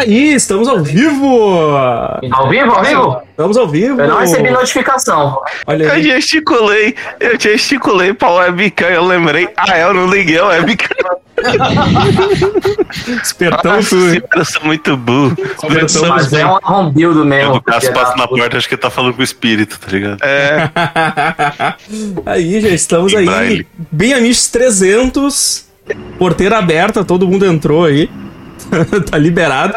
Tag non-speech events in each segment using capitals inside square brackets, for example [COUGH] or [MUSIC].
Aí, estamos ao vivo! Ao vivo, ao vivo? Estamos ao vivo! Eu não recebi notificação. Olha eu gesticulei, eu gesticulei pra webcam, eu lembrei, ah, eu não liguei a webcam. [LAUGHS] Espertão Nossa, eu sou muito burro. Espertão, mas é um arrombildo mesmo. O Cássio passa na porta, acho que ele tá falando com o espírito, tá ligado? É. [LAUGHS] aí, já estamos aí. Baile. Bem Amish 300, porteira aberta, todo mundo entrou aí. [LAUGHS] tá liberado.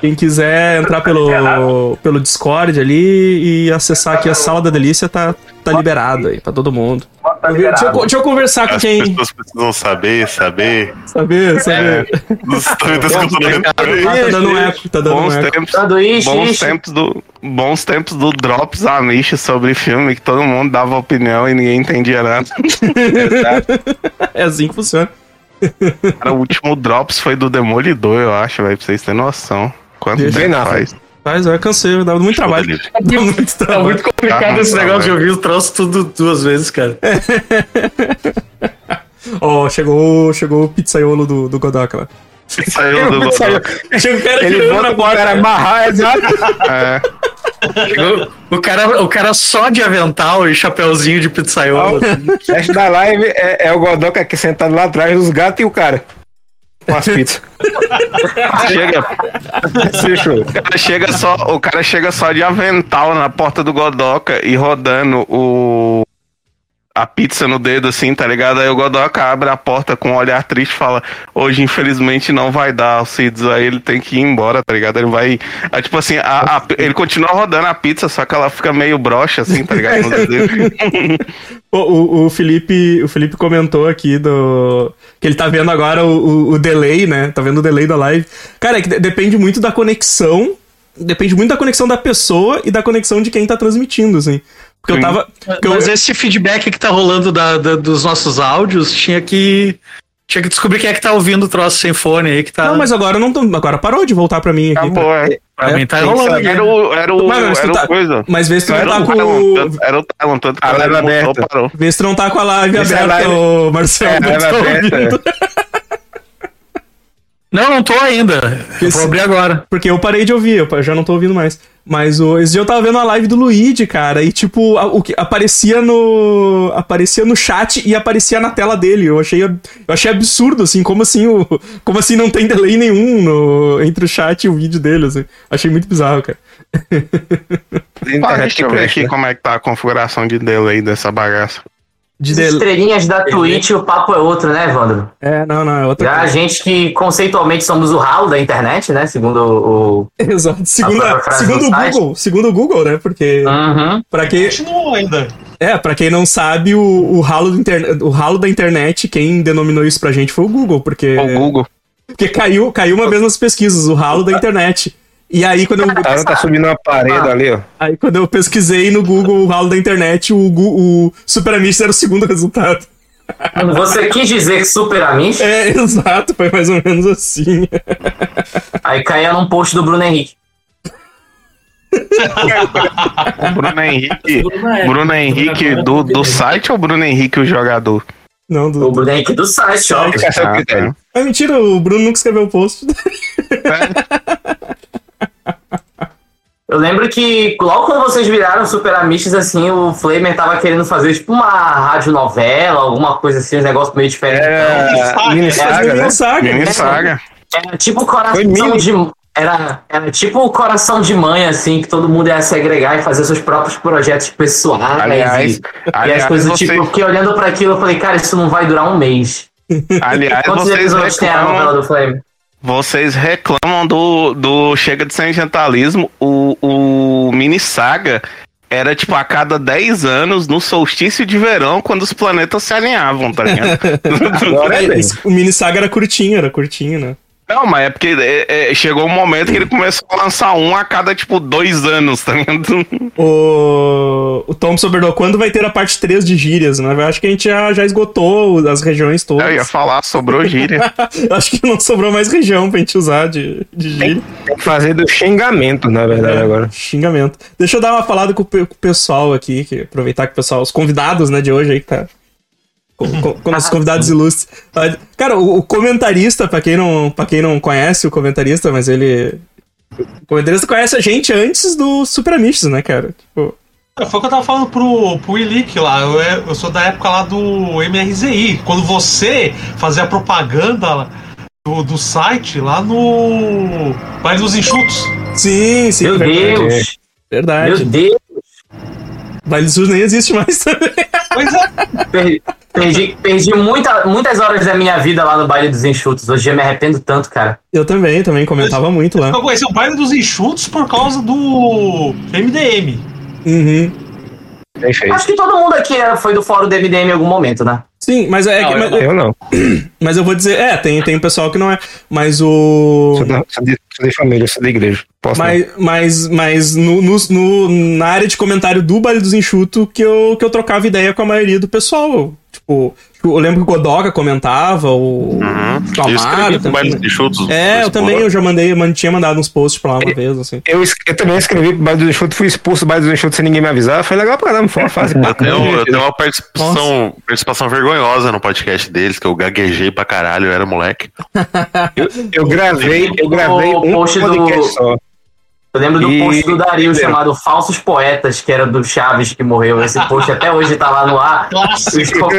Quem quiser entrar pelo, pelo Discord ali e acessar aqui a sala da delícia, tá, tá liberado aí pra todo mundo. Deixa eu, deixa eu conversar com As quem. As pessoas precisam saber, saber. Saber, saber. É. tá dando eco, tá dando bons eco. tempos, Tá do bons ixi. tempos do bons tempos do Drops Amish sobre filme que todo mundo dava opinião e ninguém entendia nada. [LAUGHS] É assim que funciona. Cara, o último Drops foi do Demolidor, eu acho, velho, pra vocês terem noção. Quanto Deixa tempo eu ver, faz? Mas é, cansei, dá muito trabalho. [LAUGHS] Dá muito Tá trabalho. muito complicado Tá, esse tá, negócio de ouvir o troço tudo duas vezes, cara. [LAUGHS] Ó, chegou, chegou o pizzaiolo do, do Godaka lá. Saiu do Saiu. Chega o cara Ele tirando bota na o porta. cara amarrar, exato. É, O, o cara, o cara só de avental e chapeuzinho de pizzaiolo. O resto da live é, é o Godoka aqui sentado lá atrás dos gatos e o cara. Com as pizzas. chega, o cara chega só, o cara chega só de avental na porta do Godoka e rodando o a pizza no dedo assim, tá ligado? Aí o Godoka abre a porta com um olhar triste e fala: "Hoje infelizmente não vai dar, Alcides". Aí ele tem que ir embora, tá ligado? Ele vai, aí, tipo assim, a- a- ele continua rodando a pizza, só que ela fica meio broxa assim, tá ligado? [LAUGHS] O, o, o Felipe, o Felipe comentou aqui do. Que ele tá vendo agora o, o, delay, né? Tá vendo o delay da live. Cara, é que de- depende muito da conexão. Depende muito da conexão da pessoa e da conexão de quem tá transmitindo, assim. Porque eu tava. porque eu- Mas esse feedback que tá rolando da- da- dos nossos áudios tinha que. Tinha que descobrir quem é que tá ouvindo o troço sem fone aí que tá. Não, mas agora não tô, agora parou de voltar pra mim aqui. Acabou, é. pra mim tá que rolando aqui. Era o, era o, Mas, era tá- o coisa. Mas vê se tu Não, não era tá o com. Tanto- era o Tylon, tanto que A quando ele live aberta. parou. Vê se tu não tá com a live Essa aberta, live- ô Marcelo. É, a live tô aberta. [LAUGHS] Não, não tô ainda. Eu Vou abrir agora. Porque eu parei de ouvir, eu já não tô ouvindo mais. Mas o, esse dia eu tava vendo a live do Luigi, cara, e tipo, a- o que aparecia no. aparecia no chat e aparecia na tela dele. Eu achei, eu achei absurdo, assim, como assim o. Como assim não tem delay nenhum no, entre o chat e o vídeo dele, assim. Achei muito bizarro, cara. Ah, deixa eu ver aqui como é que tá a configuração de delay dessa bagaça. De As delay. estrelinhas da Twitch, o papo é outro, né, Evandro? É, não, não, é outra Já a coisa. gente que conceitualmente somos o ralo da internet, né? Segundo o. Exato. Segundo, frase segundo do o site. Google, segundo o Google, né? Porque. Uhum. Pra quem, Continuou ainda. é, pra quem não sabe, o, o, ralo do interne- o ralo da internet, quem denominou isso pra gente foi o Google, porque. O Google. Porque caiu, caiu uma vez nas pesquisas, o ralo da internet. E aí, quando eu, Tá, tá subindo uma parede ali, ó. aí, quando eu pesquisei no Google o ralo da internet, o, o Super Amish era o segundo [LAUGHS] resultado. Você quis dizer que Super Amish? É, [LAUGHS] exato, foi mais ou menos assim. Aí caía num post do Bruno Henrique. O Bruno Henrique. Bruno Henrique do, do site ou Bruno Henrique o jogador? Não, O do. Bruno Henrique do site, ó. Ah. É mentira, o Bruno nunca escreveu o post. Eu lembro que logo quando vocês viraram Super Amishes, assim, o Flamer tava querendo fazer tipo uma radionovela, alguma coisa assim, um negócio meio diferente. É, mini saga, né? saga, Mini saga. Era tipo coração mini. de. Era, era tipo o coração de mãe, assim, que todo mundo ia se agregar e fazer seus próprios projetos pessoais. Aliás, e, e aliás, as coisas vocês, tipo, fiquei olhando pra aquilo eu falei, cara, isso não vai durar um mês. aliás, Quantos vocês episódios tem a novela reclamam, do Flame? Vocês reclamam do, do Chega de Sentimentalismo. O, o Mini Saga era tipo a cada 10 anos no solstício de verão, quando os planetas se alinhavam, tá ligado? [LAUGHS] Agora é [LAUGHS] o mini saga era curtinho, era curtinho, né? Não, mas é porque é, é, chegou um momento que ele começou a lançar um a cada, tipo, dois anos, tá ligado? O, o Tom Soberdor, quando vai ter a parte 3 de gírias, né? Eu acho que a gente já, já esgotou as regiões todas. Eu ia falar, sobrou gíria. [LAUGHS] Eu acho que não sobrou mais região pra gente usar de, de gíria. Tem que fazer do xingamento, na verdade, agora. Xingamento. Deixa eu dar uma falada com o, com o pessoal aqui, que aproveitar que o pessoal, os convidados, né, de hoje aí que tá com, com nossos convidados ilustres. Cara, o, o comentarista, pra quem, não, pra quem não conhece o comentarista, mas ele. O comentarista conhece a gente antes do Super Amistos, né, cara? Tipo, Foi o que eu tava falando pro, pro Ilick lá. Eu, é- eu sou da época lá do MRZI. Quando você fazia propaganda do, do site lá no Baile dos Enxutos. sim, sim. Meu verdade. Deus! Verdade. Meu Deus! Baile dos Sus nem existe mais também. Pois é. Perdi, perdi, muita, muitas horas da minha vida lá no baile dos enxutos. Hoje eu me arrependo tanto, cara. Eu também, também comentava muito lá. Eu conheci o Baile dos Enxutos por causa do MDM. Uhum. Perfeito. Acho que todo mundo aqui era- foi do fórum do MDM em algum momento, né? Sim, mas é, Não, que- eu mas, Eu não. [CLEARS THROAT] mas eu vou dizer, é, tem, tem um pessoal que não é. Mas o. Sou, da, sou, de, sou de família, sou da igreja. Posso não. Mas, mas, mas no, no- no- na área de comentário do Baile dos Enxuto que eu, que eu trocava ideia com a maioria do pessoal. Tipo, eu lembro que o Godoka comentava, o, Uhum. o Eu Amaro escrevi com também. chutos. É, eu também, eu já mandei, eu man- tinha mandado uns posts pra lá uma vez, assim. Eu, eu também escrevi pro baile do enxuto, fui expulso do baile do enxuto sem ninguém me avisar. Foi legal pra caramba, foi uma fase [LAUGHS] Eu bacana. tenho, eu divertida. tenho uma participação, participação vergonhosa no podcast deles, que eu gaguejei pra caralho, eu era moleque. Eu gravei, eu gravei O um post do- podcast só. Eu lembro do E- post do Dario chamado Falsos Poetas, que era do Chaves que morreu. Esse post até hoje tá lá no ar.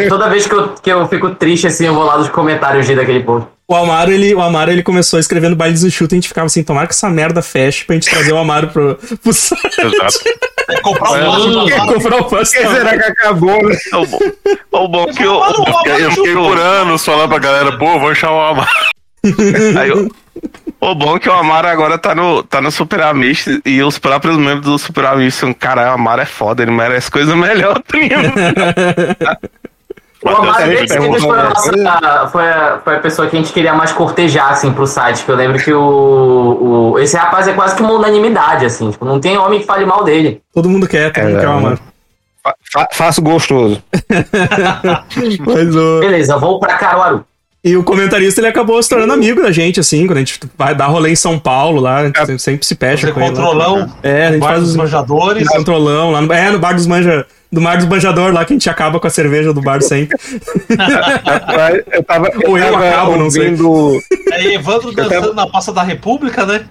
Toda vez que eu, que eu fico triste assim, eu vou lá nos comentários daquele post. O Amaro, ele, o Amaro, ele começou escrevendo Baile dos Enxuto e a gente ficava assim, tomara que essa merda feche pra gente trazer o Amaro pro, pro site. Exato. É comprar um ano lá. comprar o que será que acabou, né? O bom, o bom que eu, o bom que eu fiquei por anos falando pra galera, pô, vou chamar o Amaro. [LAUGHS] Aí eu- o bom é que o Amaro agora tá no, tá no Super Amish e os próprios membros do Super Amish são, cara, o Amaro é foda, ele merece coisa melhor, tá ligado? [LAUGHS] O Amaro desde sempre perguntou foi a, nossa, foi, a, foi a pessoa que a gente queria mais cortejar, assim, pro site. Que eu lembro que o, o. Esse rapaz é quase que uma unanimidade, assim. Tipo, não tem homem que fale mal dele. Todo mundo quer, todo mundo É, quer o Amaro. Fa- fa- faço gostoso. [LAUGHS] Mas o... Beleza, vou pra Caruaru. E o comentarista, ele acabou se tornando amigo da gente, assim, quando a gente vai dar rolê em São Paulo lá, a gente sempre se Fazer com ele. lá. controlão, É, a gente bar faz dos os manjadores. controlão lá no, é, no bar dos manja, do bar dos manjador lá que a gente acaba com a cerveja do bar sempre. [LAUGHS] Eu tava, eu Ou eu tava acabo, não sei. ouvindo. Aí Evandro dançando na Praça da República, né?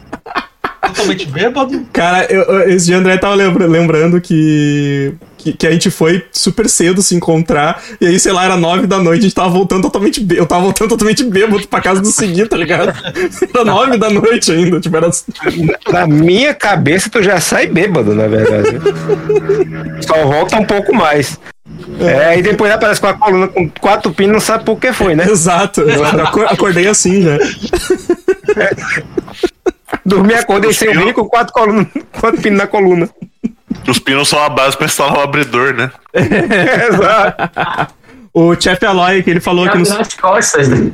Totalmente bêbado. Cara, eu, eu- esse dia André tava lembra- lembrando que, que que a gente foi super cedo se encontrar e aí, sei lá, era nove da noite, a gente tava voltando totalmente bê- eu tava voltando totalmente bêbado pra casa do seguinte, tá ligado? Era nove da noite ainda, tipo, era Na minha cabeça, tu já sai bêbado, na verdade. Só volta um pouco mais. É, e depois aparece com a coluna com quatro pinos, não sabe por que foi, né? Exato. Eu acor- acordei assim já. Dormi, acordei sem dormir com quatro, colunas, quatro pinos na coluna. Os pinos são a base pra instalar o abridor, né? [LAUGHS] Exato. O Chef Aloy, que ele falou aqui nos, costas, né?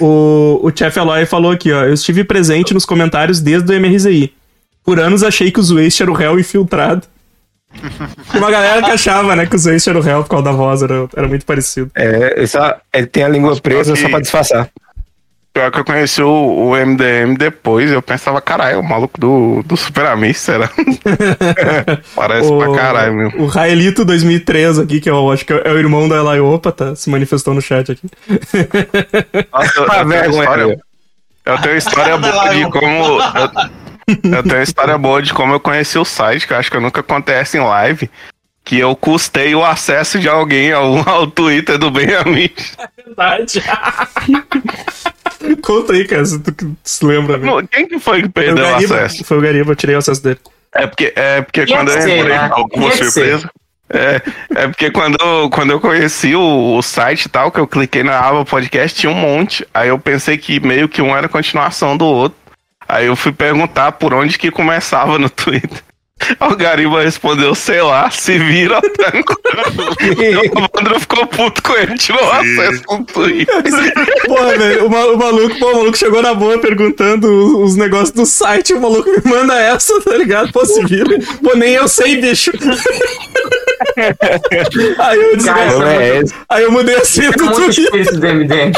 O, o Chef Aloy falou aqui, ó. Eu estive presente nos comentários desde o MRZI. Por anos achei que o Zwaste era o réu infiltrado. [LAUGHS] Uma galera que achava, né, que o Zwaste era o réu por causa da voz, era, era muito parecido. É, ele, só, ele tem a língua presa que- só pra disfarçar. Pior que eu conheci o, o MDM depois, eu pensava, caralho, o maluco do, do Super Amish, será? [LAUGHS] Parece pra caralho, meu. O Raelito 2003 aqui, que eu acho que é o irmão da Elaiopa, tá? Se manifestou no chat aqui. Nossa, eu, Ah, [LAUGHS] eu, tenho vergonha, história, eu tenho história [LAUGHS] boa de como. Eu, eu tenho história boa de como eu conheci o site, que eu acho que eu nunca contei essa em live. Que eu custei o acesso de alguém ao, ao Twitter do Benjamin. Verdade. [LAUGHS] Conta aí, cara, se tu se lembra. Né? Quem que foi que Foi o perdeu o Gariba, acesso? foi o Gariba, eu tirei o acesso dele. É porque, é porque quando eu ser, entrei. né? Alguma surpresa? É, é porque quando, eu- quando eu conheci o, o site e tal, que eu cliquei na aba podcast, tinha um monte. Aí eu pensei que meio que um era continuação do outro. Aí eu fui perguntar por onde que começava no [LAUGHS] Twitter. [LAUGHS] O Gariba respondeu, sei lá, se vira, tanco. [LAUGHS] o André ficou puto com ele, tirou o acesso com o Twitter. [LAUGHS] Porra, velho, o maluco, pô, o maluco chegou na boa perguntando os, os negócios do site, o maluco me manda essa, tá ligado? Pô, se vira. Pô, nem eu sei, bicho. Aí eu disse, Cara, Não você é aí eu mudei a senha é do muito Twitter. espírito do MDM.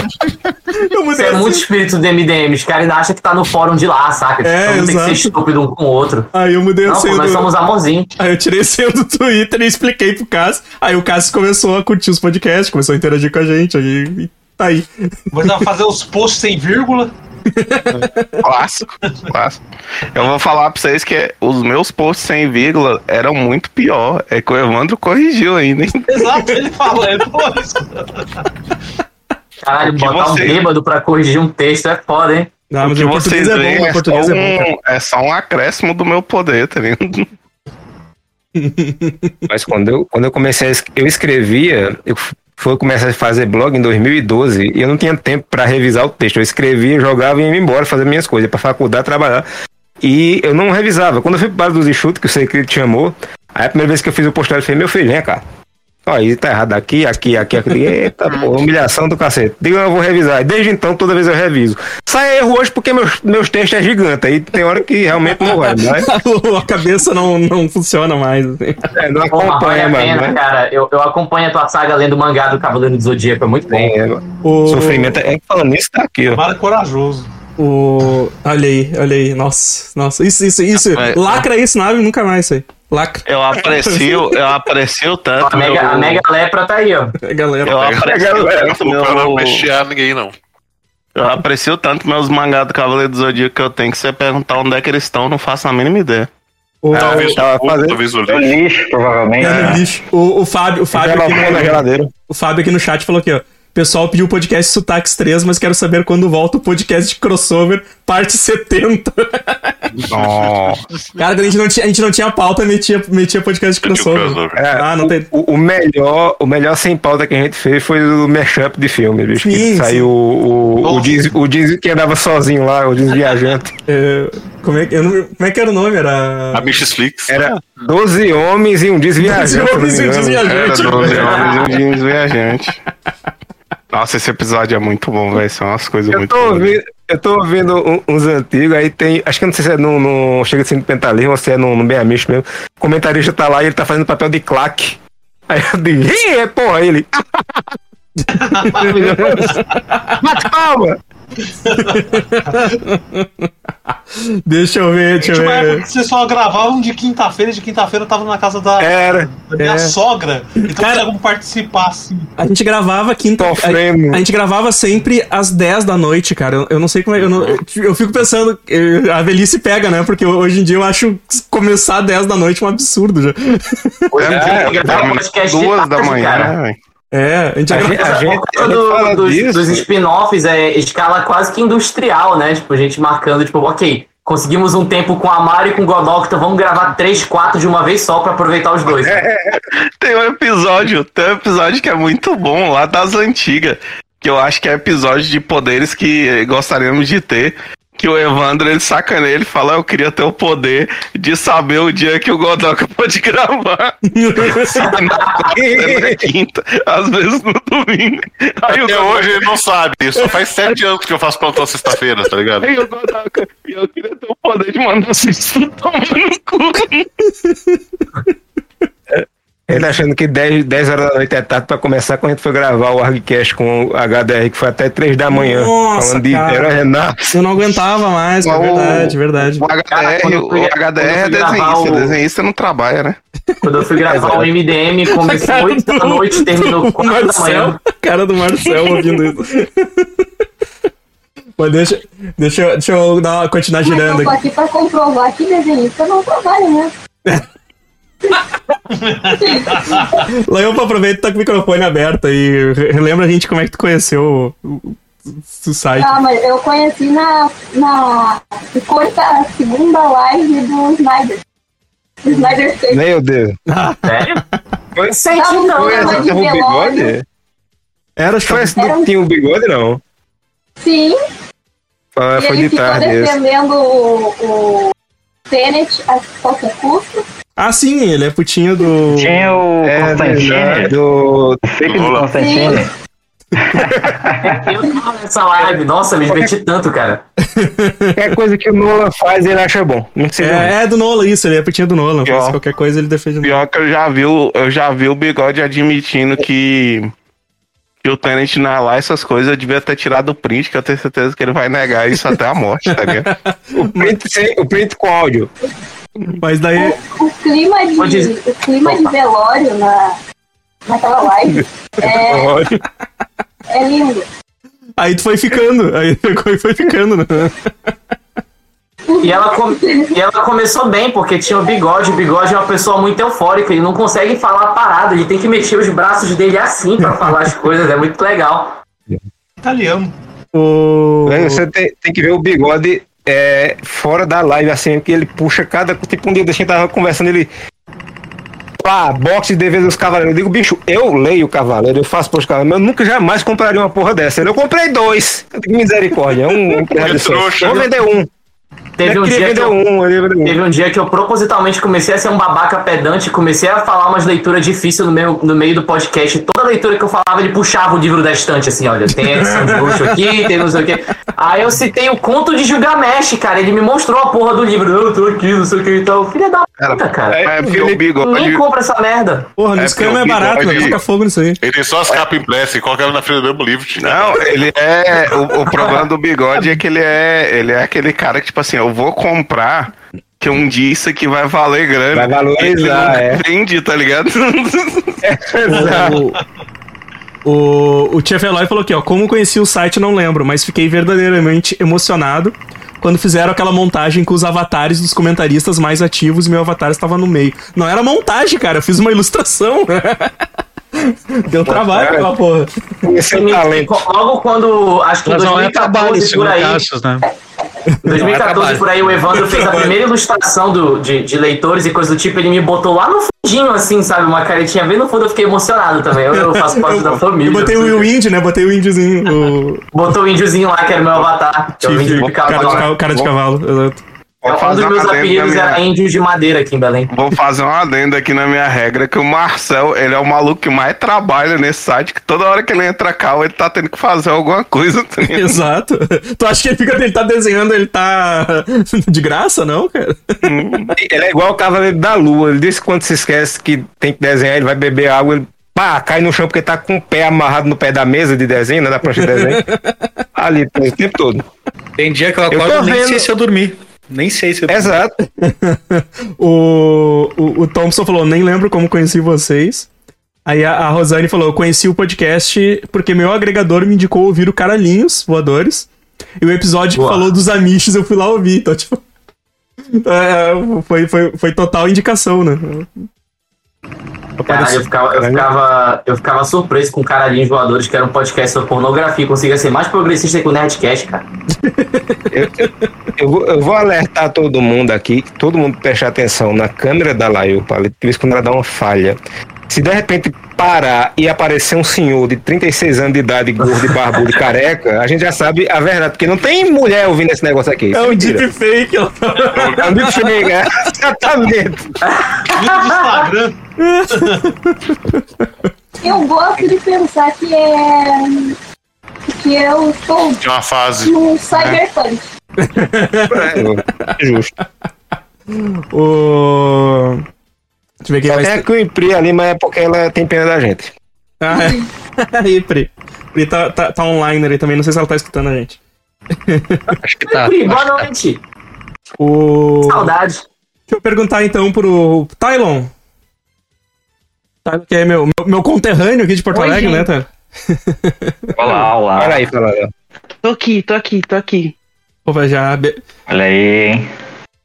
Eu Você mudei é a muito senha. espírito do MDM. Os caras ainda acham que tá no fórum de lá, saca? É, mundo tem que exato. ser estúpido um com o outro. Aí eu mudei a Não, pô, senha nós do... somos amorzinho. Aí eu tirei a senha do Twitter e expliquei pro Cássio. Aí o Cássio começou a curtir os podcasts, começou a interagir com a gente. Aí tá aí. Você vai fazer os posts sem vírgula. [LAUGHS] Clássico, clássico. Eu vou falar pra vocês que os meus posts sem vírgula eram muito pior. É que o Evandro corrigiu ainda, hein? Exato, ele fala, é. Caralho, que botar você- um bêbado pra corrigir um texto é foda, hein? Não, O mas que o português vocês é bom, é, só é bom. um, é só um acréscimo do meu poder, tá ligado? Mas quando eu, quando eu comecei a es- eu escrevia, eu f- fui começar a fazer blog em 2012 e eu não tinha tempo para revisar o texto. Eu escrevia, jogava e ia embora fazer minhas coisas, para faculdade, trabalhar. E eu não revisava. Quando eu fui para dos enxutos, que eu sei que te chamou, aí a primeira vez que eu fiz o postagem, eu falei, meu filho, vem cá. Aí tá errado aqui, aqui, aqui, aqui. [LAUGHS] Eita, pô, humilhação do cacete. Digo, eu vou revisar. Desde então, toda vez eu reviso. Sai erro hoje porque meus, meus textos é gigante. Aí tem hora que realmente não vai, [LAUGHS] mas a cabeça não, não funciona mais. assim. é, não Pô, acompanha, a mano. pena, né? cara. Eu, eu acompanho a tua saga lendo o mangá do Cavaleiro do Zodíaco, é muito bom. É, O, Sofrimento é falando nisso, tá aqui, ó. Mara é corajoso. o, olha aí, olha aí. Nossa, nossa. Isso, isso, isso. É. Lacra isso, nave nunca mais isso aí. Lacra. Eu aprecio, eu aprecio tanto. A mega, meu- a mega lepra tá aí, ó. É, galera. Eu aprecio tanto O cara não meu, mexer ninguém, não. eu aprecio tanto meus mangás do Cavaleiro do Zodíaco que eu tenho que você perguntar onde é que eles estão, não faço a mínima ideia. O, Talvez tava o fazendo- talvez o É lixo. lixo, provavelmente. é no lixo. O, o Fábio, o Fábio, aqui no, o Fábio aqui no chat falou aqui, ó. O pessoal pediu o podcast Sotaques 3, mas quero saber quando volta o podcast de crossover, parte 70. Nossa. Cara, quando a gente não tinha, a gente não tinha pauta, metia, metia podcast de crossover. É, Ah, não tem. o, o melhor, o melhor sem pauta que a gente fez foi o mashup de filme, bicho. Sim, que sim. saiu o, o, o. Diz, o Diz que andava sozinho lá, o Diz Viajante. [LAUGHS] É, como, é, que- eu não- como é que era o nome? Era. A Mixflix. Era 12 homens e um Diz Viajante. se eu não me homens e um Era Viajante. 12 homens e um jeans viajante. Nossa, esse episódio é muito bom, velho. São umas coisas Eu muito tô boas. ouvindo, eu tô ouvindo um- uns antigos, aí tem. Acho que não sei se é no, no Chega assim do Pentalismo ou se é no, no Bem Amisto mesmo. O comentarista tá lá e ele tá fazendo papel de claque. Aí eu digo, ih, é porra, ele. [LAUGHS] [LAUGHS] Mas calma! [LAUGHS] Deixa eu ver, deixa eu Tinha uma época ver. que vocês só gravavam de quinta-feira, de quinta-feira eu tava na casa da, Era. da minha é. sogra. Então Cara- tinha como participar, assim. A gente gravava quinta. A, a gente gravava sempre às 10 da noite, cara. Eu, eu não sei como é. Eu, não- eu- fico pensando. A velhice pega, né? Porque hoje em dia eu acho começar às 10 da noite um absurdo já. Hoje em dia, É, eu duas da manhã, cara. né, velho? É, a gente A gente- a gente- a gente do- dos, dos spin-offs, é escala quase que industrial, né? Tipo, a gente marcando, tipo, ok, conseguimos um tempo com a Mario e com o Godok, então vamos gravar três, quatro de uma vez só pra aproveitar os dois. [LAUGHS] Tem um episódio, tem um episódio que é muito bom lá das antigas. Que eu acho que é episódio de poderes que gostaríamos de ter. Que o Evandro ele sacaneia, ele fala: Eu queria ter o poder de saber o dia que o Godoka [LAUGHS] pode gravar. [LAUGHS] na quinta, às vezes no domingo. Aí Até Godoka- hoje ele não sabe. Isso faz sete anos que eu faço plantão sexta-feira, tá ligado? Aí o Godoka, eu queria ter o poder de mandar vocês [LAUGHS] tomar no cu. Ele achando que 10, 10 horas da noite é tarde pra começar quando a gente foi gravar o ArgCast com o HDR, que foi até 3 da manhã. Nossa, falando de cara. Era Renato. Eu não aguentava mais. O- Verdade, verdade. O HDR, Cara, quando eu fui- o HDR é desenhista, o- desenhista não trabalha, né? Quando eu fui [LAUGHS] gravar o MDM, começou Cara 8 da noite, terminou o 4 da Marcel, manhã. a cara do Marcel ouvindo isso. [LAUGHS] Mas deixa, deixa, eu- deixa eu dar uma, continuar Mas girando eu tô aqui. aqui pra comprovar que desenhista não trabalha, né? [LAUGHS] Leão, aproveita e tá com o microfone aberto aí. Re- Relembra a gente como é que tu conheceu o, o- o site. Ah, mas eu conheci na, na quarta, segunda live do Snyder. Do Snyder State. Meu Deus. Sério? Foi, Sente Tava não, foi né? essa de que teve o velório. bigode? Era, acho que Foi um- tinha o bigode, não? Sim, Foi, e foi ele de ficou tarde defendendo o, o Tenet a qualquer custo. Ah, sim, ele é putinho do. Tinha o É, Constantine, do... o fake do. Constantine. [LAUGHS] Eu tava nessa live, nossa, me diverti tanto, cara. Qualquer coisa que o Nolan faz, ele acha bom. Não sei É, é do Nolan isso, ele é pertinho do Nolan. Pior. Faz qualquer coisa ele defende o Nolan. Pior que eu já vi, o- eu já vi o bigode admitindo que, que o Tenant não é lá essas coisas, eu devia ter tirado o print, que eu tenho certeza que ele vai negar isso até a morte, tá ligado? [LAUGHS] O print, o print com áudio. Mas daí. O clima de, Pode- o clima de velório na, naquela live [LAUGHS] é, é lindo. Aí tu foi ficando. Aí [LAUGHS] e foi ficando, né? E ela, com- e ela começou bem, porque tinha o bigode. O bigode é uma pessoa muito eufórica, ele não consegue falar parado, ele tem que mexer os braços dele assim pra falar as coisas, é muito legal. Italiano. O... Você tem, tem que ver o bigode é, fora da live, assim, que ele puxa cada. Tipo, um dia deixa tava conversando, ele. Pá, boxe de defesa dos cavaleiros. Eu digo, bicho, eu leio o cavaleiro, eu faço pros cavaleiros, mas eu nunca jamais compraria uma porra dessa. Eu comprei dois. Eu digo, misericórdia, [LAUGHS] é um de sorte. trouxa, Vou vender um. Teve um, dia que eu, um, um. teve um dia que eu propositalmente comecei a ser um babaca pedante, comecei a falar umas leituras difíceis no meio, no meio do podcast. Toda leitura que eu falava, ele puxava o livro da estante, assim, olha, tem esse bruxo aqui, tem não sei o quê. Aí eu citei o conto de Gilgamesh, cara. Ele me mostrou a porra do livro. Eu tô aqui, não sei o que então. Filha da puta, cara. É porque o bigode. Nem compra essa merda. Porra, no É, escama porque é o barato, né? Toca fogo nisso aí. Ele tem só as capas impressas e coloca na frente do mesmo livro. Não, ele é. O, o problema do bigode é que ele é. Ele é aquele cara que, tipo assim, eu vou comprar. Que um dia isso aqui vai valer grana. Vai valorizar, é. Vende, tá ligado? [LAUGHS] O, o, o Tia Veloy falou aqui, ó. Como conheci o site, não lembro, mas fiquei verdadeiramente emocionado quando fizeram aquela montagem com os avatares dos comentaristas mais ativos e meu avatar estava no meio. Não era montagem, cara, eu fiz uma ilustração. [LAUGHS] [LAUGHS] Deu trabalho aquela porra. Esse é talento. Logo quando, acho que em Mas não é trabalho, 2014 por aí, Cassius, né? Em 2014 por aí, o Evandro fez a primeira ilustração do, de, de leitores e coisa do tipo, ele me botou lá no fundinho, assim, sabe? Uma caretinha bem no fundo, eu fiquei emocionado também. Eu, eu faço parte da [LAUGHS] família. Eu botei assim. o índio, né? Botei o índiozinho. O Botou o índiozinho lá, que era o meu avatar. Que é o índio de cara, de, cavalo. ca- cara de cavalo, exato. Vou Um fazer dos meus uma apelidos na minha- era índio de madeira aqui em Belém. Vou fazer um adendo aqui na minha regra, que o Marcel, ele é o maluco que mais trabalha nesse site, que toda hora que ele entra cá, ele tá tendo que fazer alguma coisa. tá? Exato. Tu acha que ele fica ele tá desenhando, ele tá [LAUGHS] de graça, não, cara? Ele é igual o Cavaleiro da Lua. Ele disse que quando se esquece que tem que desenhar, ele vai beber água, ele pá, cai no chão porque tá com o pé amarrado no pé da mesa de desenho, né? Da prancha de desenho. [LAUGHS] Ali, o tempo todo. Tem dia que eu Eu acordo tô nem vendo. sei se eu dormi. Nem sei se eu Exato. [LAUGHS] O, o, o Thompson falou, nem lembro como conheci vocês. Aí a, a Rosane falou, eu conheci o podcast porque meu agregador me indicou ouvir o Caralhinhos Voadores. E o episódio que falou dos Amish eu fui lá ouvir. Então, tipo... [LAUGHS] é, foi, foi, foi total indicação, né? Caralho, eu ficava, eu, ficava, eu ficava surpreso com Caralhinhos Voadores, que era um podcast sobre pornografia. Conseguia ser mais progressista que o Nerdcast, cara. Eu vou, eu vou alertar todo mundo aqui, todo mundo preste atenção na câmera da Palito, por isso quando ela dá uma falha. Se de repente parar e aparecer um senhor de 36 anos de idade, gordo e barbudo e careca, a gente já sabe a verdade, porque não tem mulher ouvindo esse negócio aqui. É um deepfake. ó. É um deepfake, é. Exatamente. Instagram. Eu gosto de pensar que é. que eu estou Tinha uma fase. num cyberpunk. É, justo. O... Deixa eu ver quem vai... Tem a Queen Pri ali, mas é porque ela tem pena da gente. Ah, é. [LAUGHS] Aí, Pri. Pri tá, tá, tá online ali também, não sei se ela tá escutando a gente. [LAUGHS] acho que tá. Pri, boa noite. O... Saudade. Deixa eu perguntar então pro Tylon. Tylon, que é meu, meu, meu conterrâneo aqui de Porto Oi, Alegre, gente. né, Tylon? Olá, olá. Fala aí, fala aí. Tô aqui, tô aqui, tô aqui. Opa, já... Olha aí, hein?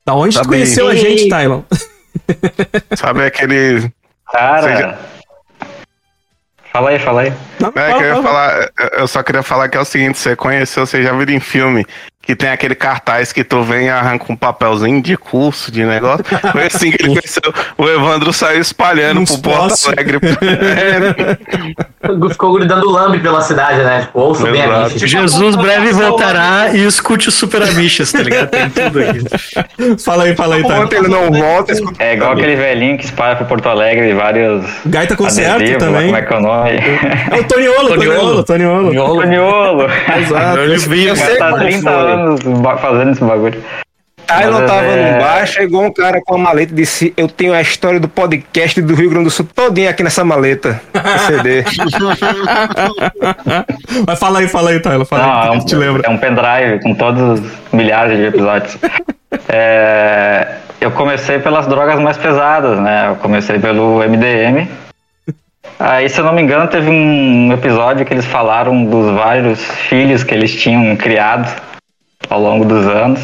Da onde Tá tu conheceu a bem. gente, Tylon? [LAUGHS] [LAUGHS] Sabe aquele. Cara. Seja- Fala aí, fala aí. Não, É, que eu ia falar, eu só queria falar que é o seguinte: você conheceu, você já viu em filme que tem aquele cartaz que tu vem e arranca um papelzinho de curso, de negócio. Foi assim que ele conheceu. O Evandro saiu espalhando Uns pro Porto. Alegre. É, [LAUGHS] Ficou gritando lambe pela cidade, né? Tipo, ouço bem a. Jesus breve voltará e escute o Super Amiches, tá ligado? Tem tudo aqui. [LAUGHS] Fala aí, fala aí, tá? Enquanto ele não volta, escuta. É igual aquele velhinho que espalha por Porto Alegre vários. Gaita Concerto adesivos, também. Como é que é o nome? É o Toniolo, Toniolo. Toniolo, Toniolo. Toniolo. Exato. Eu vi, Eu sei Tá como 30 foi. Fazendo esse bagulho. Tylon Mas tava é- no bar, chegou um cara com a maleta e disse: Eu tenho a história do podcast do Rio Grande do Sul todinha aqui nessa maleta. CD. [LAUGHS] Mas fala aí, fala aí, Tyler. Fala Não, aí, é um, te lembra. é um pendrive com todos os milhares de episódios. [LAUGHS] É, eu comecei pelas drogas mais pesadas, né? Eu comecei pelo MDM. Aí, se eu não me engano, teve um episódio que eles falaram dos vários filhos que eles tinham criado ao longo dos anos.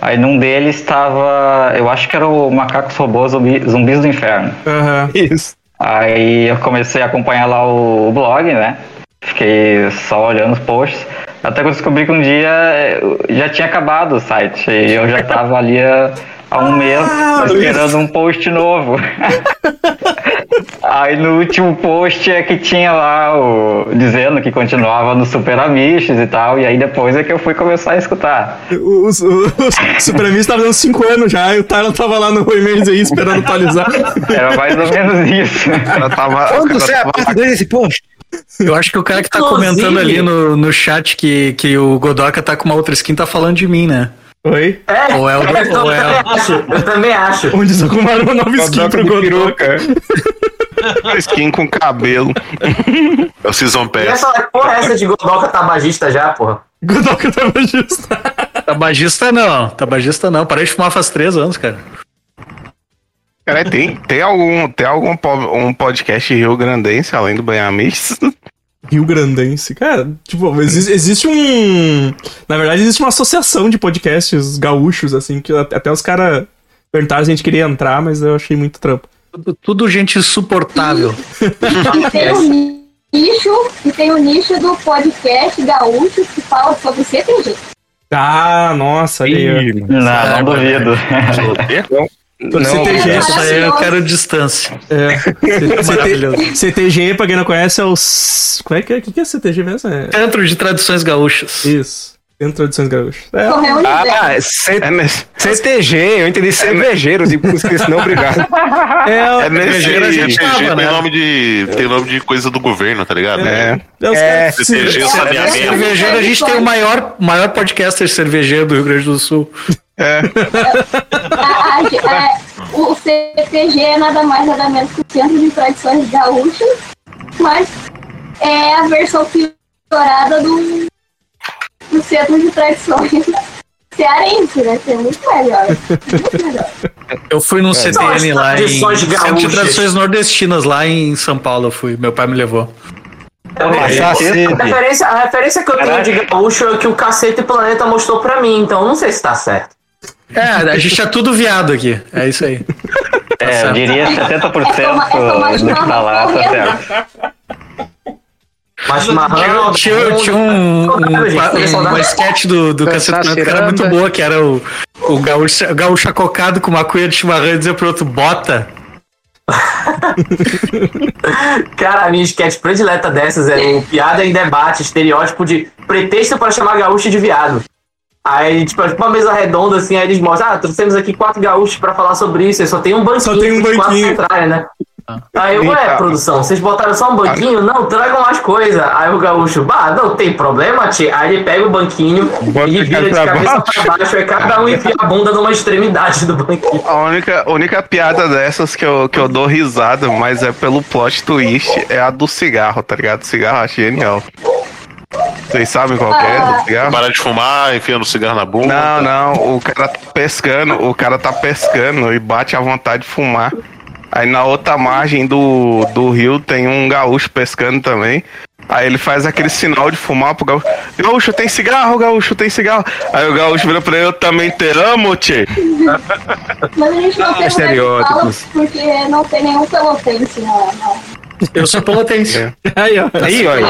Aí, num deles estava, eu acho que era o Macacos Robôs Zumbi- Zumbis do Inferno. Aham. Isso. Aí eu comecei a acompanhar lá o, o blog, né? Fiquei só olhando os posts. Até que eu descobri que um dia eh, já tinha acabado o site. E eu já tava ali há, há um mês Ah, esperando um post novo. [LAUGHS] Aí no último post é que tinha lá o. dizendo que continuava no Super Amiches e tal. E aí depois é que eu fui começar a escutar. O, o, o Super Amigo tava dando 5 anos já, e o Tyler tava lá no e-mail aí esperando atualizar. Era mais ou menos isso. cara tava, Quando você tava aperta desse post? Eu acho que o cara que tá Inclusive- comentando ali no, no chat que, que o Godoka tá com uma outra skin tá falando de mim, né? Oi? É, Ou é o- eu, ou também é- acho, eu também acho. Onde só arrumaram uma nova skin pro Godoka. [LAUGHS] skin com cabelo. É o Season E Pass. essa porra é essa de Godoka tabagista já, porra? Godoka tava justo. Tabagista não, tabagista não. Parei de fumar faz três anos, cara. Cara, tem, tem algum, tem algum um podcast rio grandense além do Banhamix? Rio Grandense. Cara, tipo, existe, existe um. Na verdade, existe uma associação de podcasts gaúchos, assim, que até até os caras perguntaram se a gente queria entrar, mas eu achei muito trampo. Tudo, tudo gente insuportável. E [LAUGHS] tem um nicho, e tem o nicho do podcast gaúcho que fala sobre CTG. Ah, nossa, aí. Não, não duvido. [LAUGHS] CTG, Isso aí eu quero distância. É. Maravilhoso. CT, CTG, pra quem não conhece, é o. Como é que é? O que é CTG mesmo? É... Centro de Tradições Gaúchas. Isso. Centro de Tradições Gaúchas. É. Ah, C- É CTG, eu entendi cervejeiro, tipo, esqueci, não, obrigado. [LAUGHS] É, é Cervejeiro CTG tava, tem né? nome de. Tem nome de coisa do governo, tá ligado? é, é, os É, caras- CTG, saneamento. Cervejeiro, a gente tem o maior, maior podcaster cervejeiro do Rio Grande do Sul. A- a- a- o CTG é nada mais nada menos que o Centro de Tradições Gaúchas, mas é a versão piorada do, do Centro de Tradições cearense, né? Que é muito melhor. Muito melhor. Eu fui num CTN lá em Centro de. Tradições Nordestinas, lá em São Paulo eu fui. Meu pai me levou. Passar A referência, a referência que eu tenho de gaúcho é que o Cacete Planeta mostrou pra mim, então não sei se tá certo. É, a gente [LAUGHS] é tudo viado aqui. É isso aí. É, eu diria 70% É toma- é tomar do que tá lá, tá chimarrão certo. Mas chimarrão. Tinha, tinha um, um, um, uma sketch do, do Dançar Cacete que era muito boa, que era o, o gaúcho, o gaúcho acocado com uma cuia de chimarrão e dizer pro outro, bota. [LAUGHS] Cara, a minha sketch predileta dessas é o piada em debate, estereótipo de pretexto para chamar gaúcho de viado. Aí, tipo, é tipo uma mesa redonda, assim, aí eles mostram, ah, trouxemos aqui quatro gaúchos pra falar sobre isso, e só tem um banquinho. Só tem um quatro banquinho. centrais, né? Aí eu, ué, Eita. produção, vocês botaram só um banquinho? Não, tragam mais coisa. Aí o gaúcho, bah, não tem problema, tia. Aí ele pega o banquinho Bota e vira de cabeça baixo. pra baixo, aí cada um enfia a bunda numa extremidade do banquinho. A única, única piada dessas que eu, que eu dou risada, mas é pelo plot twist, é a do cigarro, tá ligado? Cigarro eu acho genial. Vocês sabem qual que é do cigarro? Parar de fumar, enfiando cigarro na bunda. Não, não, o cara tá pescando, o cara tá pescando e bate à vontade de fumar. Aí na outra margem do, do rio tem um gaúcho pescando também. Aí ele faz aquele sinal de fumar pro gaúcho. Gaúcho, tem cigarro, gaúcho, tem cigarro. Aí o gaúcho vira pra ele, eu também te amo, tchê. Mas a gente não tem de fala Estereótipos. porque não tem nenhum pelotense na, na, Eu sou pelotense. Aí, ó. Aí, olha.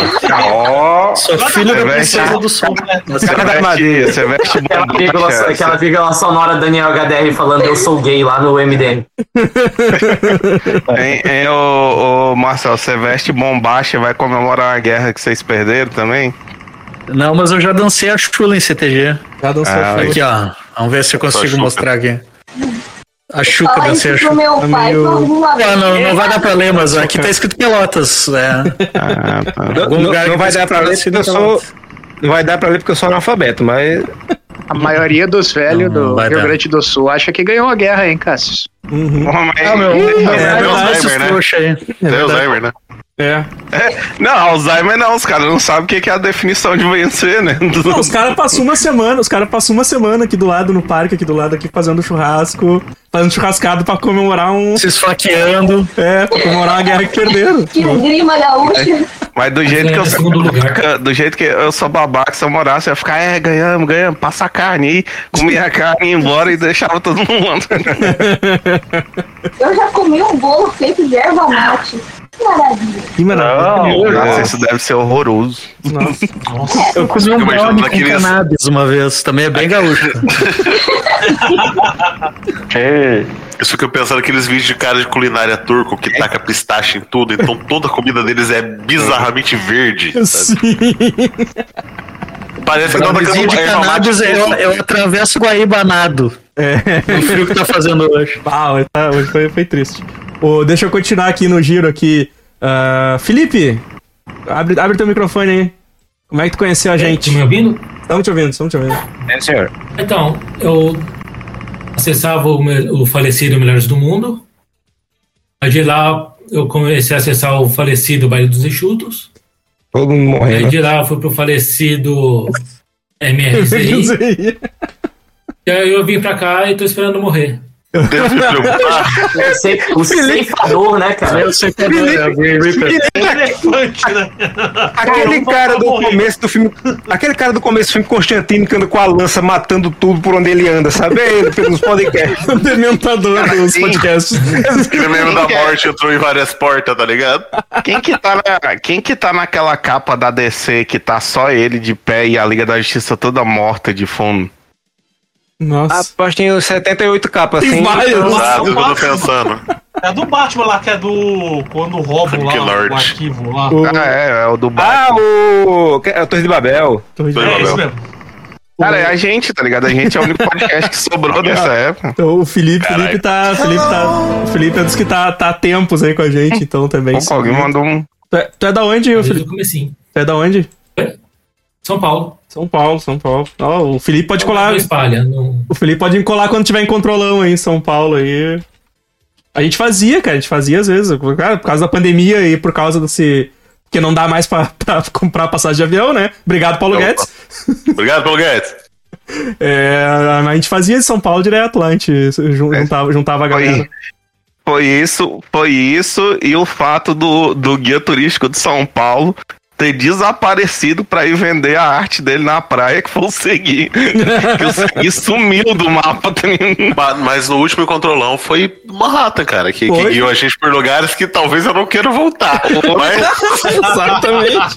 Ó. Sou filho da Você veste- princesa do sul. Você Cara da madeira. você veste Aquela vírgula, aquela vírgula sonora Daniel HDR falando eu sou gay lá no MDM. Hein, hein, ô, ô, Marcel, você veste bombacha e vai comemorar a guerra que vocês perderam também? Não, mas eu já dancei a chula em CTG. Já dançou Ah, chula. Aqui, ó. Vamos ver se eu consigo mostrar aqui. A Xuca Fala dancei a isso pro Xuca. meu pai meio- vez. Ah, não, não vai dar pra ler, mas aqui tá escrito Pelotas. É. [LAUGHS] Ah, tá. Não, Algum não- não vai você dar pra ler porque eu sou. Não vai dar pra ler porque eu sou analfabeto, mas. A maioria dos velhos Não, não do Rio dar. Grande do Sul acha que ganhou a guerra, hein, Cassius? Uhum. Mas- Ah, meu. É É, verdade, esses né? trouxa aí. Tem Alzheimer, né? É. Não, Alzheimer não, os caras não sabem o que é a definição de vencer, né? Não, [LAUGHS] os caras passam uma semana, os caras passam uma semana aqui do lado, no parque, aqui do lado, aqui fazendo churrasco, fazendo churrascado pra comemorar um. Se esfaqueando. É, pra comemorar a guerra que perderam. Que grima gaúcha. Mas do jeito que eu sou segundo lugar. babaca, do jeito que eu sou babaca, se eu morasse, eu ia ficar, é, ganhamos, ganhamos, passa a carne aí, comia a carne, ia embora e deixava todo mundo. [LAUGHS] Eu já comi um bolo feito de erva mate. Que maravilha. Que maravilha. Nossa, isso deve ser horroroso. Nossa. Eu comi um brownie com aqueles- cannabis uma vez. Também é bem gaúcho. [LAUGHS] Ei, Eu fico pensando naqueles vídeos de cara de culinária turco que taca pistache em tudo, então toda a comida deles é bizarramente verde. sabe? [LAUGHS] Sim. Parece que não tá de cannabis, eu, eu atravesso Guaíbanado. É. No frio que tá fazendo hoje. [LAUGHS] Ah, hoje, tá- hoje foi, foi triste. Ô, deixa eu continuar aqui no giro aqui. Ah, Felipe, abre, abre teu microfone aí. Como é que tu conheceu a gente? Tá me ouvindo? Estamos te ouvindo, estamos te ouvindo. É, senhor. Então, eu acessava o, o falecido Melhores do Mundo. Aí de lá eu comecei a acessar o falecido Baile dos Enxutos. Todo mundo Aí morrendo. de lá eu fui pro falecido MRCI. E aí eu vim pra cá e tô esperando morrer. Deus me [LAUGHS] preocupar. O ce- O ceifador, né, cara? Eu é o Green Reaper. Elefante, né? Aquele Eu cara do começo do filme. Aquele cara do começo do filme Constantino que anda com a lança matando tudo por onde ele anda, sabe? É ele pelos podcasts. O dementador dos podcasts. Meme da morte entrou em várias portas, tá ligado? Quem que, tá na, quem que tá naquela capa da DC que tá só ele de pé e a Liga da Justiça toda morta de fundo? Nossa. Rapaz, tem uns 78 capas Tem assim. então- eu tô pensando. É do Batman lá, que é do. Quando roubam lá o arquivo lá. O- Ah, é, é o do Ah, Batman. o. É o Torre de Babel. Torre de É Babel. isso mesmo. Cara, é a gente, tá ligado? A gente é o único podcast que sobrou dessa época. Então, o Felipe, Caralho. Felipe tá. Felipe tá. O Felipe é dos que tá, tá há tempos aí com a gente, então também. Opa, alguém mandou um. Tu é, tu é da onde, Felipe? comecinho. Tu é da onde? São Paulo. São Paulo, São Paulo. Ó, o Felipe pode colar. Não espalha. Não... O Felipe pode colar quando tiver em controlão aí em São Paulo aí. A gente fazia, cara, a gente fazia às vezes. Cara, por causa da pandemia e por causa desse. Porque não dá mais pra, [LAUGHS] pra comprar passagem de avião, né? Obrigado, Paulo Opa. Guedes. Obrigado, Paulo Guedes. [LAUGHS] É, a gente fazia de São Paulo direto lá, a gente É. juntava, juntava a Foi, galera. foi isso, foi isso e o fato do, do guia turístico de São Paulo ter desaparecido pra ir vender a arte dele na praia que foi o Segui. [LAUGHS] que o Segui sumiu do mapa. [LAUGHS] Mas no último controlão foi uma rata, cara, que, que guiou a gente por lugares que talvez eu não queira voltar. [LAUGHS] Mas Exatamente.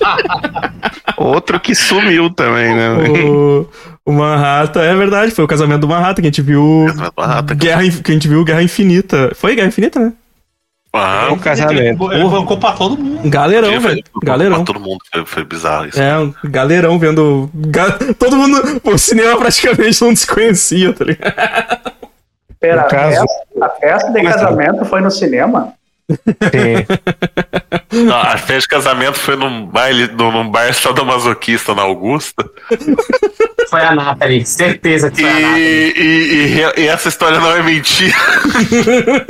Outro que sumiu também, né? o, o Manhattan, é verdade, foi o casamento do Manhattan que a gente viu. uma rata, cara. Guerra, que a gente viu Guerra Infinita. Foi Guerra Infinita, né? Aham. Um casamento. Ele bancou pra todo mundo. Galerão, Foi- velho. Galerão. Todo mundo foi, foi bizarro isso. É, um galerão vendo. ga- Todo mundo. O cinema praticamente não desconhecia, tá ligado? Pera, No caso- festa, a festa de casamento foi no cinema? Sim. Não, a festa de casamento foi num baile, num, num bar sadomasoquista na Augusta. Foi a Nathalie, certeza que E, foi a Nathalie. e, e- e essa história não é mentira. [LAUGHS]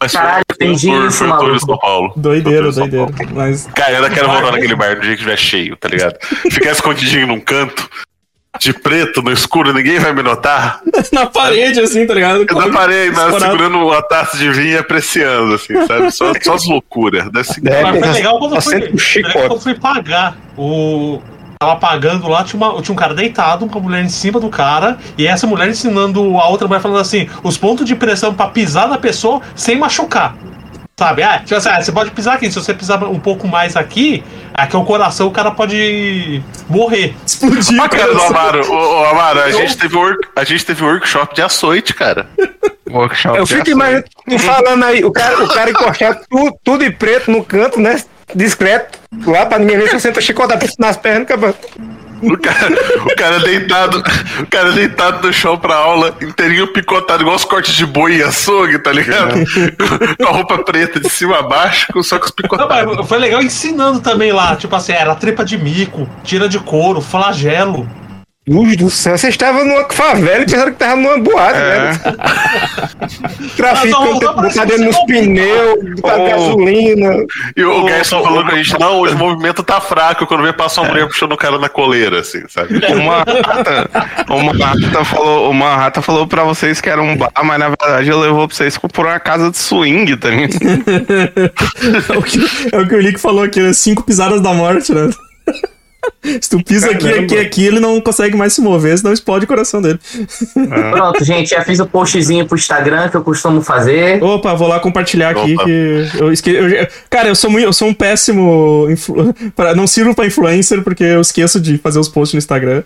Mas foi- Caralho, entendi foi- isso, de São Paulo. Doideira, Foi o tour de São doideira. Paulo. Mas. Cara, eu ainda quero voltar naquele bar no dia que estiver cheio, tá ligado? Ficar escondidinho num canto, de preto, no escuro, ninguém vai me notar. [LAUGHS] Na parede, assim, tá ligado? Eu não parei, mas Escorado. segurando uma taça de vinho e apreciando, assim, sabe? Só, só as loucuras. Deve ser- É, Mas foi legal quando eu fui, legal quando fui pagar. O... Tava pagando lá, tinha, uma, tinha um cara deitado com a mulher em cima do cara, e essa mulher ensinando a outra mulher falando assim: os pontos de pressão pra pisar na pessoa sem machucar. Sabe? Ah, tipo assim, ah, você pode pisar aqui. Se você pisar um pouco mais aqui, aqui é o coração, o cara pode morrer. Explodir, Ah, cara, do Amaro, ô, ô, Amaro, a gente, teve work, a gente teve workshop de açoite, cara. [LAUGHS] Workshop Eu fico imaginando falando aí, o cara, o cara encostado tudo, tudo de preto no canto, né? Discreto, lá pra ninguém ver se você senta chicotado nas pernas, cara. O cara, o cara deitado, o cara deitado no chão pra aula, inteirinho picotado, igual os cortes de boi e açougue, tá ligado? Com, com a roupa preta de cima a baixo, com- só com os Não, picotados. mas foi legal ensinando também lá. Tipo assim, era tripa de mico, tira de couro, flagelo. Luz do céu, você estava numa favela e pensaram que tava numa boate, É. né? [LAUGHS] Traficante, dentro nos pneus, botar Ô. gasolina. E o garçom falou com a gente, não, o movimento tá fraco, quando vem passa uma mulher puxando o cara na coleira, assim, sabe? Uma rata, uma rata falou, uma rata falou pra vocês que era um bar, mas na verdade eu levou pra vocês por uma casa de swing, tá ligado? [LAUGHS] É o que, é o que o Lick falou aqui, né? Cinco pisadas da morte, né? [LAUGHS] Se tu pisa aqui, Caramba. aqui, aqui, ele não consegue mais se mover, senão explode o coração dele. Pronto, gente, já fiz o postzinho pro Instagram que eu costumo fazer. Opa, vou lá compartilhar aqui que eu esqueci. eu- cara, eu sou muito, eu sou um péssimo influ... [LAUGHS] pra- não sirvo pra influencer porque eu esqueço de fazer os posts no Instagram.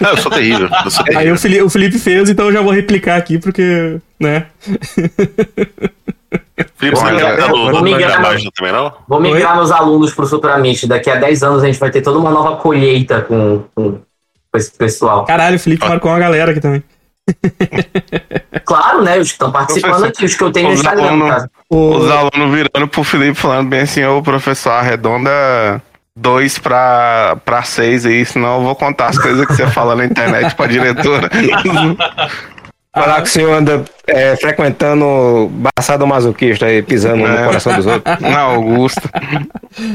Não, eu sou terrível, eu sou Aí terrível. o Felipe, o Felipe fez, então eu já vou replicar aqui porque, né? [LAUGHS] Felipe, você vou migrar também, não? Vou migrar meus alunos pro Supramite. Daqui a 10 anos a gente vai ter toda uma nova colheita com, com, com esse pessoal. Caralho, o Felipe marcou uma galera aqui também. [LAUGHS] Claro, né? Os que estão participando aqui, os que eu tenho no Instagram, no alunos- caso. O- Os alunos virando pro Felipe falando bem assim, ô professor, arredonda dois pra, pra seis aí, senão eu vou contar as coisas que você fala na internet pra diretora. [LAUGHS] Falar que o senhor anda é, frequentando baçado masoquista aí, pisando É. no coração dos outros. Na Augusta.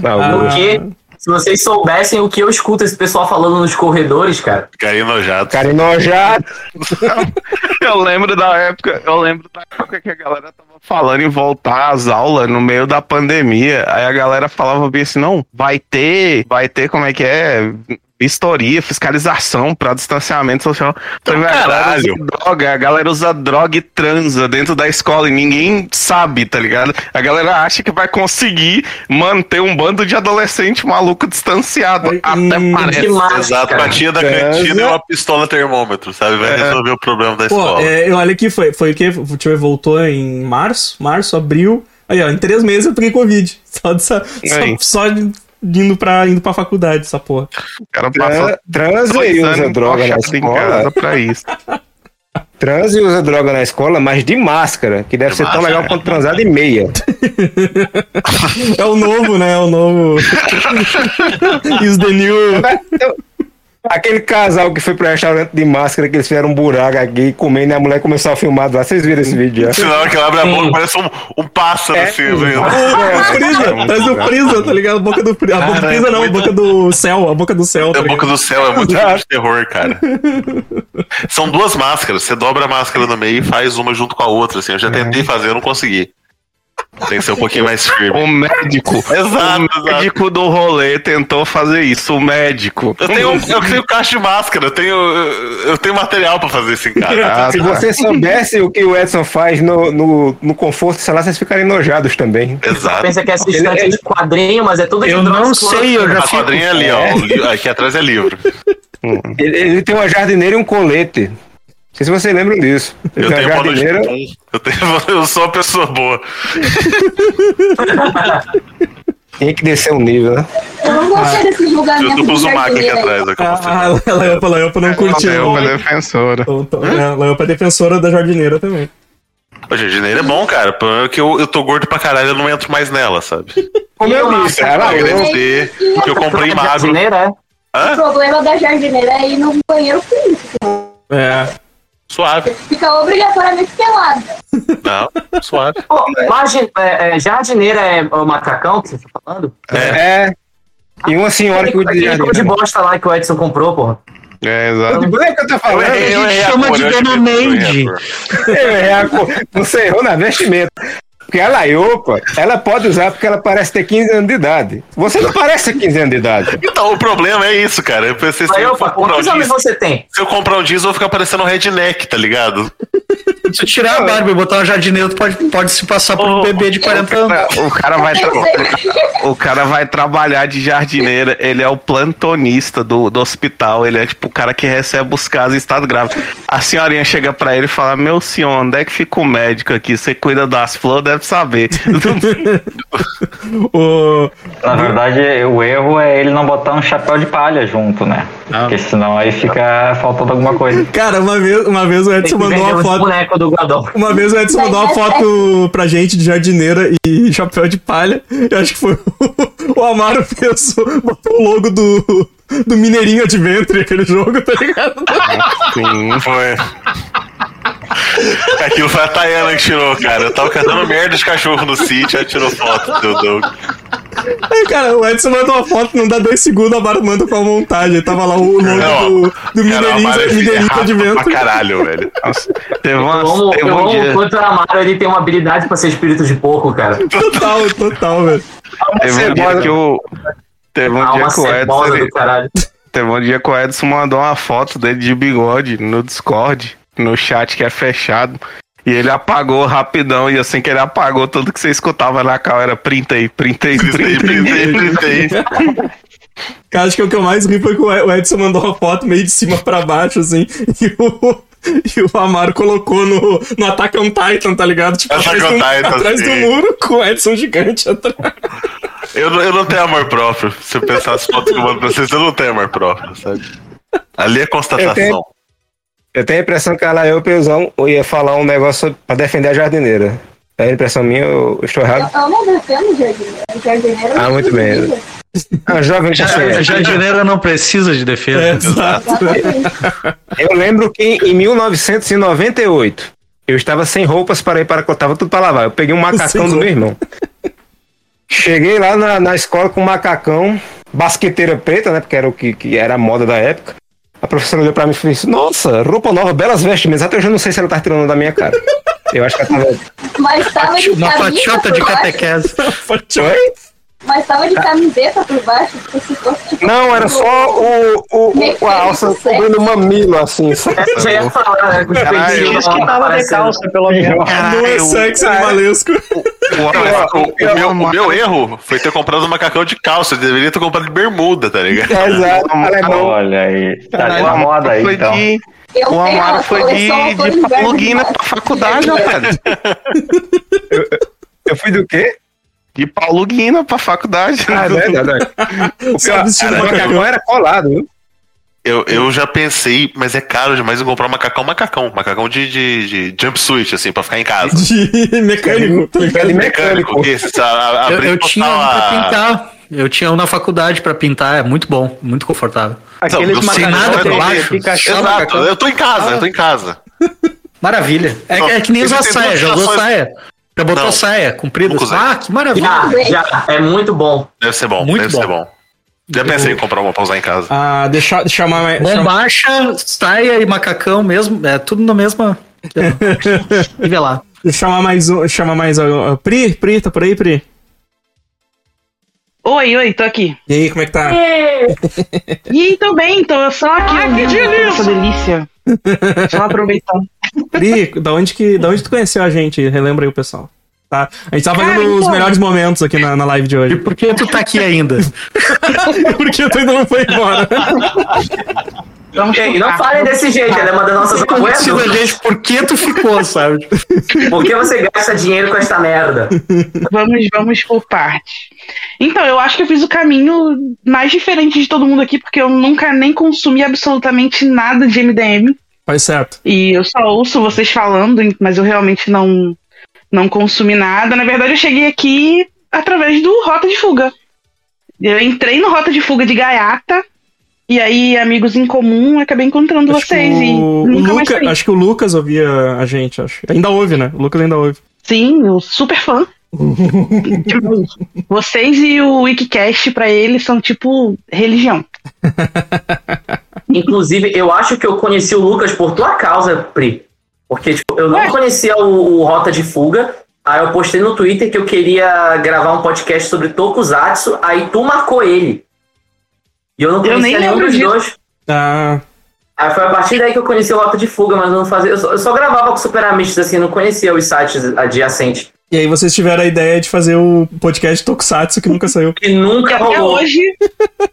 Não, Ah. Porque, se vocês soubessem o que eu escuto esse pessoal falando nos corredores, cara. Ficaria enojado. cara enojado. [LAUGHS] Eu lembro da época, eu lembro da época que a galera tava falando em voltar às aulas no meio da pandemia. Aí a galera falava bem assim, não, vai ter, vai ter como é que é? Vistoria, fiscalização pra distanciamento social. Velho, a galera caralho. usa droga, a galera usa droga e transa dentro da escola e ninguém sabe, tá ligado? A galera acha que vai conseguir manter um bando de adolescente maluco distanciado. Ai, Até hum, parece. Que massa, Exato, cara. a tia da cantina é uma pistola termômetro, sabe? Vai É. resolver o problema da Pô, escola. é, olha aqui, foi, foi o que? Deixa eu ver, voltou em março, março, abril. Aí, ó, em três meses eu peguei Covid. Só, de, só, só de- indo pra, indo pra faculdade, essa porra. O cara passou Tra- Transa dois e usa droga na escola. pra isso. [LAUGHS] Transa e usa droga na escola, mas de máscara, que deve De ser tão máscara. legal quanto transar de meia. [LAUGHS] É o novo, né? É o novo. [LAUGHS] Is the new. Aquele casal que foi pro restaurante de máscara, que eles fizeram um buraco aqui comendo e a mulher começou a filmar lá. Vocês viram esse vídeo já? Senão que ela abre a boca, parece um, um pássaro, É, assim, vendo? O Freeza, traz o Freeza, tá ligado? A boca do Freeza. A boca do Freeza é não, a boca do céu, a boca do céu. Tá A boca do céu é muito de terror, cara. São duas máscaras. Você dobra a máscara no meio e faz uma junto com a outra. Assim. Eu já tentei fazer, eu não consegui. Tem que ser um pouquinho mais firme. O médico, [LAUGHS] Exato, o exato. médico do rolê tentou fazer isso. O médico. Eu tenho, eu tenho caixa de máscara, eu tenho, eu tenho material pra fazer isso em casa. Ah, Se tá. você soubesse o que o Edson faz no, no, no conforto, sei lá, vocês ficariam enojados também. Exato. Pensa que é essa Ele- estante ele- de quadrinho, mas é tudo de Eu não sei, eu já fico. quadrinha é ali, ó. Aqui atrás é livro. Ele, ele tem uma jardineira e um colete. Não sei se vocês lembram disso. Eu tenho jardineira. Eu, tenho, eu sou uma pessoa boa. [LAUGHS] Tem que descer um nível, né? Eu não gostei desse Eu julgamento tô com o do Zumac aqui atrás. eu mostrei. Ah, a Leopa, a Leopa não curtiu. É uma defensora. Então, é, A Leopa é defensora da jardineira também. O jardineiro é bom, cara. O problema é que eu, eu tô gordo pra caralho, eu não entro mais nela, sabe? Como eu disse, emagrecer, porque eu comprei magro. Jardineira, é? O Hã? problema da jardineira é ir no banheiro público. É. Suave. Fica obrigatoriamente pelado. Não, suave. Pô, é, é, jardineira é o macacão que você tá falando? É. E uma senhora que Aquele cor de bosta lá que o Edson comprou, porra. É, exato. De boneco que eu tô Eu falando. errei, eu errei a chama cor, de Dona cor. Eu errei a cor. Você errou na vestimenta. Porque a Laiopa, ela pode usar porque ela parece ter 15 anos de idade. Você não parece ter 15 anos de idade. Então, o problema é isso, cara. Eu pensei, se, Aí, eu opa, comprar um quantos anos jeans, você tem? se eu comprar um jeans, eu vou ficar parecendo um redneck, tá ligado? Se eu tirar a barba e botar uma jardineira, tu pode, pode se passar por um bebê de 40 anos. O cara vai, o cara vai trabalhar de jardineira, ele é o plantonista do, do hospital, ele é tipo o cara que recebe os casos em estado grave. A senhorinha chega pra ele e fala: Meu senhor, onde é que fica o médico aqui? Você cuida das flores, deve saber. [LAUGHS] O... Na verdade, o erro é ele não botar um chapéu de palha junto, né? Porque senão aí fica faltando alguma coisa. Cara, uma vez, uma vez o Edson mandou uma foto. boneco do Godot. Uma vez o Edson mandou uma foto pra gente de jardineira e [LAUGHS] chapéu de palha. Eu acho que foi o, Amaro fez, botou o logo do, do Mineirinho Adventure, aquele jogo, tá ligado? Sim, foi. [LAUGHS] Aquilo foi a Tayana que tirou, cara. Eu tava catando merda de cachorro no sítio, aí tirou foto do Doug. Aí, cara, o Edson mandou uma foto, não dá dois segundos, a Amaro manda com a montagem. Tava lá o logo Não, do, do Mineirinho, é Mineirinho rápido pra caralho, velho. Teve, Eu uma, amo, teve eu um amo dia. o quanto o Amaro ele tem uma habilidade pra ser espírito de porco, cara. Total, total, velho. Teve um dia que o. Teve um Ah, dia que o Edson. ele-. Teve um dia que o Edson mandou uma foto dele de bigode no Discord, no chat que é fechado. E ele apagou rapidão, e assim que ele apagou, tudo que você escutava na cal era printei, printei, printei, printei, printei. Cara, acho que o que eu mais ri foi que o Edson mandou uma foto meio de cima pra baixo, assim, [LAUGHS] e o, e o Amaro colocou no, no Attack on Titan, tá ligado? Tipo, Attack atrás, on do, Titan, atrás do muro com o Edson gigante atrás. Eu, não- eu não tenho amor próprio. Se eu pensar as fotos que eu mando pra vocês, eu não tenho amor próprio, sabe? Ali é Eu constatação. Eu tenho a impressão que a Laiopa ia, usar um- ia falar um negócio pra defender a jardineira. É a impressão minha, eu estou errado. Eu não defendo jardineiro. Jardineiro Ah, muito bem. Ah, jovem A jardineira não precisa de defesa. É, exato. Eu lembro que em 1998 eu estava sem roupas para ir para eu tava tudo para lavar. Eu peguei um macacão do meu irmão. Cheguei lá na, na escola com um macacão, basqueteira preta, né? Porque era o que, que era a moda da época. A professora olhou pra mim e disse: Nossa, roupa nova, belas vestimentas. Até hoje eu não sei se ela tá tirando da minha cara. Eu acho que ela tava. Mas tava de Uma camisa fatiota de por baixo. catequese. Oi? Mas tava de camiseta por baixo. se fosse, tipo, Não, era só o, o, o- a alça cobrindo o mamilo, assim. Eu já ia falar, né? Com os Caralho, Diz que tava de calça, pelo menos. Não é sexo animalesco. O, o meu, o meu erro foi ter comprado um macacão de calça. Eu deveria ter comprado de bermuda, tá ligado? Exato, alemão. Olha aí. Tá na moda aí, foi então. de, eu o Amaro foi de, de Paluguina demais. pra faculdade, rapaz. Eu fui do quê? De Paulo Guina pra faculdade. Ah, é verdade. [LAUGHS] O Só vestindo cara, o macacão. era colado, viu? Eu, eu já pensei, mas é caro demais eu comprar um macacão, macacão. Macacão de, de, de jumpsuit, assim, pra ficar em casa. De [LAUGHS] mecânico, de Mecânico, que esse, a, a, Eu, abrir eu tinha um pra pintar. Eu tinha um na faculdade pra pintar. É muito bom, muito confortável. Aqueles Não, sem nada por de baixo. Exato, macacão. eu tô em casa, eu tô em casa. Maravilha. É, é que nem usar saia. Já usou saia? Já botou Não. saia comprida? Ah, que maravilha. Já, já, é muito bom. Deve ser bom, Muito deve bom. ser bom. Já pensei em comprar uma pra usar em casa. Ah, deixa, deixa eu chamar chama- Bombacha, saia e macacão mesmo. É tudo na mesma. [LAUGHS] Nivelar. Deixa eu chamar mais um. Chama mais. um. Pri, Pri, tá por aí, Pri? Oi, oi, tô aqui. E aí, como é que tá? [LAUGHS] Ih, tô bem, tô só aqui ouvindo essa delícia. Só aproveitando. Pri, da onde, que, da onde tu conheceu a gente? Relembra aí o pessoal. Tá? A gente tá Cara, fazendo os então- melhores momentos aqui na, na live de E hoje. por que tu tá aqui ainda? [LAUGHS] Porque tu ainda não foi embora. Ei, não falem desse jeito, né? Mandando nossas Conhecido a moedas. gente, por que tu ficou, sabe? Por que você gasta dinheiro com esta merda? Vamos, vamos por parte. Então, eu acho que eu fiz o caminho mais diferente de todo mundo aqui, porque eu nunca nem consumi absolutamente nada de MDM. Faz certo. E eu só ouço vocês falando, mas eu realmente não, não consumi nada. Na verdade, eu cheguei aqui através do Rota de Fuga. Eu entrei no Rota de Fuga de Gaiata, e aí, amigos em comum, acabei encontrando Acho vocês. E o, o nunca mais Luca, acho que o Lucas ouvia a gente, acho. Ainda ouve, né? O Lucas ainda ouve. Sim, eu super fã. [LAUGHS] Tipo, vocês e o Wikicast, pra ele, são tipo religião. [LAUGHS] Inclusive, eu acho que eu conheci o Lucas por tua causa, Pri. Porque, tipo, eu não Ué? conhecia o, o Rota de Fuga. Aí eu postei no Twitter que eu queria gravar um podcast sobre Tokusatsu, aí tu marcou ele. E eu não Eu conhecia nem nenhum dos disso. dois. Ah, Aí foi a partir daí que eu conheci o Rota de Fuga, mas eu não fazia. Eu só, eu só gravava com Super Amistos, assim, não conhecia os sites adjacentes. e aí vocês tiveram a ideia de fazer o podcast Tokusatsu que nunca saiu. Que nunca Até rolou. hoje,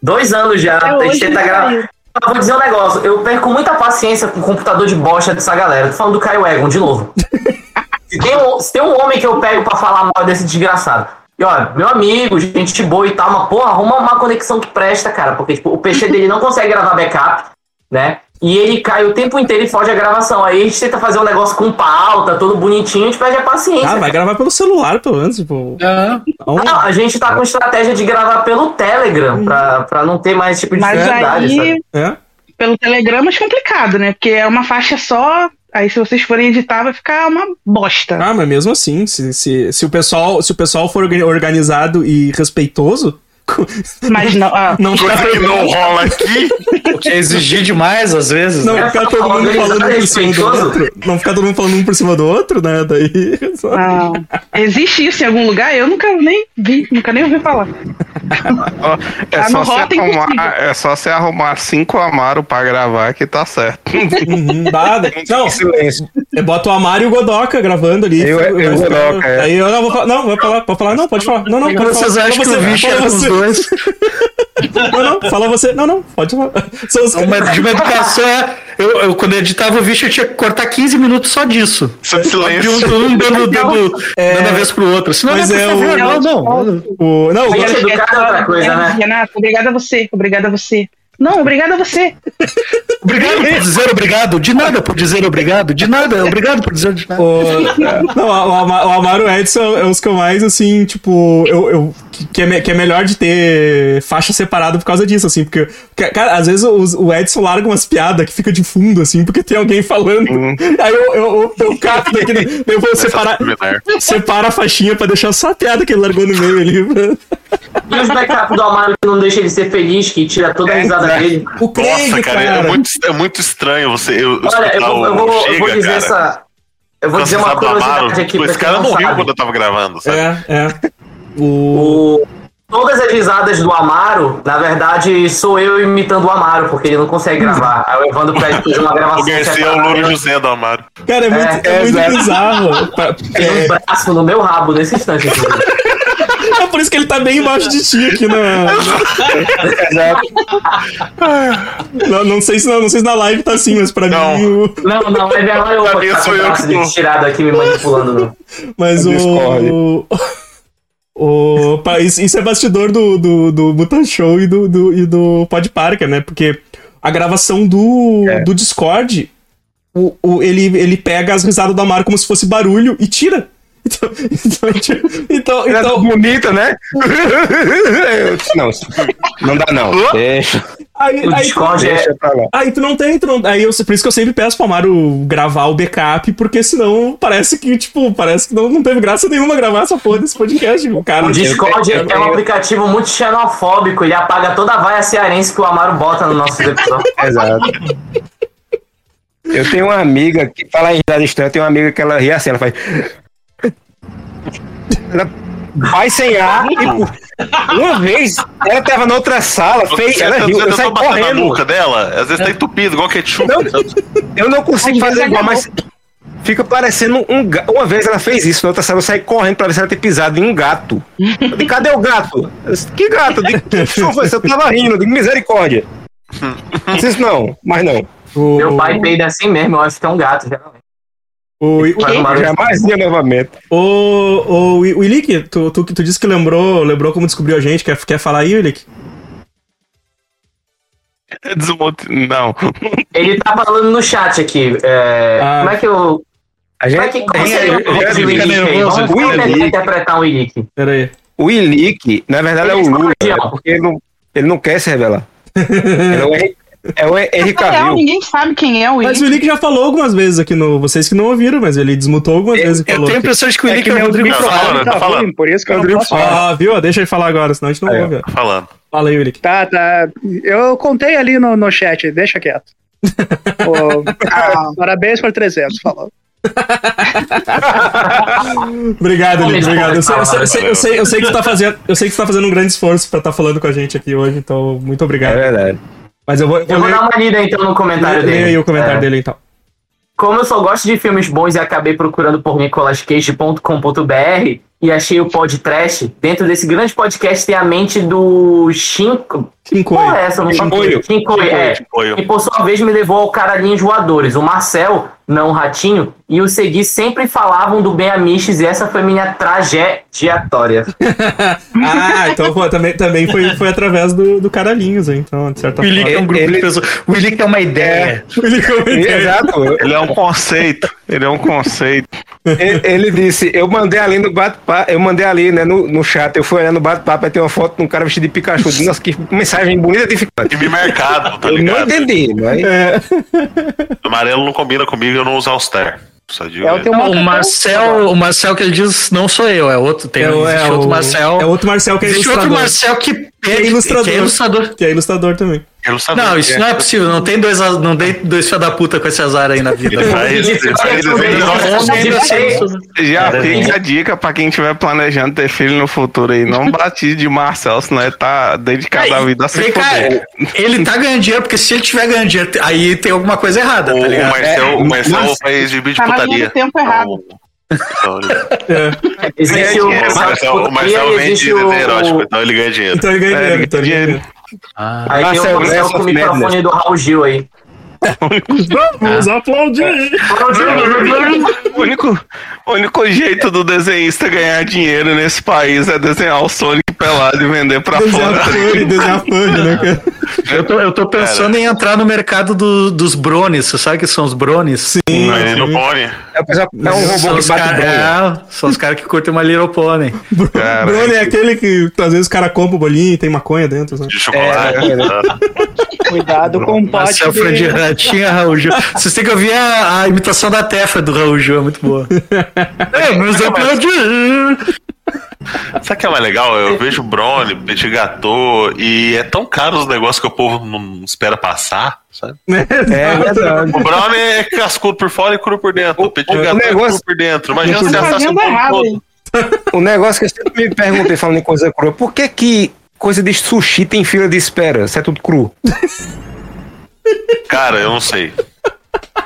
Dois anos já, até a gente hoje gravar. saiu. Eu vou dizer um negócio, eu perco muita paciência com o computador de bosta dessa galera. Tô falando do Caio Egon, de novo. [LAUGHS] se, tem um, se tem um homem que eu pego pra falar mal desse desgraçado. E olha, meu amigo, gente boa e tal, mas porra, arruma uma conexão que presta, cara. Porque tipo, o PC dele não consegue gravar backup, né? E ele cai o tempo inteiro e foge a gravação. Aí a gente tenta fazer um negócio com pauta, todo bonitinho, a gente perde a paciência. Ah, vai gravar pelo celular, pelo menos, tipo. Ah, Não, Não, a gente tá com estratégia de gravar pelo Telegram, pra, pra não ter mais esse tipo de Mas dificuldade, aí, sabe? é? pelo Telegram é complicado, né? Porque é uma faixa só. Aí se vocês forem editar, vai ficar uma bosta. Ah, mas mesmo assim, se, se, se, o, pessoal, se o pessoal for orga- organizado e respeitoso, Mas não. ah, não Coisa que não rola aqui. O que é exigir demais, às vezes. não né? ficar todo mundo falando um por cima do outro. Não ficar todo mundo falando um por cima do outro, né? Daí. [LAUGHS] só- ah, existe isso em algum lugar? Eu nunca nem vi, nunca nem ouvi falar. É Tá só, Rota arrumar, é só você arrumar cinco Amaro pra gravar que tá certo. Uhum, nada. [LAUGHS] Não, Silêncio. eu boto o Amaro e o Godoka gravando ali. Eu- eu Vai ficar- Godoka, é. Aí eu não vou falar. Não, vai falar, pode falar. Não, pode falar. Não, não, pode vocês falar. acham que o você, bicho [LAUGHS] fala dois? Não, não, fala você. Não, não, pode falar. São os- Uma, [LAUGHS] de uma educação é. Eu, eu, quando eu editava o vídeo, eu tinha que cortar 15 minutos só disso. Só de De um, silêncio. um dando, dando, É. dando a vez pro outro. Senão, Mas não, é o- não, não. O, não, o é outra coisa, né? Renato, obrigada a você, obrigada a você. Não, obrigada a você. [LAUGHS] Obrigado por dizer obrigado. De nada por dizer obrigado. De nada. Obrigado por dizer de nada. O, não, o, Ama- o Amaro Edson é os que eu mais, assim, tipo, eu, eu, que, é, que é melhor de ter faixa separada por causa disso, assim, porque, cara, às vezes os- o Edson larga umas piadas que fica de fundo, assim, porque tem alguém falando. Aí eu, eu, eu, eu cato daqui, né? eu vou separar, separa a faixinha pra deixar só a piada que ele largou no meio ali. E os backup do Amaro que não deixa ele ser feliz, que tira toda a risada dele. O Craig, Nossa, cara, cara. É, muito, é muito estranho você. Eu, Olha, eu vou, eu vou, eu Chega, vou dizer cara. essa. Eu vou dizer uma curiosidade Amaro, aqui. pra esse cara não riu sabe. quando eu tava gravando, sabe? É, é. O... O- Todas as risadas do Amaro, na verdade, sou eu imitando o Amaro, porque ele não consegue gravar. Aí o Evandro pede fazer uma gravação. [LAUGHS] O Garcia é o. Louro José do Amaro. Cara, é muito, é, É, muito exato. bizarro. Tem um braço no meu rabo nesse instante. [LAUGHS] É por isso que ele tá bem embaixo de ti aqui na. Não, não sei se não, não sei se na live tá assim, mas pra Não. mim. O, Não, não, é é eu vou com sou o eu que tô. tirado aqui me manipulando. Não. mas o. Discord. O, isso, isso é bastidor do, do, do Mutant Show e do, do, e do Pod Parker, né? Porque a gravação do, É. do Discord, o, o, ele, ele pega as risadas do Amaro como se fosse barulho e tira. Então, então, tipo, então, Ela é então, bonita, né? [LAUGHS] Não, não dá não. Deixa, aí, O aí, Discord é. deixa pra lá. Aí tu não tem, tu não, aí eu, por isso que eu sempre peço pro Amaro gravar o backup, porque senão parece que, tipo, parece que não, não teve graça nenhuma gravar essa porra desse podcast. O cara. O Discord eu é um aplicativo muito xenofóbico, ele apaga toda a vaia cearense que o Amaro bota no nosso episódio. [LAUGHS] Exato. Eu tenho uma amiga que fala em risada estranha, eu tenho uma amiga que ela ri assim, ela faz. Ela vai sem ar e por- uma vez ela tava na outra sala, fez, ela riu, eu saí na correndo. nuca dela? Às vezes tá entupido, igual ketchup. Não, eu não consigo fazer igual, é mas fica parecendo um gato. Uma vez ela fez isso, na outra sala eu saí correndo pra ver se ela tinha pisado em um gato. Eu digo, cadê o gato? Eu disse, que gato? Eu digo, que esse? Eu tava rindo, eu digo, misericórdia. [LAUGHS] Não sei se não, mas não. Meu pai peida assim mesmo, eu acho que é um gato, geralmente. O, barulho. Jamais ia novamente. o, o, o Willick, tu, tu, tu disse que lembrou, lembrou como descobriu a gente. Quer, quer falar aí, Willick? [LAUGHS] Desmonte... Não. Ele tá falando no chat aqui. é, Ah. Como é que eu. A Como é gente que como o aí? nervoso, Vamos vamos Willick. tentar interpretar um Willick. Pera aí. O Ilick, na verdade, é o Lula, é porque ele não, ele não quer se revelar. Ele é o é o Henry Cavill. ninguém sabe quem é o Mas William. o Willick já falou algumas vezes aqui no. Vocês que não ouviram, mas ele desmutou algumas vezes e Eu falou. tenho a que- impressão de que o É Henrique que é o Rodrigo falando, tá tá falando. por isso que eu não posso falar. Ah, viu? Deixa ele falar agora, senão a gente não ouve. Tá falando. Fala aí, Willick. Tá, tá. Eu contei ali no, no chat, deixa quieto. [LAUGHS] Ah, parabéns por 300, falou. [LAUGHS] obrigado, Lick, obrigado. Eu sei, eu, sei, eu, sei, eu, sei, eu sei que tu tá fazendo, eu sei que tu tá fazendo um grande esforço pra estar tá falando com a gente aqui hoje, então muito obrigado. É verdade. Mas eu vou, eu vou dar uma lida então no comentário lê, dele. Aí o comentário É. dele então. Como eu só gosto de filmes bons e acabei procurando por nicolascage.com.br e achei o podcast, dentro desse grande podcast tem a mente do Shinko. Shinkoi. Qual é essa? Shinkoio. Shinkoi, é. E por sua vez me levou ao caralhinhos voadores. O Marcel, não o Ratinho, e o Segui sempre falavam do Ben Amiches e essa foi minha trajetória. [LAUGHS] Ah, então pô, também, também foi, foi através do, do Caralhinhos, então, de certa O Willick é forma. um grupo Ele- de pessoas. O Willick é uma ideia. Ele comentou. Exato. [LAUGHS] Ele é um conceito. Ele é um conceito. Ele, ele disse, eu mandei ali no bate-papo, eu mandei ali, né, no, no chat, eu fui olhando no bate-papo, aí tem uma foto de um cara vestido de Pikachu. [LAUGHS] Nossa, que mensagem bonita de ficar. Time mercado, tá Eu não ligado? entendi, mas... É, Amarelo não combina comigo, eu não uso All-Star. Só digo É o isso. teu O Marcel, o Marcel que ele diz não sou eu, é outro. Tem é, é outro o- Marcel. É outro Marcel que é existe outro ilustrador. Marcel que, Que é ilustrador. que é ilustrador. Que é ilustrador também. Não, isso não é possível. Não tem dois, não tem dois filha da puta com esse azar aí na vida. Já fica a dica pra quem estiver planejando ter filho no futuro aí. Não [LAUGHS] bate de Marcel, senão ele tá dedicado à vida a se Vem cá, foder. ele tá ganhando dinheiro, porque se ele tiver ganhando dinheiro, aí tem alguma coisa errada, O, tá o ligado? Marcel, o Marcel Mas- faz gibi de Tá na linha putaria. tempo errado. Então, ele- Existe o, o Marcel, o Marcel vende o- erótico, então ele ganha dinheiro. Então ele ganha É, dinheiro, dinheiro. Aí tem o com o of microfone do Raul Gil aí. Vamos aplaudir! O único, o único jeito do desenhista ganhar dinheiro nesse país é desenhar o Sonic pelado e vender pra Desenhar fora. fone, desenhar fone, né, cara? Eu tô, eu tô pensando em entrar no mercado do- dos brones. Você sabe que são os brones? Sim. Mas no Pony. É, é um São robô os, que bate cara, é, são os caras que curtem uma Little Pony. Brony é aquele que às vezes o cara compra o bolinho e tem maconha dentro, sabe? De chocolate. É, tá? Cuidado com o pote Marcel Fred de... Ratinha, Raul Gil. Vocês têm que ouvir a, a imitação da Tefa do Raul Gil, é muito boa. [LAUGHS] é, mas eu perdi. Sabe o que é mais legal? Eu vejo Brony, Petit Gâteau, e é tão caro os negócios que o povo não espera passar, sabe? [LAUGHS] É verdade. O Brownie é cascudo por fora e cru por dentro. O Petit o Gâteau é negócio- cru por dentro. Imagina Você se tá assasse o errado todo. [LAUGHS] O negócio que eu sempre me perguntei falando em coisa crua, por que que coisa de sushi tem fila de espera? Isso é tudo cru. [LAUGHS] Cara, eu não sei.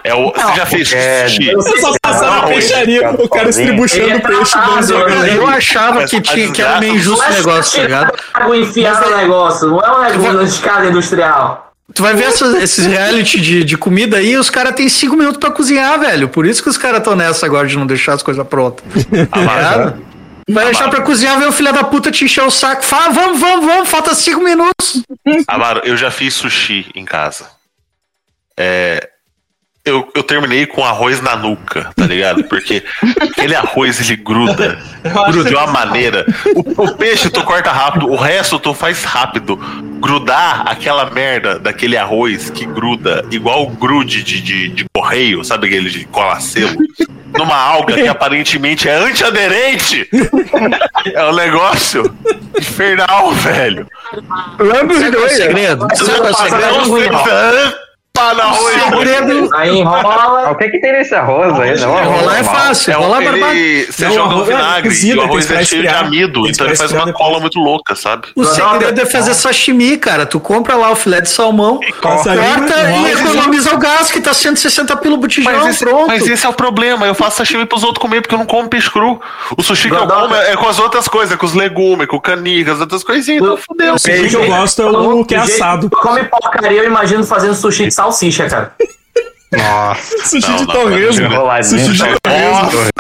É o, você já fez sushi? Eu só passar na peixaria, o cara estribuchando o peixe galera. Eu achava que, tinha, que era meio injusto o negócio, tá ligado? Água enfiada no negócio, não é um negócio de escada industrial. Tu vai ver essas- esses reality de, de comida aí, os caras têm cinco minutos pra cozinhar, velho. Por isso que os caras estão nessa agora de não deixar as coisas prontas. [LAUGHS] Tá Vai deixar pra cozinhar, ver o filho da puta te encher o saco. Fala, vamos, vamos, vamos, falta cinco minutos. Amaro, eu já fiz sushi em casa. É, eu, eu terminei com arroz na nuca, tá ligado? Porque aquele arroz ele gruda. Gruda de uma maneira. O, o peixe tu corta rápido, o resto tu faz rápido. Grudar aquela merda daquele arroz que gruda, igual o grude de, de, de correio, sabe aquele de cola selo? Numa alga que aparentemente é antiaderente. É um negócio infernal, velho. Lambe os dois. né? segredo? Sabe o segredo? Pá na arroz. segredo. Aí enrola. O que que tem nesse arroz aí? Não, Enrolar é fácil, É, enrolar é barbado. ele, você Não, joga o é vinagre e o arroz é esperar cheio de amido, então ele faz uma cola muito louca, sabe? O segredo é fazer sashimi, cara. Tu compra lá o filé de salmão, corta e economiza o gás, que tá 160 pila o botijão, Mas esse, pronto. mas esse é o problema, eu faço sashimi pros outros comer porque eu não como peixe cru. O sushi que eu como é com as outras coisas, com os legumes, com o canica, as outras coisinhas, então fudeu. O sushi que eu gosto é o que é assado. Tu come porcaria, eu imagino fazendo sushi de salsicha, cara. Sushi Não, de torresmo. Sushi de torresmo. Nossa.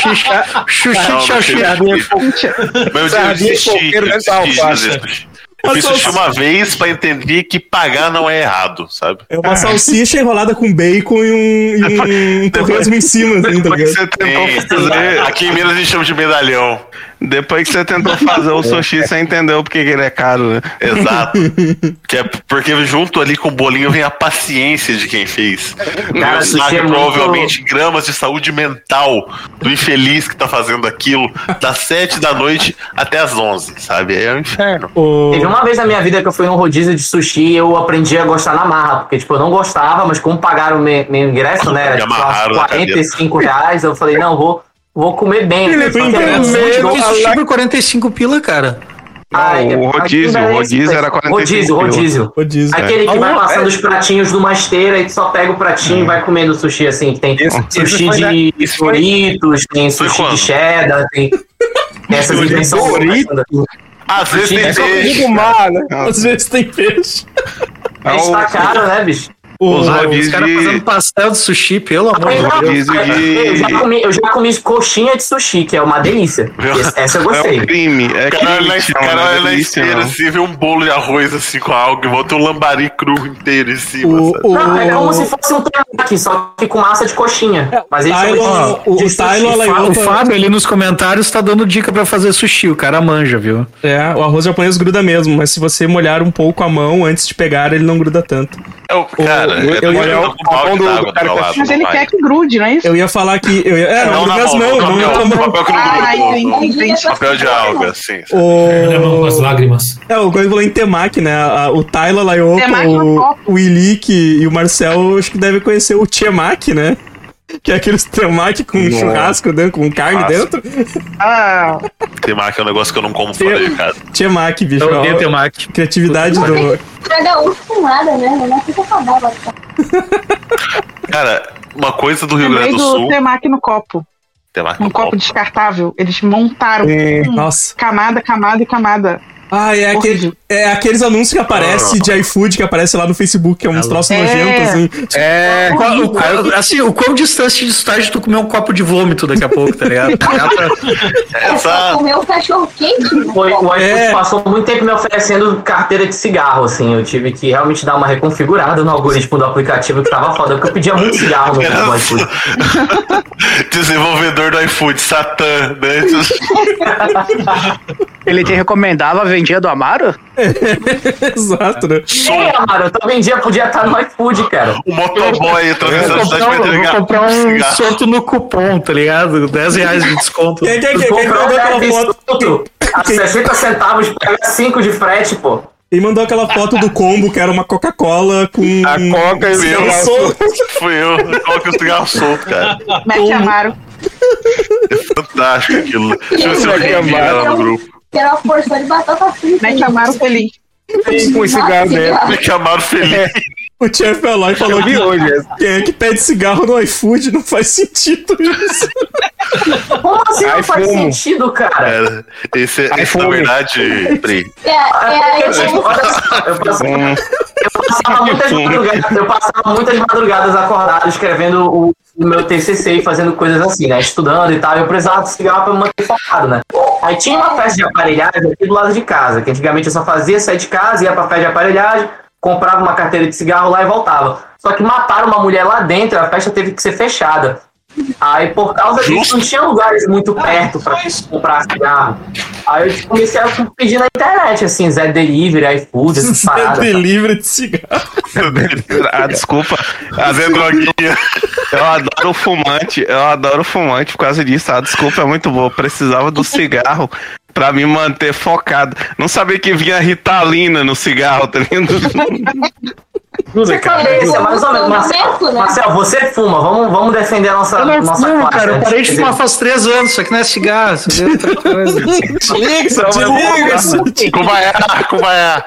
Salsicha, xuxi Não, de salsicha. Sardinha com- Mas eu Sardinha coqueiro alface. Eu fiz sushi uma vez pra entender que pagar não é errado, sabe? É uma salsicha enrolada com bacon e um, e um torresmo em cima, assim, tá Depois que ligado? você tentou fazer. Aqui em Minas a gente chama de medalhão. Depois que você tentou fazer o sushi, você entendeu porque que ele é caro, né? Exato. [LAUGHS] que é porque junto ali com o bolinho vem a paciência de quem fez. Cara, saco, é muito- provavelmente gramas de saúde mental do infeliz que tá fazendo aquilo das 7 da noite até as 11, sabe? É um inferno. O... Teve uma vez na minha vida que eu fui num rodízio de sushi eu aprendi a gostar na marra, porque tipo, eu não gostava, mas como pagaram meu, meu ingresso, né? Era tipo, uns amarraram na 45 reais, eu falei, não, vou, vou comer bem. Ele né? Medo bom. de sushi por 45 pila, cara. Ai, o rodízio, não é o rodízio era 45 Rodízio, pila. rodízio. Rodízio. Aquele que É. vai passando é. os pratinhos numa esteira e tu só pega o pratinho e vai comendo sushi assim. Tem sushi foi de foi- Doritos, tem sushi de cheddar, tem. tem [LAUGHS] essas invenções. Doritos? Às vezes tem É peixe. Mar, né? Às vezes tem peixe. Mas tá caro, né, bicho? O- Os Os caras fazendo pastel de sushi, pelo amor Mas de Deus. eu, já comi, eu já comi coxinha de sushi, que é uma delícia. Essa eu É gostei. um crime. É Cara, crime, na, cara, é olha na esteira, assim, vê um bolo de arroz assim com algo, e bota um lambari cru inteiro em cima. O, o, Não, é como se fosse um temaki, só que com massa de coxinha. Mas eles Tylon- chamam de, o- de o sushi. Fábio ali nos comentários tá dando dica pra fazer sushi. O cara manja, viu? É, o arroz japonês gruda mesmo, mas se você molhar um pouco a mão antes de pegar, ele não gruda tanto. Eu, cara, eu- do- do cara lado, Mas não ele quer que grude, não é isso? Eu ia falar que. Eu ia, é, não, Não gruda na minhas mão, mãos, não mão. papel que não Ah. Papel de alga, mão com as O, lágrimas. é, o Goi falou em Temaki, né? O Tyler Laiopa, no o, o Ilick e o Marcel, acho que devem conhecer o Temaki, né? [LAUGHS] Que é aqueles temaki com Nossa. churrasco dentro, com carne Nossa. dentro. Ah, Temaki é um negócio que eu não como fora de casa. Temaki, bicho. Eu odeio temaki. Criatividade do. Pra gaúcho com nada, né? Não fica saudável. Cara, uma coisa do Rio Grande do do Sul. temaki no copo. Temaki Um no copo copo. descartável. Eles montaram um Nossa. camada, camada e camada. Ah, é, aquele, é aqueles anúncios que aparecem de iFood que aparece lá no Facebook, que é uns troços É. nojentos, assim. É. Qual- o qual- assim, o quão distante de estar de tu comer um copo de vômito daqui a pouco, tá ligado? [LAUGHS] Essa, Comer um cachorro quente. né? Foi, o iFood É. passou muito tempo me oferecendo carteira de cigarro, assim. Eu tive que realmente dar uma reconfigurada no algoritmo do aplicativo que tava foda, porque eu pedia muito cigarro no, no iFood. [LAUGHS] desenvolvedor do iFood, Satã, né? [LAUGHS] Ele te recomendava, vendia do Amaro? [LAUGHS] Exato, né? Ei, Amaro, eu também dia podia estar no iFood, cara. O motoboy atravessando a cidade comprar, pra um- vou entregar comprar um sorto no cupom, tá ligado? 10 reais de desconto. Quem, quem, quem, quem Comprar mandou um aquela foto? A 60 centavos pega 5 de frete, pô. Quem mandou aquela foto do combo que era uma Coca-Cola com. A Coca e o Eu cigarro sou. Fui eu, coloquei o cigarro solto, cara. Mete Amaro. Fantástico aquilo. Deixa eu ver se eu ela no grupo. Que era uma porção de batata frita. Mete Amaro feliz. com esse cigarro dentro. Me chamaram feliz. O chefe foi lá e falou que hoje essa. quem é que pede cigarro no iFood não faz sentido isso. Como assim não faz sentido, cara? Cara, esse, esse na verdade, Pri, É, é, Eu, tipo, olha só, eu passava, eu passava muitas madrugadas, eu passava muitas madrugadas acordado escrevendo o, meu TCC e fazendo coisas assim, né? Estudando e tal. Eu precisava de cigarro pra me manter focado, né? Aí tinha uma festa de aparelhagem aqui do lado de casa, que antigamente eu só fazia sair de casa, ia pra festa de aparelhagem, comprava uma carteira de cigarro lá e voltava. Só que mataram uma mulher lá dentro, a festa teve que ser fechada. Aí, por causa disso, não tinha lugares muito perto pra comprar cigarro. Aí eu comecei a pedir na internet, assim, Zé Delivery, iFood, essas paradas. Delivery de cigarro. Ah, desculpa. a Zé Droguinha. Eu adoro fumante, eu adoro fumante por causa disso. A desculpa é muito boa. Precisava do cigarro pra me manter focado. Não sabia que vinha Ritalina no cigarro, tá ligado? [LAUGHS] Você cabeça, mais ou menos. Marcel, Marcel, você fuma, vamos, vamos defender a nossa, Eu não nossa fumo, classe. cara. Eu né? parei de fumar faz 3 anos. Isso aqui não é cigarro. Isso aqui é outra coisa. Desliga-se! Cubaiá, Cubaiá.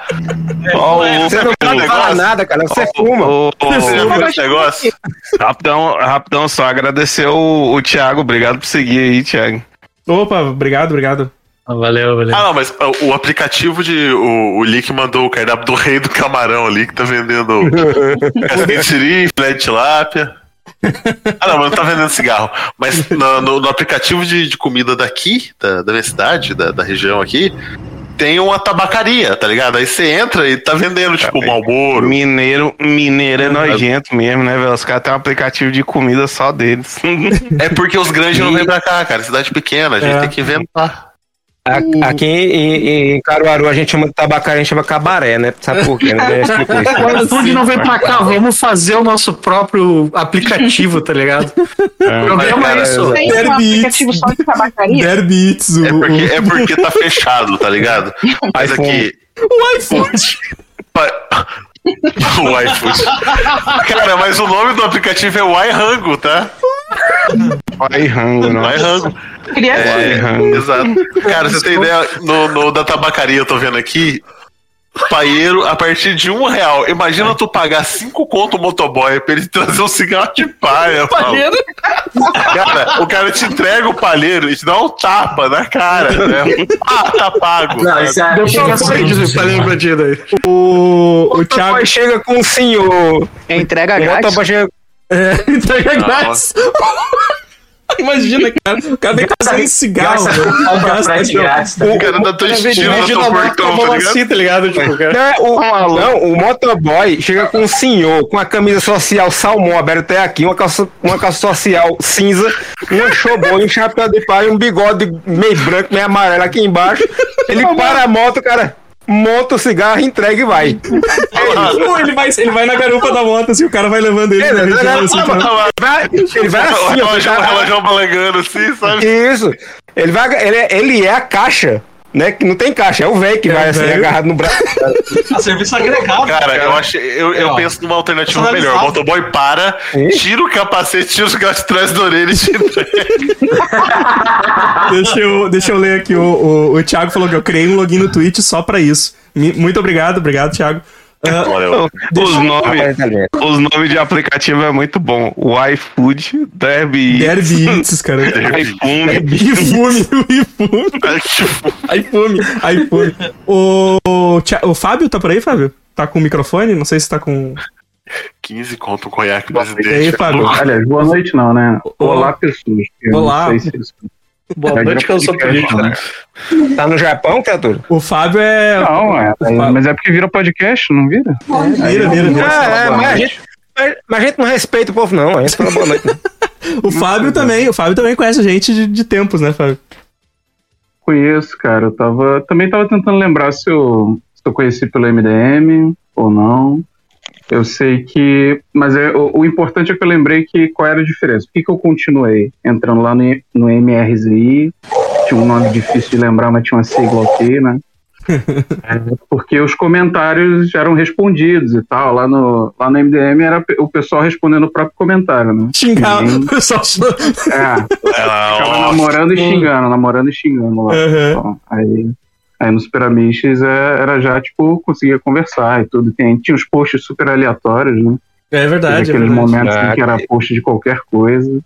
Você não pode falar nada, cara. Você fuma. Ô, ô, Você viu esse negócio? rapidão, rapidão, só agradecer o, o Thiago. Obrigado por seguir aí, Thiago. Opa, obrigado, obrigado. Valeu, valeu. Ah, não, mas o, o aplicativo de. O, o Lick mandou o cardápio do rei do camarão ali, que tá vendendo [LAUGHS] casquinha de siri, filé de tilápia. Ah, não, mas não tá vendendo cigarro. Mas no, no- no aplicativo de, de comida daqui, da, da minha cidade, da, da região aqui, tem uma tabacaria, tá ligado? Aí você entra e tá vendendo, tipo, Malboro. Mineiro, mineiro é nojento mesmo, né, velho? Os caras têm um aplicativo de comida só deles. É porque os grandes não [LAUGHS] vêm pra cá, cara. Cidade pequena, a gente É. tem que inventar. A- Aqui em, em Caruaru a gente chama de tabacaria, a gente chama cabaré, né? Sabe por quê? Né? [LAUGHS] Não vem pra cá, vamos fazer o nosso próprio aplicativo, tá ligado? O [LAUGHS] problema é isso. Tem um aplicativo só de tabacaria? Derby É porque, é porque tá fechado, tá ligado? Mas iPhone. aqui, O iFood. [LAUGHS] o iFood. Cara, mas o nome do aplicativo é o iRango, tá? iRango, não. iRango. Criativo. É, exato. Cara, você tem ideia, no, no da tabacaria eu tô vendo aqui, paieiro a partir de um real. Imagina tu pagar cinco conto o motoboy pra ele trazer um cigarro de paia. Palheiro. [LAUGHS] Cara, o cara te entrega o palheiro e te dá um tapa na cara, né? Ah, tá pago. Não, isso é. Deixa eu falar disso, palheiro bandido aí. O, o Thiago. Thiago chega com um senhor. Entrega O grátis. motoboy chega É, entrega grátis. Imagina, cara. O cara vem trazendo cigarro. Gasta grátis. O cara tiros no Imagina teu portão, tá ligado? assim, tá ligado? Tipo, cara. Não, o, não, o motoboy chega com um senhor com a camisa social salmão aberta até aqui, uma calça, uma calça social cinza, uma showboy, um chapéu de palha, um bigode meio branco, meio amarelo aqui embaixo. Ele para a moto, cara, monta o cigarro, entrega e vai. Pô, ele, vai, ele vai na garupa da moto, assim, o cara vai levando ele na região, assim, Vai- ele vai assim, ó, cara. relógio balangando assim, sabe? Isso. Ele, vai, ele, é- ele é a caixa, né? Que não tem caixa, é o velho que vai assim, agarrado no braço. [LAUGHS] A serviço agregado. Cara, eu acho, eu, eu Ó, penso numa alternativa melhor. O motoboy para, tira o capacete, tira os gatos de trás da orelha e te. [LAUGHS] Deixa eu, deixa eu ler aqui. O, o, o Thiago falou que eu criei um login no Twitch só pra isso. Muito obrigado, obrigado, Thiago. Ah, Valeu. Os nomes os nomes de aplicativo é muito bom. O iFood, Derby, Derby [LAUGHS] Eats, cara. iFume. iFume, iFume. iFume, iFume. O, o, Fábio tá por aí, Fábio? Tá com o microfone? Não sei se tá com. 15 conto um conhaque E aí. Fábio? Aliás, boa noite não, né? Olá, pessoas. Olá. Não sei se. Boa noite, que eu sou político. né? Tá no Japão, criatura? O Fábio é. Não, é, mas é porque vira podcast, não vira? Vira, vira, vira. Ah, é, mas a gente. Mas mas a gente não respeita o povo, não. A gente fala boa noite. O Fábio também, o Fábio também conhece a gente de, de tempos, né, Fábio? Conheço, cara. Eu tava, também tava tentando lembrar se eu, se eu conheci pelo MDM ou não. Eu sei que. Mas é, o, o importante é que eu lembrei que qual era a diferença. Por que, que eu continuei entrando lá no, no MRZI? Tinha um nome difícil de lembrar, mas tinha uma sigla ok, né? [LAUGHS] É, porque os comentários eram respondidos e tal. Lá no, lá no MDM era o pessoal respondendo o próprio comentário, né? Ninguém- o pessoal. É, Ah, Ficava namorando e xingando, namorando e xingando lá. Uhum. Então, aí, aí nos Piramiches é, era já, tipo, conseguia conversar e tudo. Tem, tinha os posts super aleatórios, né? É verdade. Tinha É aqueles verdade. momentos em que era post de qualquer coisa.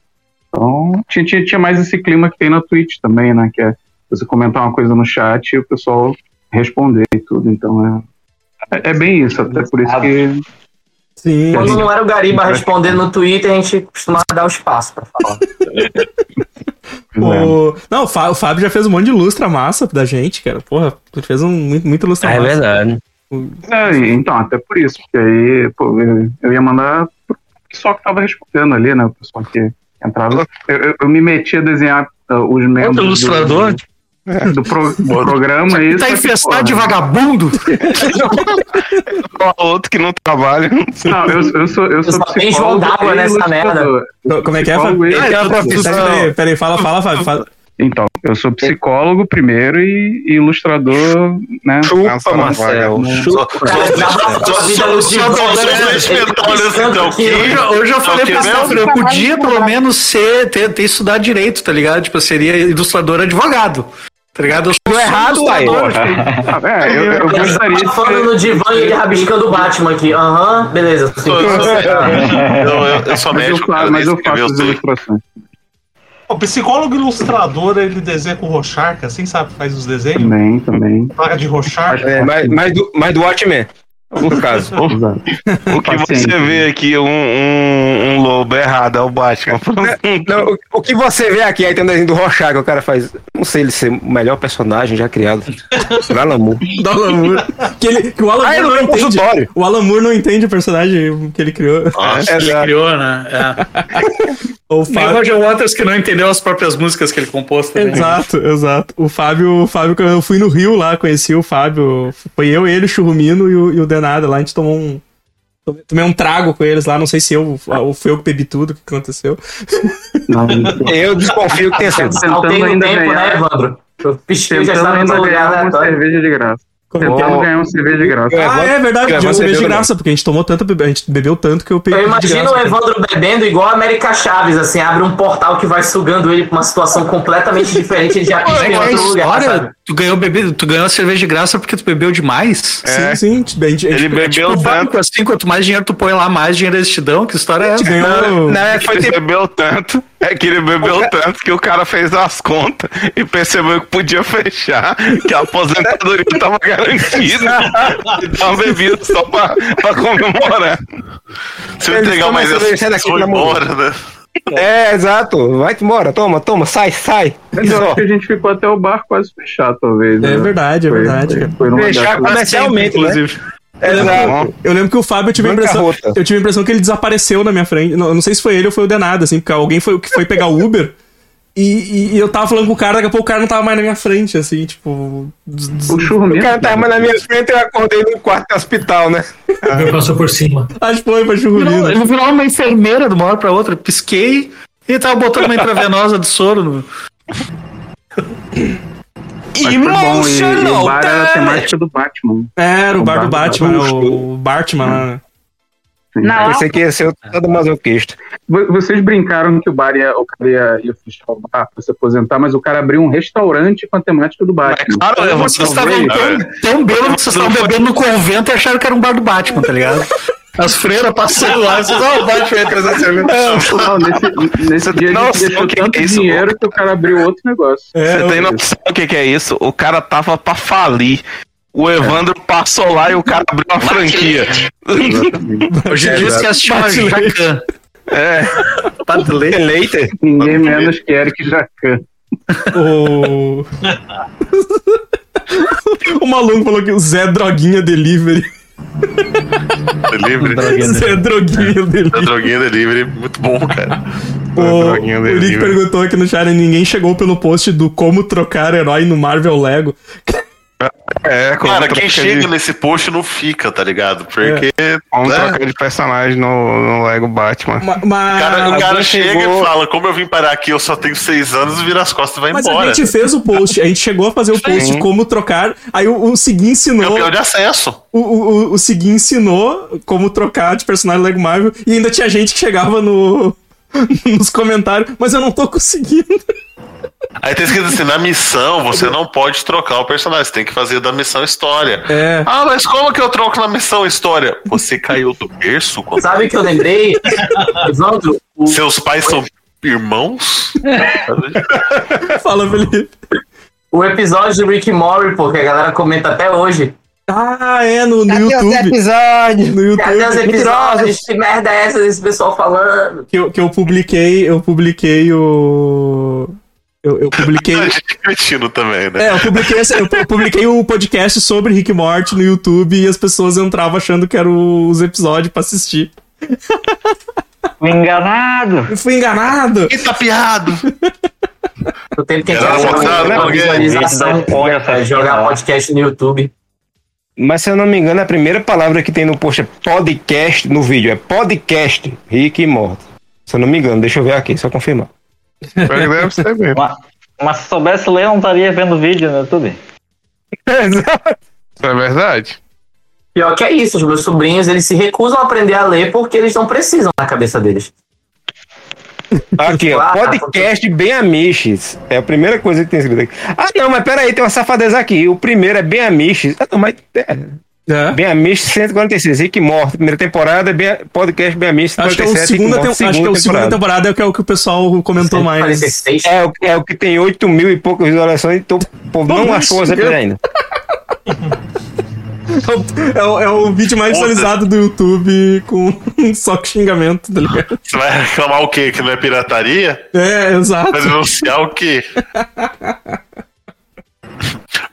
Então, tinha, tinha, tinha mais esse clima que tem na Twitch também, né? Que é você comentar uma coisa no chat e o pessoal responder e tudo. Então, é, é, é bem isso. Até por isso que... Sim. Quando não era o Gariba respondendo no Twitter, a gente costumava dar o espaço pra falar. [LAUGHS] O... Não, o Fá- o Fábio já fez um monte de lustra massa da gente, cara. Porra, ele fez um, muito, muito lustra É massa. verdade. É, então, até por isso, porque aí pô, eu, eu ia mandar pro pessoal que tava respondendo ali, né? O pessoal que entrava. Eu, eu, eu me meti a desenhar uh, os membros. Outro ilustrador? Do, do, pro- do programa. E Tá infestado de vagabundo? Outro que não trabalha. Não, eu, eu sou, eu sou Só tem João psicólogo d'água e nessa. Co- Como é que é, Fábio? e Ah. Peraí, peraí, fala, fala, Fábio. Fala. Então, eu sou psicólogo primeiro e, e ilustrador, né? Chupa, Marcel. Só- só- só- só- só- só- só experimentar, olha assim, então, que- Hoje, eu falei pra? Safra, eu podia pelo menos ser, ter, ter estudado direito, tá ligado? Tipo, eu seria ilustrador advogado. Tá ligado? Eu sou errado, uai. ilustrador. [LAUGHS] Ah, é, eu, eu gostaria de Tá falando no divã e ele rabiscando o Batman aqui. Aham, beleza. Sim. [LAUGHS] Eu, eu, eu sou Mas eu, médico, fa- cara, mas eu faço os as ilustrações. O psicólogo ilustrador, ele desenha com Rochark, assim, sabe? Faz os desenhos. Também, também. Placa de Rochark. É, mais, mais, do, mais do Watchmen, no caso. [LAUGHS] Exato. O que você vê aqui, um, um, um lobo errado, é o Batman. [LAUGHS] Não, o, o que você vê aqui, aí tem um desenho do Rorschach, que o cara faz. Não sei ele ser o melhor personagem já criado. Alan Moore. [LAUGHS] Do Alan Moore. Que, ele, que o Alan Ah, Moore não não é entende. O Alan Moore não entende o personagem que ele criou. Nossa, Ele criou, né? É. O Nem o Fábio. Roger Waters que não entendeu as próprias músicas que ele compôs também. Exato, exato. O Fábio, o Fábio, eu fui no Rio lá, conheci o Fábio. Foi eu, ele, o Churrumino e o, e o Denada lá. A gente tomou um. tomei- um trago com eles lá, não sei se eu ou foi eu que bebi tudo, o que aconteceu. Não, Eu desconfio que tenha sido. No ainda tempo, ganhar. né, Evandro? Pistil já Tentando estava ganhar uma cerveja de graça. Tentando ganhar um cerveja de graça. Ah, é verdade, vou cerveja de graça, porque a gente tomou tanto, a gente bebeu tanto que eu peguei. Eu imagino o Evandro bebendo igual a América Chaves, assim, abre um portal que vai sugando ele pra uma situação completamente diferente, ele já é em é a outro lugar, sabe? Tu ganhou bebida, tu ganhou a cerveja de graça porque tu bebeu demais? Sim, sim. tipo, a gente- a gente- Ele bebeu Tipo, tanto. assim, quanto mais dinheiro tu põe lá, mais dinheiro eles te dão. Que história é essa? ganhou. Não, é, foi Ele tipo, bebeu tanto, é que ele bebeu tanto que o cara fez as contas e percebeu que podia fechar, que a aposentadoria [LAUGHS] estava garantida. E dá uma bebida só pra, pra comemorar. Se eu entregar mais essa, vou de embora, né? é, exato. Vai embora, toma, toma, sai, sai. Mas eu acho que a gente ficou até o bar quase fechar, talvez. É né? verdade, é Foi- verdade. Foi numa Fechar comercialmente, né? Inclusive. Exato. Eu lembro que o Fábio eu tive a impressão. Eu tive a impressão que ele desapareceu na minha frente. Não, eu não sei se foi ele ou foi o Denado, assim, porque alguém foi que foi pegar o Uber. E, e- e eu tava falando com o cara, daqui a pouco o cara não tava mais na minha frente, assim, tipo. des- des- O O cara tava mais na minha frente eu acordei no quarto do hospital, né? Ele passou por cima. Acho que foi pra Virou, churrumino. ele virou uma enfermeira de uma hora pra outra. Pisquei e tava botando uma intravenosa de soro no. Foi bom, e, e o bar era a temática do Batman. Era o bar do O bar do Batman, Batman. o Batman lá. Na Pensei que ia ser o todo masoquista. Vo- Vocês brincaram que o bar ia, o cara ia, ia fechar o bar pra se aposentar, mas o cara abriu um restaurante com a temática do Batman. Claro, eu vou Vocês estavam tão, tão bêbados que vocês estavam bebendo no convento e acharam que era um bar do Batman, tá ligado? As freiras passando lá, vocês, ó, o Batman ia trazer cerveja. Não, nesse, nesse dia a Nossa, gente deixou o que que tanto é isso? dinheiro que o cara abriu outro negócio. É, Você tem noção do que, que é isso? O cara tava pra falir. O Evandro passou lá e o cara abriu uma franquia. Hoje em dia que se chama Jacan. É. Padley. Leiter. Ninguém menos que Eric Jacan. O. o maluco falou que o Zé Droguinha Delivery. Delivery. Zé Droguinha Da Delivery. droguinha delivery, muito bom, cara. O, Droguinha o Nick perguntou aqui no chat: ninguém chegou pelo post do como trocar herói no Marvel Lego. É, Cara, quem de- chega nesse post não fica, tá ligado? Porque. Como né? trocar de personagem no, no Lego Batman. Ma- O cara, o Mas, cara chega chegou- e fala: Como eu vim parar aqui, eu só tenho seis anos, vira as costas e vai mas a embora. gente fez o post, a gente chegou a fazer o post de como trocar. Aí o, o Segui ensinou. Campeão de acesso. O, o, o Segui ensinou como trocar de personagem Lego Marvel. E ainda tinha gente que chegava no. [LAUGHS] Nos comentários, mas eu não tô conseguindo. Aí tem escrito assim: na missão você não pode trocar o personagem, você tem que fazer da missão história. É. Ah, mas como que eu troco na missão história? Você caiu do berço? quando- Sabe o que eu lembrei? Evandro, o- Seus pais são irmãos? Fala, Felipe. o episódio do Rick Mori, pô, que a galera comenta até hoje. Ah, é, no, no Cadê os YouTube. episódios? No Cadê os YouTube. episódios? Que merda é essa desse pessoal falando? Que eu, que eu publiquei, eu publiquei o. Eu, eu publiquei. [LAUGHS] A gente é cretino também, né? É, eu publiquei, eu pu- publiquei o podcast sobre Rick e Morty no YouTube e as pessoas entravam achando que eram os episódios pra assistir. Fui enganado. Eu fui enganado! Tá que gente Era achava mostrado que era alguém. visualização, é, jogar podcast no YouTube. Mas se eu não me engano, a primeira palavra que tem no post é podcast no vídeo. É podcast, Rick e Morty. Se eu não me engano, deixa eu ver aqui, só confirmar. Mas Deve ser mesmo. Mas, mas se soubesse ler, eu não estaria vendo vídeo no YouTube. [LAUGHS] Isso é verdade. Pior que é isso, os meus sobrinhos, eles se recusam a aprender a ler porque eles não precisam na cabeça deles. Aqui, ó. Podcast Bem Amiches. É a primeira coisa que tem escrito aqui. Ah, não, mas peraí, tem uma safadeza aqui. O primeiro é Bem Amiches. Ah, não, mas. É. É. Bem Amiches 146. Rick Morty. Primeira temporada, bem, podcast Bem Amiches Acho que é o 147. segunda, tem, Morty, acho que é o segunda temporada é o que, é o que o pessoal comentou mais. 46. É, o- é o que tem 8 mil e poucas visualizações, então o povo não Pô, achou as ainda. [LAUGHS] É o, é o vídeo mais visualizado do YouTube com [LAUGHS] só com xingamento, tá ligado? Você vai reclamar o quê? Que não é pirataria? É, exato. Vai denunciar o quê?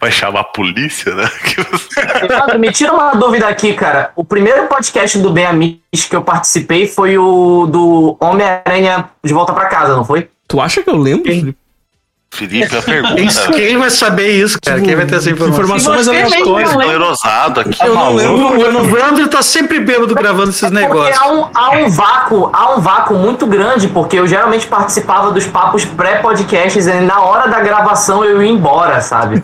Vai chamar a polícia, né? [LAUGHS] Evandro, me tira uma dúvida aqui, cara. O primeiro podcast do Bem Amish que eu participei foi o do Homem-Aranha de Volta pra Casa, não foi? Tu acha que eu lembro? Felipe? Felipe, a pergunta. Quem, quem vai saber isso, cara? Quem vai ter essa informação? Nem aleatórias. não lembra. Esclerosado aqui. Eu não lembro, eu não O Wander tá sempre bêbado gravando esses Porque negócios. há um, há um vácuo, há um vácuo muito grande, porque eu geralmente participava dos papos pré-podcasts e na hora da gravação eu ia embora, sabe?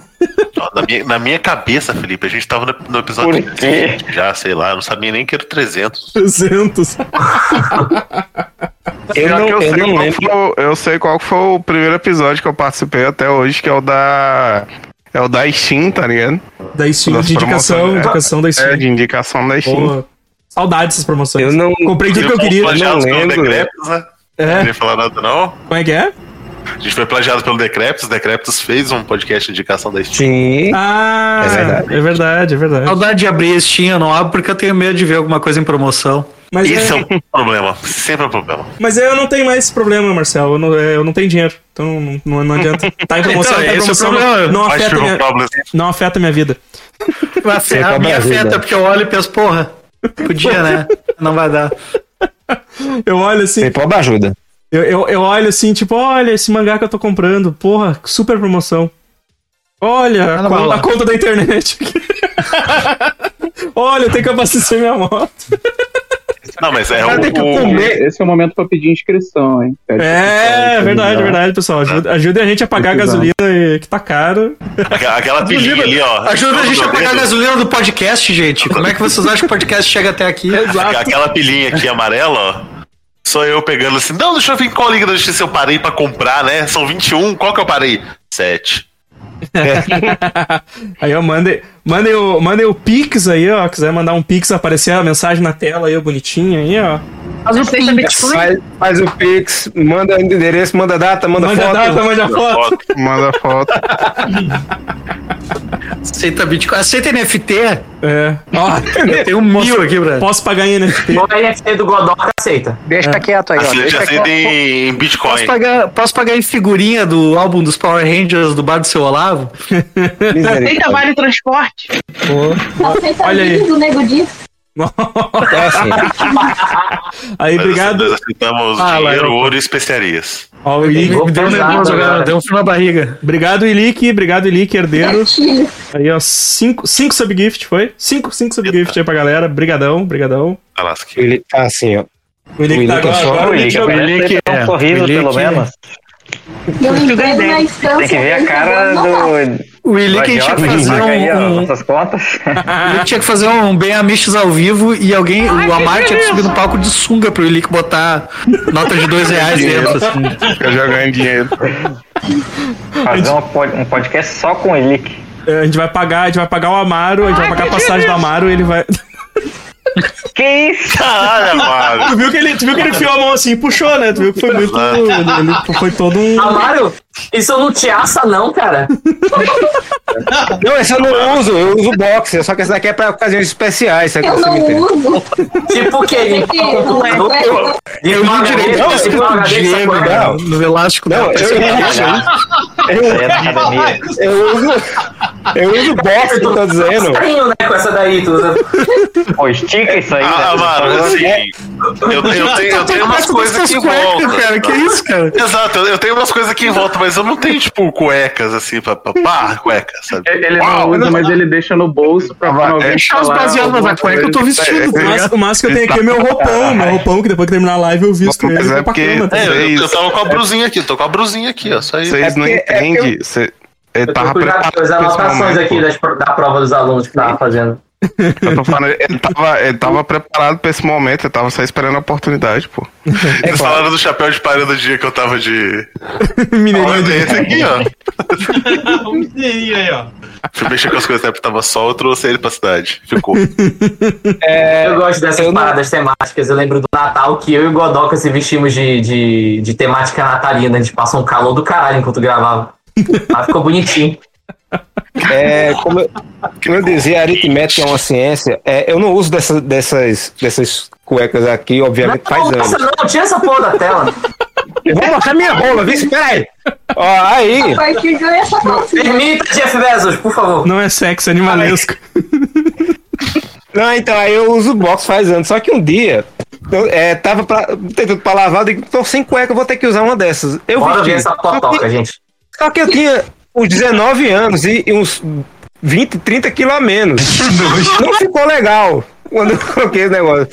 Na minha, na minha cabeça, Felipe, a gente tava no, no episódio Por quê? 300 já, sei lá, eu não sabia nem que era o 300. 300. Eu não, eu, eu sei não qual lembro. foi, o- eu sei qual foi o primeiro episódio que eu participei até hoje, que é o da. É o da Steam, tá ligado? Da Steam, Das de indicação, é. indicação da É, Steam. de indicação da Steam. Pô, saudades dessas promoções. Eu não. Comprei tudo que eu queria. não pelo lembro. Decreptus, né? É. Não ia falar nada, não. Como é que é? A gente foi plagiado pelo Decreptus, o Decreptus fez um podcast de indicação da Steam. Sim. Ah, É verdade. é verdade, é verdade. Saudade de abrir a Steam, eu não abro porque eu tenho medo de ver alguma coisa em promoção. Mas, Esse é é, um problema, sempre é um problema. mas eu não tenho mais esse problema, Marcel. Eu não, é, eu não tenho dinheiro. Então não, não adianta. Tá em promoção, Então, tá em esse é o promoção. problema. não, não Mas afeta minha, problema. não afeta minha vida. A, a minha afeta porque eu olho e penso, porra, podia, né? Não vai dar. [LAUGHS] Eu olho assim, Tem pobre ajuda. eu, eu, eu olho assim, tipo, olha esse mangá que eu tô comprando. Porra, super promoção. Olha, a, não a conta da internet. [LAUGHS] olha, eu tenho que abastecer minha moto. [LAUGHS] Não, mas é Cara, tem que o, comer. Esse é o momento pra pedir inscrição, hein? Pede É, inscrição, verdade, tá verdade, pessoal. Ajuda, ajudem a gente a pagar a gasolina que tá caro. aquela, pilhinha ali, ó. Ajuda a gente a pagar a gasolina do podcast, gente. Como é que vocês acham que o podcast chega até aqui? Aquela pilhinha aqui amarela, ó. Sou eu pegando assim, não, deixa eu ver em qual Liga da Justiça eu parei pra comprar, né? São 21, qual que eu parei? 7. [LAUGHS] Aí, ó, mandem, mandem, o, mandem o Pix aí, ó. Quiser mandar um Pix, aparecer a mensagem na tela aí, bonitinha aí, ó. Aceita Bitcoin? Faz, faz o Pix, manda endereço, manda data, manda, Manda foto. data, manda foto. Manda foto. Aceita Bitcoin. Aceita NFT? É. Ó, Eu tenho um mil aqui, Brad. posso pagar em NFT. O NFT do Godoka aceita. Deixa quieto aí, ó. Já Deixa aceita quieto. em, em Posso Bitcoin. pagar, posso pagar em figurinha do álbum dos Power Rangers do bar do seu Olavo? Aceita vale transporte? Aceita Olha aí. do Nego Di. É [LAUGHS] assim. Aí, Nós- obrigado. Nós aceitamos Ah, dinheiro, lá, eu- ouro e especiarias. Ó, o Me deu um pesado nervoso agora. agora, deu um frio na barriga. Obrigado, Ilick. Obrigado, Ilick, herdeiro. Aí, ó, cinco, cinco subgift, foi? Cinco, cinco subgift aí pra galera. Brigadão, brigadão. Alasca. Ele tá assim, ó. O Ilick O tá Ilick é agora, só- agora o O jogou. parece que tem é, um sorriso, o Ilick pelo é- menos. Na instância. Tem que ver a cara falou, "Não dá." do. O Willi que tinha que fazer um, um. [LAUGHS] Ele tinha que fazer um bem amistos ao vivo e alguém, o Amar tinha que subir no palco de sunga pro Ilick botar nota de dois reais dentro, assim. [LAUGHS] Fica jogando dinheiro. Fazer um pod- um podcast só com o Elick. É, A gente vai pagar, a gente vai pagar o Amaro, a gente vai pagar a passagem do Amaro e ele vai. Que isso? Caralho, mano. Tu viu que ele, tu viu que ele enfiou a mão assim e puxou, né? Tu viu que foi muito. Ele, ele- foi todo um. Amaro, isso não te assa, não, cara. [LAUGHS] Não, esse eu não uso, eu uso boxer, só que esse daqui é pra ocasiões especiais, sabe? Eu Você não uso. Tipo o quê? Não é- é- Eu li a direito, gaveta, não, gaveta, Diego, sabe? né? no elástico. Não, eu, É eu uso. Eu uso boxer, tô dizendo. Carinho, né, com essa daí, tudo. Pô, estica isso aí, Ah, né? mano, favor. assim. Eu, eu tenho, eu tenho umas coisas que voltam. cara, que isso, cara? Exato, eu- eu tenho umas coisas que em volta, mas eu não tenho, tipo, cuecas assim, pra, pra pá, cueca, sabe? Ele Uau, não usa, mas ele deixa no bolso pra quando alguém Deixa os baseados na cueca, eu tô coisa. vestindo, tá O máximo- que eu tenho aqui é meu roupão, meu roupão, que depois que terminar a live eu visto Mas ele é pra porque- cama. tá É, eu, eu tava com a brusinha aqui, tô com a brusinha aqui, ó. Só isso. Vocês não é entendem. cê- Eu tô tava preparado com as anotações aqui das, da prova dos alunos que tava fazendo. Eu tô falando, ele tava, ele tava preparado pra esse momento, ele tava só esperando a oportunidade, pô. Eles falaram do chapéu de palha do dia que eu tava de. [LAUGHS] Mineirinho Olha de- esse aqui, ó. [LAUGHS] Um mineirinho aí, ó. Fui mexer com as coisas, tempo tava sol, eu trouxe ele pra cidade. Ficou. [LAUGHS] eu gosto dessas paradas temáticas. Eu lembro do Natal que eu e o Godoka se vestimos de, de, de temática natalina. A gente passou um calor do caralho enquanto gravava. Mas ficou bonitinho. É, como, eu, como eu dizia, a aritmética é uma ciência. É, eu não uso dessa, dessas, dessas cuecas aqui, obviamente, faz Não, anos. não, tira essa porra da tela. Eu vou mostrar minha rola, viu? Espera aí. Ó, aí. É. Permita, Jeff Bezos, por favor. Não é sexo, é animalesco. Não, então, aí eu uso box faz anos. Só que um dia, eu, é, tava pra, tentando pra lavar, eu digo, tô sem cueca, eu vou ter que usar uma dessas. Eu Bora vesti. ver essa Só potoca, que- gente. Só que eu tinha uns 19 anos e, e uns 20, 30 quilos a menos. Não ficou legal quando eu coloquei o negócio.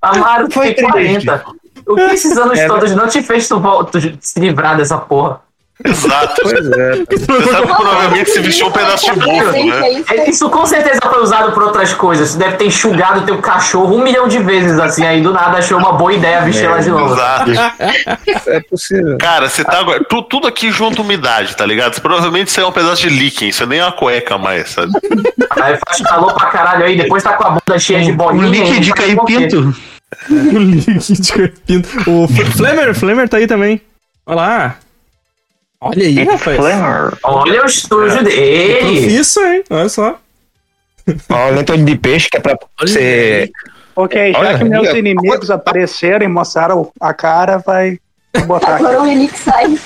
Amaro, Foi tem 40. O que esses anos É, todos não te fez tu, tu se livrar dessa porra? Exato. Pois é. Você sabe que provavelmente se vestiu um pedaço de bofo, né? É, Isso com certeza foi usado por outras coisas. Tu deve ter enxugado teu cachorro um milhão de vezes, assim, aí do nada achou uma boa ideia vestir ela de novo. Exato. É possível. Cara, você tá agora. tu- tudo aqui junto umidade, tá ligado? Provavelmente isso é um pedaço de líquen, isso nem é uma cueca mais, sabe? Aí faz calor pra caralho aí, depois tá com a bunda cheia de Um bolinha. líquido aí [LAUGHS] de cair pinto. O líquido de cair pinto. O Flamer, Flamer tá aí também. Olha lá. Olha aí, rapaz. Olha o estúdio dele. Isso, hein? Olha só. Ó, lentolho de peixe que é pra você. Ok, já Olha, que meus olha, inimigos apareceram e mostraram a cara, vai botar aqui. Agora o Elix sai.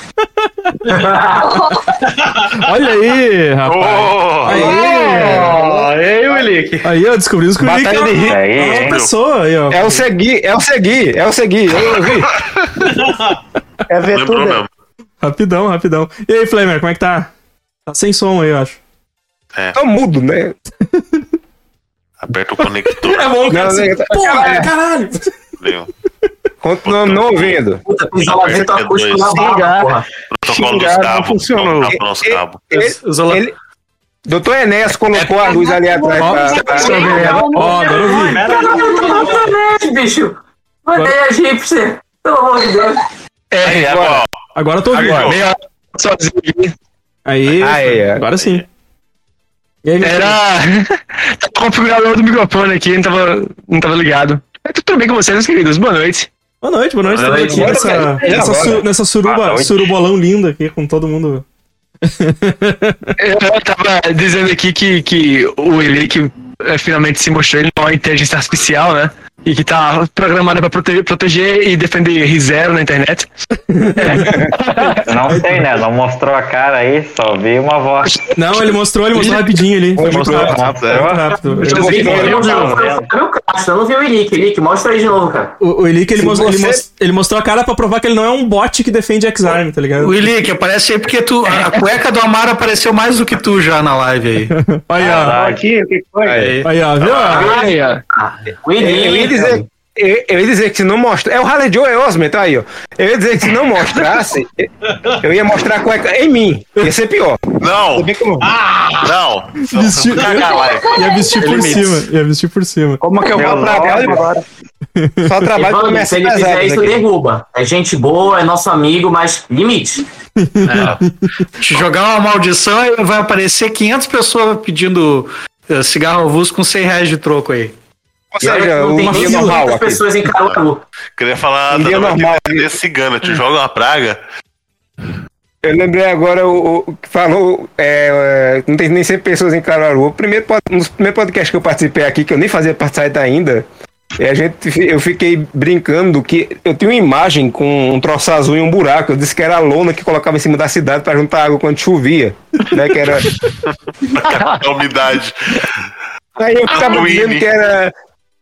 Olha aí, rapaz. Oh, Aí. Ei, Willick. Aí, ó, descobrimos que o Nick é. Aí, é uma pessoa aí, ó. É o seguir, é o seguir, é o seguir. Eu vi. É ver tudo. Rapidão, rapidão. E aí, Flamer, como é que tá? Tá sem som aí, eu acho. Tô mudo, né? [LAUGHS] Aperta o conector. É bom, cara. Não, assim, não, tá- Porra, é. caralho. Viu? Continuando não ouvindo. Puta, tem isolamento Aperta acústico na barra, porra. Protocolo dos Xingar, não cabos. funcionou. Ele, ele, Doutor Enéas colocou a luz ali atrás. Ó, agora eu vi. bicho. Mandei a egípcia. Pelo amor de Deus. Aí, agora, Agora eu tô ouvindo. Agora. Meia hora sozinho. Aí, Aí, é. agora sim. E aí, Era. [LAUGHS] tava configurado outro microfone aqui, não tava, não tava ligado. É, tudo bem com vocês, meus queridos? Boa noite. Boa noite, boa noite. Boa noite. aqui nessa, nessa, su- nessa suruba, noite. surubolão lindo aqui, com todo mundo. [LAUGHS] Eu tava dizendo aqui que, que o Elick eh, finalmente se mostrou ele uma inteligência artificial, né? E que tá programada pra prote- proteger e defender ReZero na internet. Não sei, né? Não mostrou a cara aí, só vi uma voz. Não, ele mostrou, ele mostrou rapidinho ali. Foi muito Mostrou rápido. muito rápido. Eu não vi o Fábio Castro, eu não vi o Elick. Elick, mostra aí de novo, cara. O, o Elick, ele, Se mos- ele você- ele mostrou a cara pra provar que ele não é um bot que defende X-Arm, tá ligado? Willick, aparece aí porque tu, a, cueca do Amaro apareceu mais do que tu já na live aí. Aí, ó. Verdade. Aqui, o que foi? Aí. Aí, ó, viu? Aí, ó. Eu ia dizer. Eu, ia dizer que se não mostrar. É o Harley Joe Osment, tá aí, ó. Eu ia dizer que se não mostrasse, eu ia mostrar a cueca em mim. Ia ser pior. Não, como- não. Live. Ia vestir por cima. Ia vestir por cima. Como que eu vou pra agora? Só trabalho com Evandro, se ele fizer isso, aqui. derruba. É gente boa, é nosso amigo, mas limite. [LAUGHS] Te jogar uma maldição e vai aparecer 500 pessoas pedindo cigarro avulso com 100 reais de troco aí. Ou seja, não o tem nem normal 500 aqui. pessoas em Caruaru. Queria falar Um da normal. desse cigano, te joga uma praga. Eu lembrei agora o, o que falou. é, é, não tem nem 100 pessoas em Caruaru. O primeiro, um dos primeiros podcasts que eu participei aqui, que eu nem fazia parte ainda, é, a gente, eu fiquei brincando que eu tinha uma imagem com um troço azul e um buraco. Eu disse que era a lona que colocava em cima da cidade para juntar água quando chovia. Né, que era, [LAUGHS] A umidade. aí eu ficava Halloween. dizendo que era.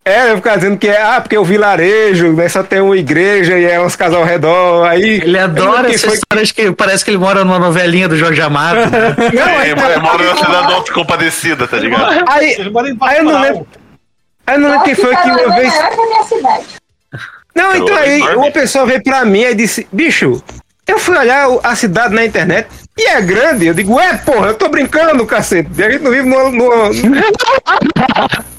É, eu ficava dizendo que é, ah, porque o vilarejo, né, só tem uma igreja e é uns casal ao redor. Aí. Ele adora Quem essa foi história de que parece que ele mora numa novelinha do Jorge Amado. né? [LAUGHS] Não, É, aí, mora mora na cidade do Alto Compadecida, tá ligado? aí, Ele aí eu não lembro. Aí eu não lembro quem foi que uma é vez. maior que a minha cidade. Não, então aí uma pessoa veio pra mim e disse, bicho, eu fui olhar a cidade na internet e é grande. Eu digo, é, porra, eu tô brincando, cacete. A gente não vive no. no- [LAUGHS]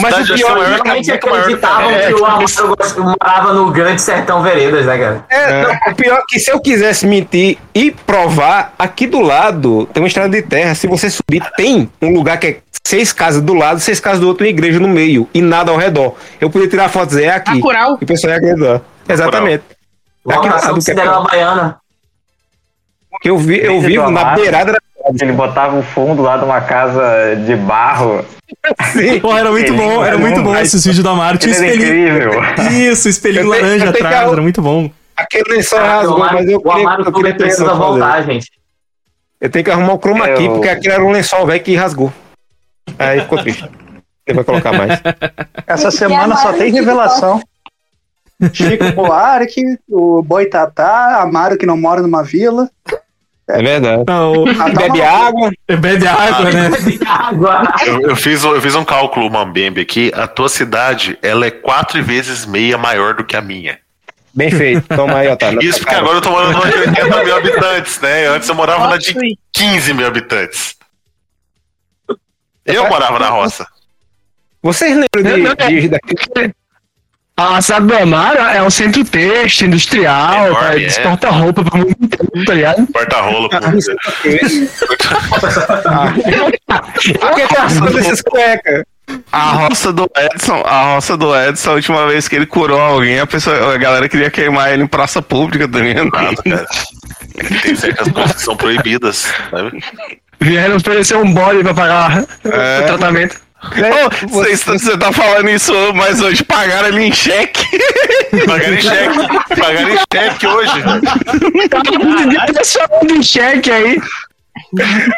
Mas o é pior Realmente do que acreditavam é. que o gost- morava no grande sertão Veredas, né, cara? É, não, o pior é que se eu quisesse mentir e provar, aqui do lado tem uma estrada de terra. Se você subir, tem um lugar que é seis casas do lado, seis casas do outro, uma igreja no meio e nada ao redor. Eu podia tirar foto e dizer, é aqui. Bacurau. E o pessoal ia acreditar. Exatamente. Uma Aqui do lado que é Baiana. que eu, vi, eu Vídeo vivo na beirada da Ele botava o fundo lá de uma casa de barro. Sim. Pô, era muito bom, era muito bom esses vídeos da Mara. Tinha espelhinho. incrível. Isso, espelhinho laranja atrás, era muito bom. Aquele lençol rasgou, mas eu o queria, Amaro eu queria precisa fazer. voltar, gente. Eu tenho que arrumar o chroma key, Eu- porque aquele era um lençol velho que rasgou. Aí ficou triste. Ele vai colocar mais. Essa semana só tem revelação. Chico Buarque, o Boitatá, Amaro que não mora numa vila. É verdade. Não, Bebe água. bebe água, né? Eu, eu fiz, um- eu fiz um cálculo, Mambembe, aqui. A tua cidade, ela é quatro vezes meia maior do que a minha. Bem feito. Toma aí, Otávio. Isso porque agora eu tô morando numa de 80 mil habitantes, né? Antes eu morava na de 15 mil habitantes. Eu morava na roça. Vocês lembram de, de, daquele- A cidade do Amaro é um centro texto, industrial, Enorme, cara, é. exporta roupa pro mundo inteiro, tá ligado? Porta-rolo. Por [LAUGHS] que tá todas essas cuecas? A roça do Edson, a roça do Edson, a última vez que ele curou alguém, a, pessoa, a galera queria queimar ele em praça pública, tá ligado? Nada, cara. É que tem certas coisas que são proibidas, sabe? Vieram oferecer um bode pra pagar É. o tratamento. Ô, Você você tá falando isso, mas hoje pagaram ele em cheque. [LAUGHS] Pagaram em cheque. Pagaram em cheque hoje. Tá em cheque aí.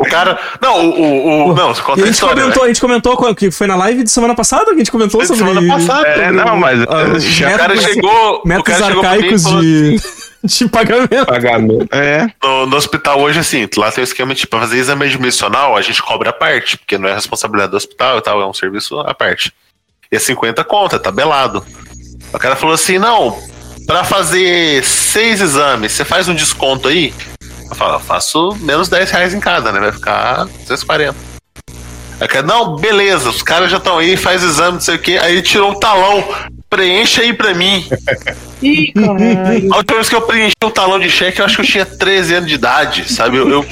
O cara. Não, o. o, o não, conta a a gente história. comentou, né? a gente comentou que foi na live de semana passada que a gente comentou sobre. semana passada. É, não, mas ah, O cara chegou. o métodos cara chegou e arcaicos falou de, [LAUGHS] [LAUGHS] de pagamento. Pagamento. É. No, no hospital hoje, assim, lá tem o esquema de pra fazer exame admissional, a gente cobra a parte, porque não é responsabilidade do hospital e tal, é um serviço à parte. E é 50 conta, tabelado. O cara falou assim: não, pra fazer seis exames, você faz um desconto aí? Eu falo, eu faço menos 10 reais em cada, né? Vai ficar 240. Aí cara, não, beleza, os caras já estão aí, faz exame, não sei o quê. Aí ele tirou um talão, preenche aí pra mim. [LAUGHS] Ih, caralho. A última vez que eu preenchi um talão de cheque, eu acho que eu tinha 13 anos de idade, sabe? Eu, eu...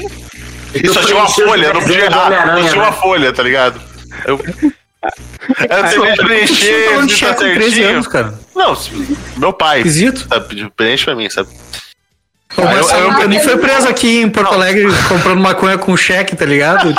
E tu só tinha uma folha, não podia errar, só tinha uma né? folha, tá ligado? Eu, eu terminei de preencher, tá cheque com 13 certinho. anos, cara. Não, meu pai. Esquisito. Sabe, preenche pra mim, sabe? O Marcelo Antoni foi preso aqui em Porto Alegre comprando maconha com cheque, tá ligado? [LAUGHS]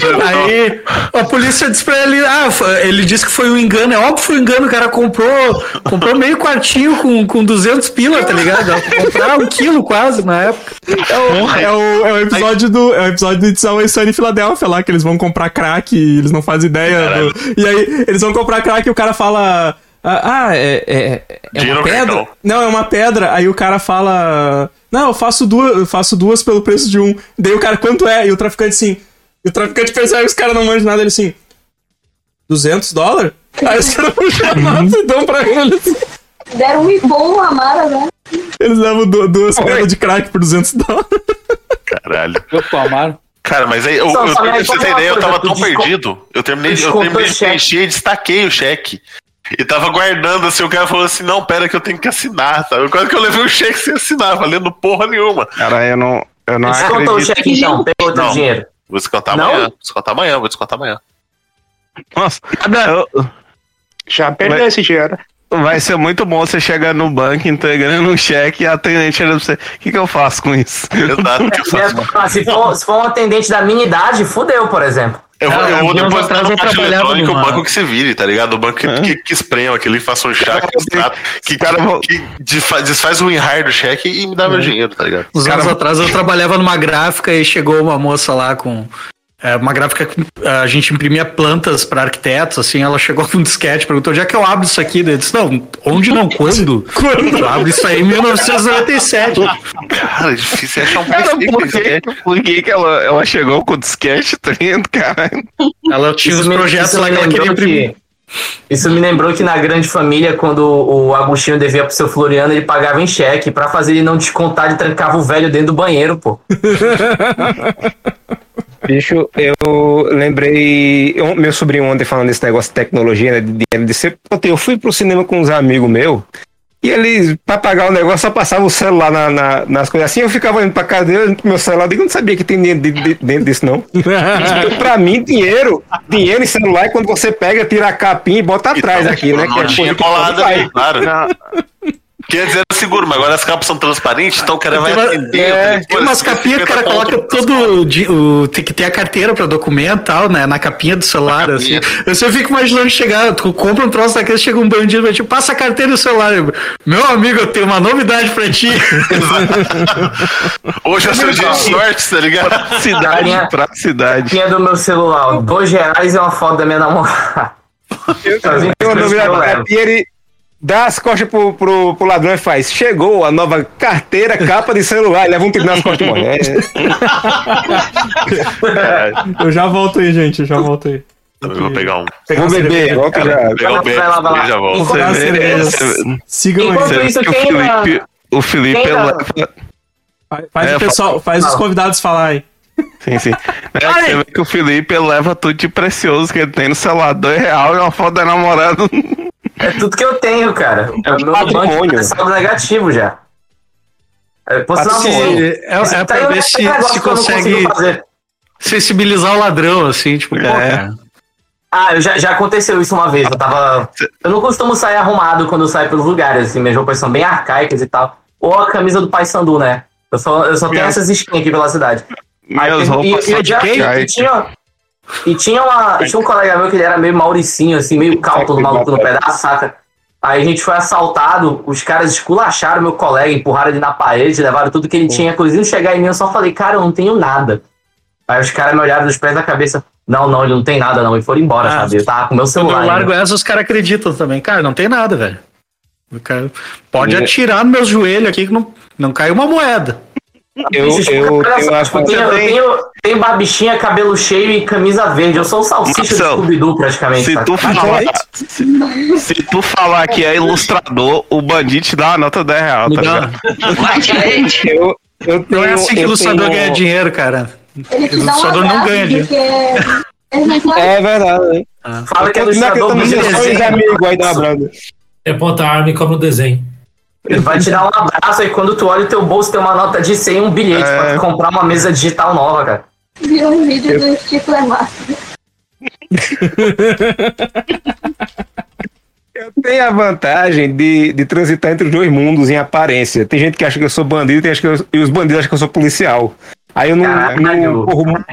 Tipo, aí a polícia disse pra ele, ah, ele disse que foi um engano, é óbvio que foi um engano, o cara comprou, comprou meio quartinho com, com 200 pila, tá ligado? Comprar um quilo quase na época. É o, é o, é o episódio do. É o episódio do It's Always Sunny em Filadélfia lá, que eles vão comprar crack e eles não fazem ideia. do- e aí, eles vão comprar crack e o cara fala. Ah, ah, é, é, é uma pedra? Não, é uma pedra. Aí o cara fala. Não, eu faço duas, eu faço duas pelo preço de um. Daí o cara, quanto é? E o traficante assim. E o traficante percebe que os caras não manjam nada, ele assim. 200 dólares? Aí os caras puxam a nota e dão pra ele assim. Deram um ipom, Amara, né? Eles levam du- duas pedras de crack por 200 dólares. Caralho. Eu tomaram. Cara, mas aí, eu, eu, pra você ter ideia, eu coisa, tava tão perdido. Eu terminei, eu terminei o de preencher e destaquei o cheque. E tava guardando assim, o cara falou assim: não, pera que eu tenho que assinar, sabe? Quase que eu levei o cheque sem assinar, valendo porra nenhuma. Cara, eu não, eu não Descontou o acredito. cheque então, pegou outro Não. dinheiro. Vou descontar Não? amanhã, vou descontar amanhã, vou descontar amanhã. Nossa, eu- Já perdeu Vai- esse dinheiro. vai ser muito bom você chegar no banco entregando um cheque e a atendente olhando pra você. O que, que eu faço com isso? Exato, que eu faço. [LAUGHS] Se, for, se for um atendente da minha idade, fudeu, por exemplo. Eu vou, Cara, eu vou depositar atrás no eu caixa eletrônico, o banco que se vire, tá ligado? O banco que, que, que esprema, que ele faça um chá, que, extrata, que, que desfaz, desfaz o enraio do cheque e me dá meu dinheiro, tá ligado? Uns anos atrás eu trabalhava numa gráfica e chegou uma moça lá com. É, uma gráfica que a gente imprimia plantas para arquitetos, assim, ela chegou [LAUGHS] com um disquete, perguntou onde é que eu abro isso aqui? Daí eu disse, não, onde não, quando? [LAUGHS] quando? Eu abro isso aí em 1997. Cara, é difícil achar um Cara, PC por que que, por que, que ela, ela chegou com o disquete, tá ligado, cara? Ela tinha os me- projetos isso lá me que ela queria lembrou imprimir. que- Isso me lembrou que na Grande Família, quando o Agostinho devia pro seu Floriano, ele pagava em cheque. Pra fazer ele não descontar, ele trancava o velho dentro do banheiro, pô. [LAUGHS] Bicho, eu lembrei. eu- meu sobrinho ontem falando desse negócio de tecnologia, né? De "Ontem eu fui pro cinema com uns amigos meus. E eles, pra pagar o negócio, só passava o celular na, na- nas coisas assim. Eu ficava olhando pra casa dele, olhando pro meu celular. Eu não sabia que tem dinheiro de- de- dentro disso, não. Então, pra mim, dinheiro, dinheiro em celular é quando você pega, tira a capinha e bota atrás aqui, né? Que é coisa vai. ali, claro. Quer dizer, era seguro, mas agora as capas são transparentes, então o cara vai Tem, uma- atender. é, tem umas capinhas que o cara 50 coloca todo. o, tem que ter a carteira pra documento e tal, né? Na capinha do celular, assim. Eu sempre fico imaginando chegar, tu compra um troço daquele, chega um bandido e tipo, passa a carteira e o celular. Eu, Meu amigo, eu tenho uma novidade pra ti. [LAUGHS] Hoje é seu dia de sorte, tá ligado? Cidade Carinha- pra cidade. Tinha do meu celular, dois reais é uma foto da minha namorada. Tem uma novidade, capinha, ele, dá as costas pro, pro, pro ladrão e faz. Chegou a nova carteira, capa de celular, e leva um tiro nas costas e. É, Eu já volto aí, gente. Eu já volto aí. Eu vou pegar um. Vou beber, volta já. Pegar um e já volto. Sigam aí. Isso, que o Felipe, o Felipe. Faz, É, o pessoal, faz os convidados falar aí. Sim, sim. [LAUGHS] É, você vê que o Felipe leva tudo de precioso que ele tem no celular, dois real e uma foto da namorada. É tudo que eu tenho, cara. É o meu patrimônio. banco é saldo negativo já. É, posso dar Assim, boa. é, é tá aí pra um ver se, negócio se consegue sensibilizar o ladrão, assim, tipo, É. Ah, já, já aconteceu isso uma vez. Eu tava. Eu não costumo sair arrumado quando eu saio pelos lugares, assim, minhas roupas são bem arcaicas e tal. Ou a camisa do Pai Sandu, né? Eu só, eu só tenho essas skins aqui pela cidade. Aí Minhas tem- roupas e, e, são eu já- de e- e tinha, e tinha, uma, tinha um colega meu que ele era meio mauricinho, assim, meio calto no maluco no pedaço, saca? Aí a gente foi assaltado, os caras esculacharam meu colega, empurraram ele na parede, levaram tudo que ele tinha, coisinho chegar em mim, eu só falei, cara, eu não tenho nada. Aí os caras me olharam dos pés da cabeça, não, não, ele não tem nada não, e foram embora, Ah, sabe? Eu tava com meu Quando celular. eu ainda. largo essa, os caras acreditam também. Cara, não tem nada, velho. O cara pode E- atirar nos meus joelhos aqui que não, não cai uma moeda. Eu, eu, eu acho eu tenho, que tenho, tenho barbichinha, cabelo cheio e camisa verde. Eu sou o salsicha do Marcelo, Scooby-Doo, praticamente. Se saca? tu, falar, se, tu falar que é ilustrador, o bandido te dá uma nota 10 real, tá ligado? eu, eu Não é tenho- assim que ilustrador tenho- ganha dinheiro, cara. Ilustrador não ganha dinheiro. não pode É verdade. hein? Fala que é ilustrador do nos meus desenho. amigos aí da Abranda. É ponta a arma e cobra o desenho. Ele vai te dar um [LAUGHS] abraço e quando tu olha o teu bolso tem uma nota de 100 e um bilhete É. pra tu comprar uma mesa digital nova, cara. Viu um vídeo do Chico é massa. Eu tenho a vantagem de, de transitar entre os dois mundos em aparência. Tem gente que acha que eu sou bandido tem que eu- e os bandidos acham que eu sou policial. Aí eu não, não corro mu-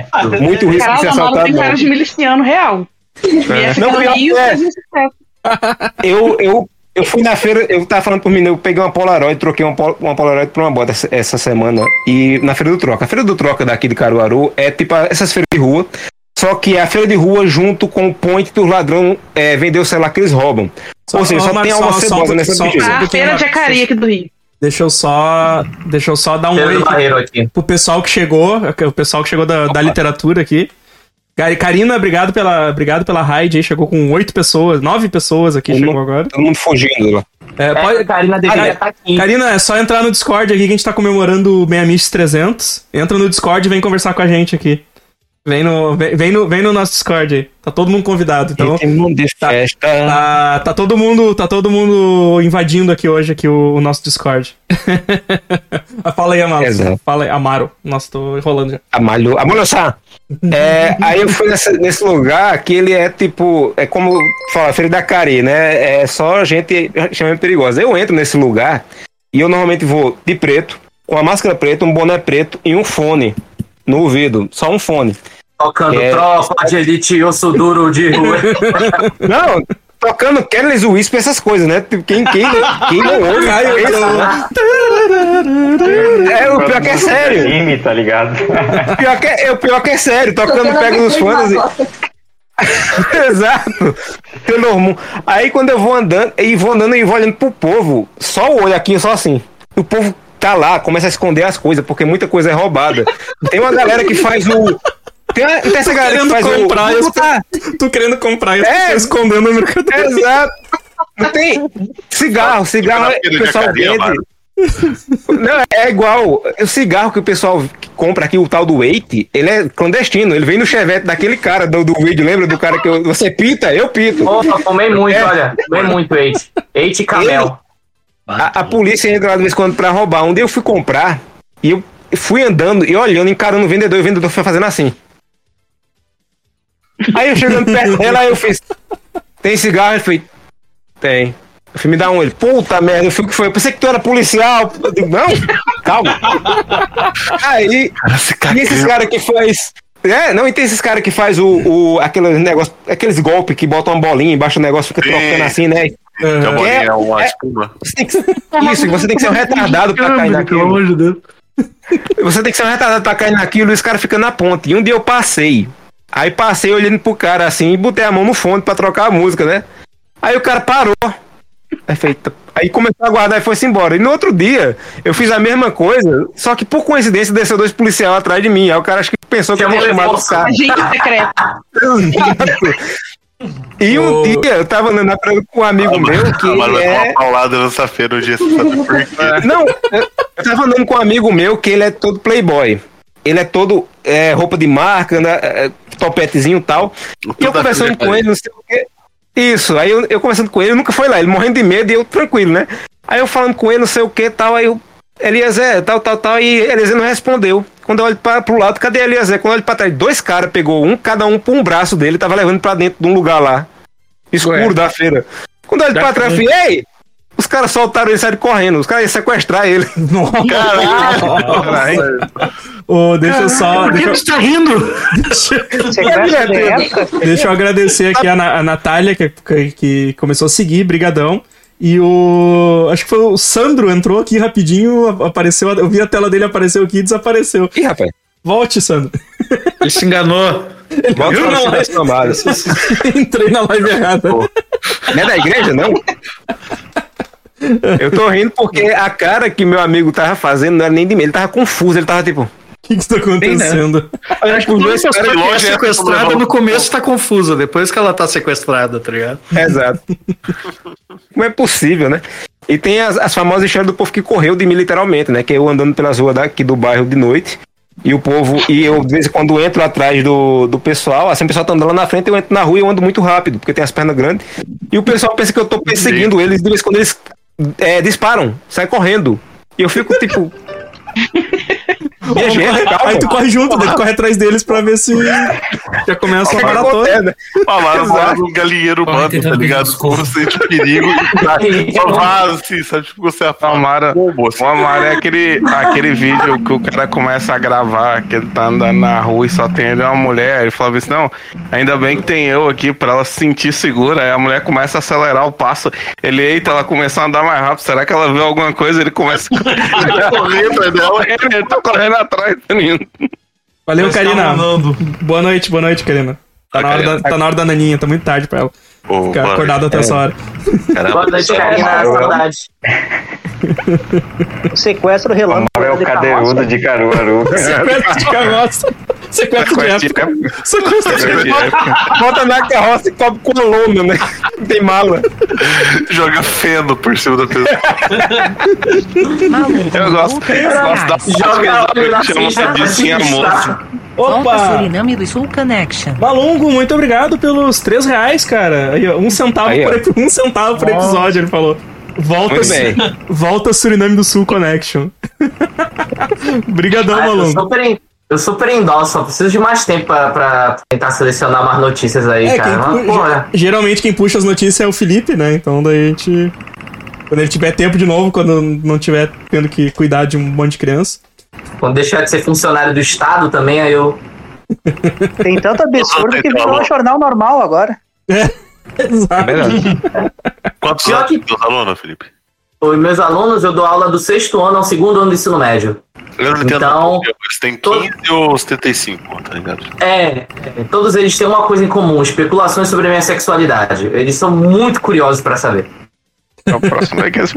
muito risco de ser assaltado. tem cara não. de miliciano real. Viesse Não, do pior é. Eu, eu, eu fui na feira, eu tava falando por mim, eu peguei uma Polaroid, troquei uma, pol- uma Polaroid por uma bota essa, essa semana. E na feira do Troca. A feira do Troca daqui de Caruaru é tipo a- essas feiras de rua. Só que é a feira de rua junto com o point que os ladrões é, vendeu o celular que eles roubam. Ou seja, só tem Marcos, alma só- só um cebosa pouquinho, nessa só. A feira de Acari aqui do Rio. Deixa eu só. Deixa eu só dar um oi pro pessoal que chegou. O pessoal que chegou da, da literatura aqui. Karina, obrigado pela, obrigado pela raid aí. Chegou com oito pessoas, nove pessoas aqui, Todo chegou mundo- agora. Todo mundo fugindo lá. É, É, pode- Karina deveria estar aqui. Karina, é só entrar no Discord aqui que a gente tá comemorando o Meia-Miss 300. Entra no Discord e vem conversar com a gente aqui. Vem no, vem, vem no, vem no nosso Discord aí. Tá todo mundo convidado. Então, de festa. tá, tá todo mundo, tá todo mundo invadindo aqui hoje aqui o, o nosso Discord. [LAUGHS] Fala aí, Amaro. Exato. Fala aí, Amaro. Nossa, tô enrolando já. Amalho, Amolhoçá. [LAUGHS] É, aí eu fui nessa- nesse lugar que ele é tipo, é como fala, Feira da Cari, né? É só gente extremamente perigosa. Eu entro nesse lugar e eu normalmente vou de preto, com a máscara preta, um boné preto e um fone no ouvido. Só um fone. Tocando É. tropa de elite, osso duro de rua. [LAUGHS] Não, tocando Careless Whisper, essas coisas, né? Quem, quem, quem não ouve? É, o pior que é sério. Anime, tá ligado? O pior que é, o pior que é sério, tocando pega nos fãs. e-. [LAUGHS] Exato. Sailor Moon. Aí quando eu vou andando, e vou andando e vou olhando pro povo, só o olho aqui, só assim. O povo tá lá, começa a esconder as coisas, porque muita coisa é roubada. Tem uma galera que faz o. Tem, uma- tem essa galera que Querendo faz comprar, o. as pe- tô [LAUGHS] querendo comprar e É. escondendo no mercado. Exato. Não tem cigarro, cigarro é- o pessoal vende. Não, é igual. O cigarro que o pessoal compra aqui, o tal do Wait, ele é clandestino. Ele vem no chevette daquele cara do, do vídeo, lembra do cara que eu- você pita? Eu pito. Porra, fumei muito, É. olha. Fumei muito, Eite. Eite e Camel. A, a polícia entra lá de vez em quando pra roubar. Um dia eu fui comprar e eu fui andando e olhando, encarando o vendedor e o vendedor foi fazendo assim. Aí eu chegando perto dela, aí eu fiz. Tem cigarro? Ele foi. Tem. Eu fui me dar um. Ele, puta merda, eu fui o que foi? Eu pensei que tu era policial. Eu digo, não, calma. Aí, e esses caras que faz. É, não, e tem esses caras que faz o, o aqueles negócio, aqueles golpes que botam uma bolinha embaixo do negócio, fica trocando assim, né? Que a bolinha é uma é- espuma. Você tem que, isso, e você tem que ser um retardado pra cair Pelo naquilo. amor de Deus. Você tem que ser um retardado pra cair naquilo e os caras ficam na ponte. E um dia eu passei. Aí passei olhando pro cara assim e botei a mão no fone pra trocar a música, né? Aí o cara parou. Perfeito. Aí começou a guardar e foi-se embora. E no outro dia, eu fiz a mesma coisa, só que por coincidência desceu dois policiais atrás de mim. Aí o cara acho que pensou que eu tinha chamado o cara. Agente secreto. [LAUGHS] E um dia eu tava andando na praia com um amigo meu que Ah, Mano, é... uma paulada nessa feira um dia, você sabe por quê? Não, eu tava andando com um amigo meu que ele é todo playboy. Ele é todo é, roupa de marca, anda, é, topetezinho e tal. E eu conversando com ele, não sei o quê. Isso, aí eu, eu conversando com ele, nunca foi lá, ele morrendo de medo e eu tranquilo, né? Aí eu falando com ele, não sei o que tal, aí eu. Eliezer, tal, tal, tal, e Eliezer não respondeu. Quando eu olho pra, pro lado, cadê Eliezer? Quando eu olho pra trás, dois caras pegou um, cada um por um braço dele, tava levando pra dentro de um lugar lá, escuro Ué. da feira. Quando eu olho pra trás, eu falei, ei! Os caras soltaram ele e saíram correndo. Os caras iam sequestrar ele. [LAUGHS] Caralho. Ô, deixa eu só. Por que Deixa, você tá rindo? Sequestro de época? eu- deixa eu agradecer aqui a, Na- a Natália, que, que- começou a seguir, brigadão. E o. Acho que foi o Sandro entrou aqui rapidinho, apareceu. Eu vi a tela dele apareceu aqui e desapareceu. Ih, rapaz. Volte, Sandro. Ele se enganou. Volta Eu pra não. reclamar. [LAUGHS] Entrei na live errada. Não é da igreja, não? Eu tô rindo porque a cara que meu amigo tava fazendo não era nem de mim. Ele tava confuso, ele tava tipo. O que que está acontecendo? Eu acho que os dois pessoa que é caras sequestrada no começo tá confusa, depois que ela tá sequestrada, tá ligado? Exato. Como é possível, né? E tem as, as famosas histórias do povo que correu de mim, literalmente, né? Que eu andando pelas ruas daqui do bairro de noite. E o povo, e eu de vez em quando entro atrás do, do pessoal, assim, o pessoal tá andando lá na frente, eu entro na rua e eu ando muito rápido, porque tem as pernas grandes. E o pessoal pensa que eu tô perseguindo eles, de vez em quando eles é, disparam, saem correndo. E eu fico tipo. [LAUGHS] Minha gente, calma. Aí tu corre junto, daí tu corre atrás deles pra ver se já começa uma maratona. Falaram Exato. lá no galinheiro humano, tá ligado? Como sente perigo. [LAUGHS] Só vaza, assim, sabe? Tipo, você O Amaro, o Amaro é aquele, aquele vídeo que o cara começa a gravar, que ele tá andando na rua e só tem ele e uma mulher. Ele fala assim: não, ainda bem que tem eu aqui pra ela se sentir segura. Aí a mulher começa a acelerar o passo. Ele, eita, ela começa a andar mais rápido. Será que ela viu alguma coisa? Ele começa a [LAUGHS] correr atrás dela. Ele tá correndo atrás, menino. Valeu, Mas tá Karina. Boa noite, boa noite, Karina. Tá, Ah, na hora Karina. da, tá na hora da naninha, tá muito tarde pra ela. Pô, Ficar boa acordada até É. essa hora. Caramba, Boa noite, Karina. Saudade. [LAUGHS] O sequestro relâmpago. É o de cadeirudo de Caruaru. [LAUGHS] Sequestro de carroça. Sequestro de época. Sequestro de época. Bota na carroça e cobre com a lona, né? Tem mala. Joga feno por cima da pessoa. Eu gosto, eu gosto da Joga chama ficha, de sim a moça. Volta Opa! Suriname do Sul Connection. Malungo, muito obrigado pelos 3 reais, cara. Aí, ó, um centavo, Aí, por, um centavo por episódio, ele falou. Volta, Muito bem. volta Suriname do Sul Connection. [LAUGHS] Obrigadão, eu, Malungo. super, eu super endosso, só preciso de mais tempo pra, pra tentar selecionar mais notícias aí, É, cara. quem Mas, porra, ge- geralmente quem puxa as notícias é o Felipe, né? Então daí a gente. Quando ele tiver tempo de novo, quando não tiver tendo que cuidar de um monte de criança. quando deixar de ser funcionário do Estado também, aí eu. [LAUGHS] Tem tanto absurdo que virou um jornal normal agora. [LAUGHS] Exato. [LAUGHS] Quantos Pior anos que- tem alunos, Felipe? Os meus alunos, eu dou aula do sexto ano ao segundo ano do ensino médio. Eu não entendo. Então- Eles têm 15 ou 75, tá ligado? É, é, todos eles têm uma coisa em comum: especulações sobre a minha sexualidade. Eles são muito curiosos pra saber. É o próximo vez que eles,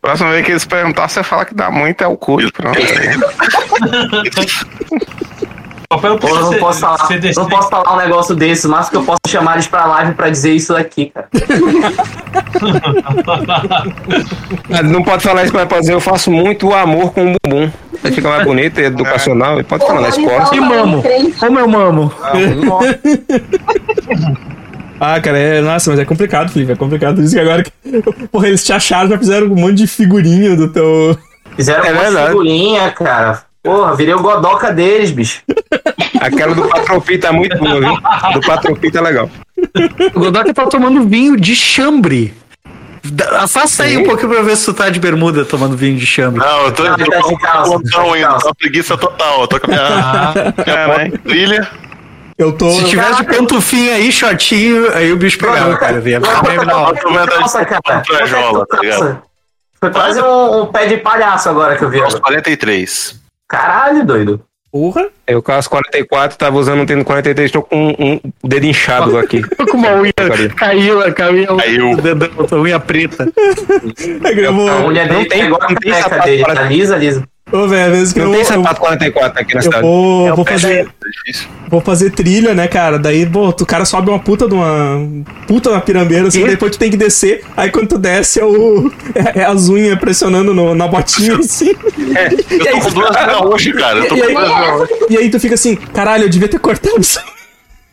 próximo vez que eles perguntar, você fala que dá muito é o cu. Pronto. [LAUGHS] Papai não Pô, não ser- posso falar, não posso falar um negócio desse, mas que eu posso chamar eles pra live pra dizer isso daqui, cara. [LAUGHS] Não pode falar isso, mas pode dizer, eu faço muito amor com o bumbum. Aí fica mais bonito, é educacional. E pode falar na escola. E mamo? Como eu mamo? [LAUGHS] Ah, cara, é. Nossa, mas é complicado, Felipe. É complicado. Isso que agora. que- [LAUGHS] Porra, eles te acharam, já fizeram um monte de figurinha do teu. Fizeram É uma verdade. figurinha, cara. Porra, virei o godoca deles, bicho. [LAUGHS] Aquela do Patropi tá muito boa, viu? Do Patropi tá legal. O Godoka tá tomando vinho de chambre. Afasta aí um pouquinho pra ver se tu tá de bermuda tomando vinho de chambre. Não, eu tô, eu Ah, tô tá de com calça, tá ainda, calça. tô com preguiça total. Eu tô com a minha, minha trilha. Eu tô. Se tivesse de pantufinha aí, shortinho, aí o bicho pegava, cara. Via bem na hora. Eu tô vendo Calça, cara. a trajola, tá ligado? Calça. Foi quase um, um pé de palhaço agora que eu vi. Aos 43. Caralho, doido. Porra. Eu com as 44, tava usando um tênis 43, tô com um, um dedo inchado [LAUGHS] aqui. Tô com uma unha, caiu, caiu, Caiu. o dedão, a unha preta. A Não dele tem- pegou a não tem sapato dele. Tá lisa, lisa. Ô, velho, às vezes que Não eu, tem eu, sapato 44 aqui na eu cidade. vou, É vou fazer. É. Vou fazer trilha, né, cara? Daí, pô, o cara sobe uma puta de uma. Puta na pirambeira, assim, Quê? depois tu tem que descer. Aí quando tu desce é o. É, é as unhas pressionando no- na botinha, [LAUGHS] assim. Eu tô com duas unhas roxas, cara. Eu tô E com aí, duas e aí tu fica assim, caralho, eu devia ter cortado isso.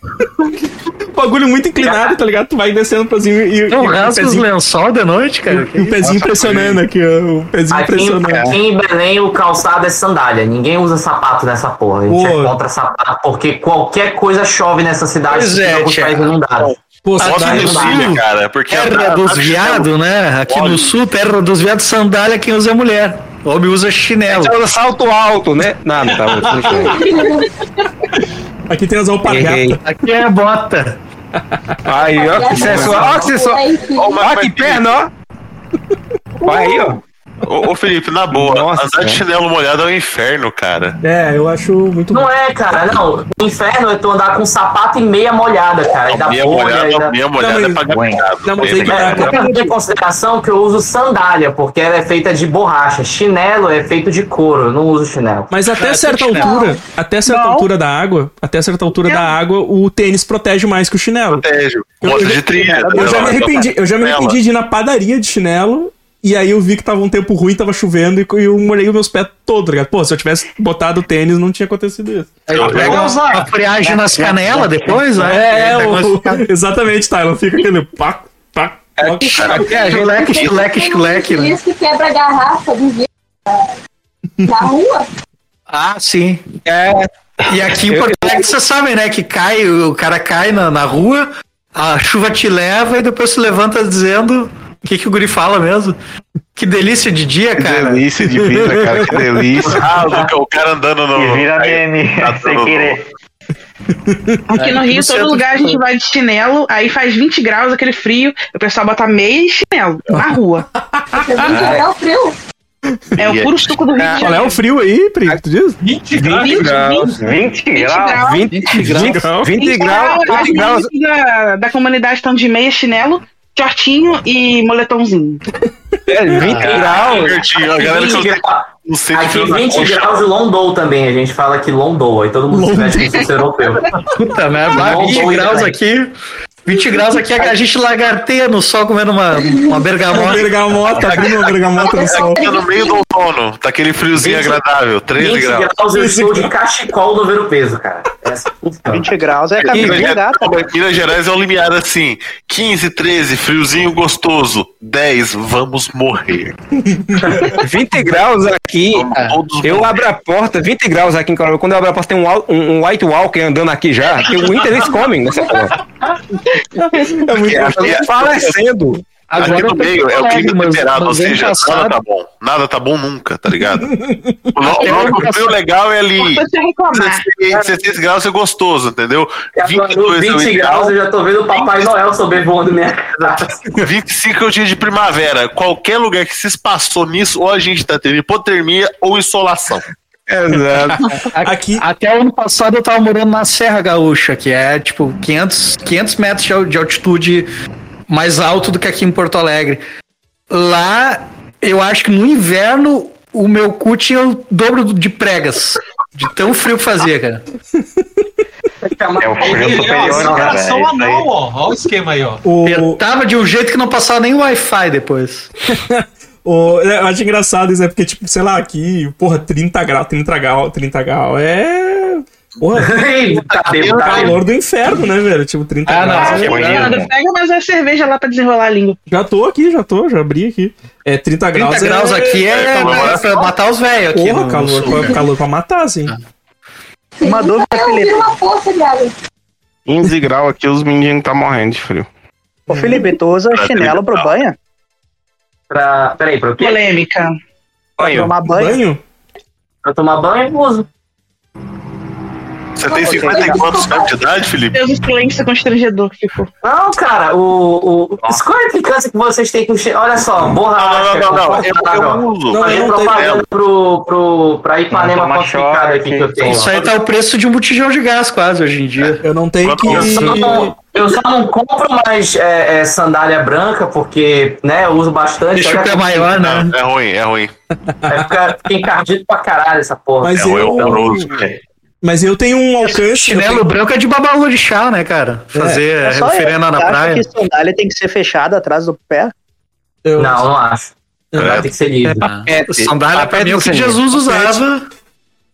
[LAUGHS] Bagulho muito inclinado, tá ligado? Tu vai descendo pra cima e, Não e o rasga os pezinho, lençol de noite, cara. e o pezinho pressionando aqui, ó. O pezinho Aqui, pressionando. aqui em Belém o calçado é sandália. Ninguém usa sapato nessa porra. A gente Pô. é contra sapato, porque qualquer coisa chove nessa cidade. Pois é, tia. países inundados. Pô, do dá. impossível, cara. Porque Terra andar- dos andar de viados, né? Aqui no sul, terra dos viados, sandália, quem usa é mulher. Homem usa chinelo. Você usa salto alto, né? Não, não tá bom. [LAUGHS] Aqui tem as alpargatas. Aqui é bota. Aí, ó, que sensual. Ó, que sensual. Ó, que perna, ó. Vai aí, ó. Ô, ô, Felipe, na boa, Nossa, andar de chinelo molhado é um inferno, cara. É, eu acho muito Não bom. é, cara, não. O inferno é tu andar com sapato e meia molhada, cara. E dá Meia bolha, molhada, e dá- meia molhada Não, é gado. Não, mas aí que tá, É, tem que levar em consideração que eu uso sandália, porque ela é feita de borracha. Chinelo é feito de couro, eu não uso chinelo. Mas até É, certa altura, até certa Não. altura da água, até certa altura da água, o tênis protege mais que o chinelo. Protege. Eu- eu- de trilha. Eu já né? me arrependi, eu já me arrependi de ir na padaria de chinelo. E aí eu vi que tava um tempo ruim, tava chovendo e eu molhei os meus pés todos, tá ligado? Pô, se eu tivesse botado o tênis, não tinha acontecido isso. Eu- Pega eu- uma, uma friagem nas canelas depois, né? É, é, Pega o- [LAUGHS] exatamente, tá? Não fica aquele pá, pá, pá. Aqui é a. Chuleque, chuleque, chuleque. né? Isso que quebra a garrafa do na rua. [LAUGHS] Ah, sim. É, E aqui em Porto Alegre, você sabe, né? Que cai, o cara cai na, na rua, a chuva te leva e depois se levanta dizendo. O que, que o guri fala mesmo? Que delícia de dia, Que cara. delícia de vida, cara. Que delícia. [LAUGHS] Ah, o, o cara andando no. E vira meme, tá sem querer. Aqui no Rio, todo lugar a gente vai de chinelo, aí faz 20 graus, aquele frio, o pessoal bota meia e chinelo na rua. Quebrar o frio. É o puro suco do Rio Qual é Janeiro. o frio aí, Pri? Tu diz? 20 20 graus. 20 20 graus. graus. 20, 20 graus. 20 graus. As 20 graus. da, da comunidade estão de meia, chinelo, shortinho e moletomzinho. É, 20 graus. Certinho, a galera que tem- não sei Aqui frio na 20 coxa. graus e London também. A gente fala que London, aí todo mundo se veste como se fosse europeu. Puta merda, Não, 20 não, graus aqui. 20 graus aqui, a gente lagarteia no sol comendo uma, uma Uma bergamota. [LAUGHS] bergamota, abrindo uma bergamota no sol. Tá no meio do outono, tá aquele friozinho 20 agradável, 13 20 graus. graus eu estou de cachecol no ver o peso, cara. Essa funciona. 20 graus é Minas cabelo de Gerais- gata. Minas Gerais é um limiar assim: 15, 13, friozinho gostoso. 10, vamos morrer. [LAUGHS] 20 graus aqui. Todos Eu morrer. abro a porta, 20 graus aqui em Carol. Quando eu abro a porta, tem um, um, um White Walker andando aqui já. Que o Winter eles comem nessa porra. [LAUGHS] É muito Aqui, é- Falecendo. aqui Agora no eu tô meio é o falando, clima mas- temperado, ou mas ano seja, nada passado- tá bom. Nada tá bom nunca, tá ligado? [LAUGHS] O no- nosso frio legal é ali. Importante é reclamar. 16, 16 graus é gostoso, entendeu? Agora, 22 é o 20 ideal. graus eu já tô vendo o Papai Noel sobrevoando minha casa. 25 é o dia de primavera. Qualquer lugar que se espaçou nisso, ou a gente tá tendo hipotermia ou insolação. Exato. [LAUGHS] Aqui, Até o ano passado eu tava morando na Serra Gaúcha, que é tipo 500, 500 metros de al- de altitude mais alto do que aqui em Porto Alegre. Lá, eu acho que no inverno o meu cu tinha o dobro de pregas. De tão frio que fazia, cara. É o frio Ele, ó, superior, velho? Isso aí. anal, ó. Olha o esquema aí, ó. o, Tava de um jeito que não passava nem Wi-Fi depois. [LAUGHS] o, eu acho engraçado isso, é porque, tipo, sei lá, aqui, porra, 30 graus, 30 graus, 30 graus é. Porra, [LAUGHS] Deus, tá calor do inferno, né, velho? Tipo, 30 Ah, não, graus. aqui é- é bonito. Nada, pega mais uma cerveja lá pra desenrolar a língua. Já tô aqui, já tô, já abri aqui. É 30 graus. 30 graus aqui é, calor. é pra matar os velhos aqui. Porra, no- calor, sul, pra, calor pra matar, assim. Uma dúvida, Felipe. viro uma poça de água. 15 graus aqui, os meninos tá morrendo de frio. Ô, Felipe, tu usa chinelo pro banho? Pra, peraí, pra o quê? Polêmica. Pra tomar banho? Banho? Pra tomar banho, eu uso. Você tem 50 e quantos anos de idade, Felipe? Deus, o silêncio constrangedor que ficou. Não, cara, o. o escolha a implicância que vocês têm com Olha só, borracha. Não, não, não, não, confortável. eu- eu uso. Não, eu não propaganda tenho- pro, pro, pra Ipanema falsificada choque. aqui que eu tenho. Isso aí tá o preço de um botijão de gás quase hoje em dia. Eu não tenho que. Eu só não, eu só não compro mais é, é, sandália branca, porque, né, eu uso bastante. Deixa o pé que- maior, né? Não, é ruim, é ruim. Aí fica, fica encardido pra caralho essa porra. Mas É ruim, é eu. Mas eu tenho um alcance. Chinelo branco é de babalu de chá, né, cara? Fazer É oferenda na você acha praia. que sandália tem que ser fechada atrás do pé? eu- Não, não acho. Vai ter que ser livre. É, sandália pra mim é o que Jesus usava.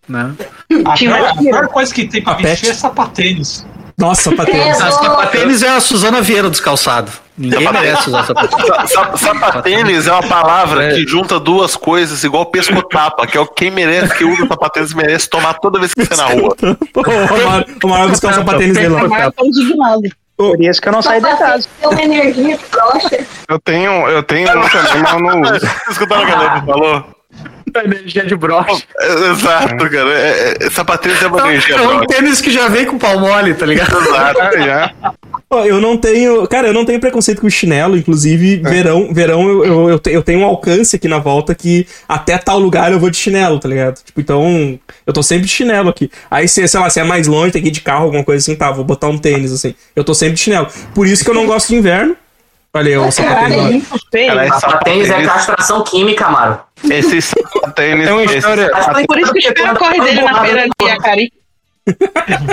Né? A uma pior coisa que tem pra Papete. vestir é sapatênis. Nossa, patênis. É, A sapatênis é a Suzana Vieira dos calçados. Ninguém merece usar sapatênis. Sa- sa- Sapatênis é uma palavra que junta duas coisas igual pescotapa, que é o quem merece, que usa sapatênis merece tomar toda vez que você na rua. [LAUGHS] O vai buscar o sapatênis dele lá. Tô indignado. Por isso que eu não saí de casa. Tem uma energia frouxa. Eu tenho, eu tenho um também, mas eu não uso. [LAUGHS] Escutaram o que a Leandro falou? Energia de broche. É, Exato, cara. É, é, sapatênis é uma energia É um tênis que já vem com pau mole, tá ligado? Exato. Já. [LAUGHS] Ó, Eu não tenho. Cara, eu não tenho preconceito com chinelo. Inclusive, verão, verão eu, eu, eu, te- eu tenho um alcance aqui na volta que até tal lugar eu vou de chinelo, tá ligado? Tipo, então. Eu tô sempre de chinelo aqui. Aí, se, sei lá, se é mais longe, tem que ir de carro, alguma coisa assim, tá, vou botar um tênis, assim. Eu tô sempre de chinelo. Por isso que eu não gosto de inverno. Olha aí, o sapatênis. Cara, esse Sapatênis é castração química, Maro. esse sapatênis, É uma história. Por isso que o Chico corre dele na feira de Acari.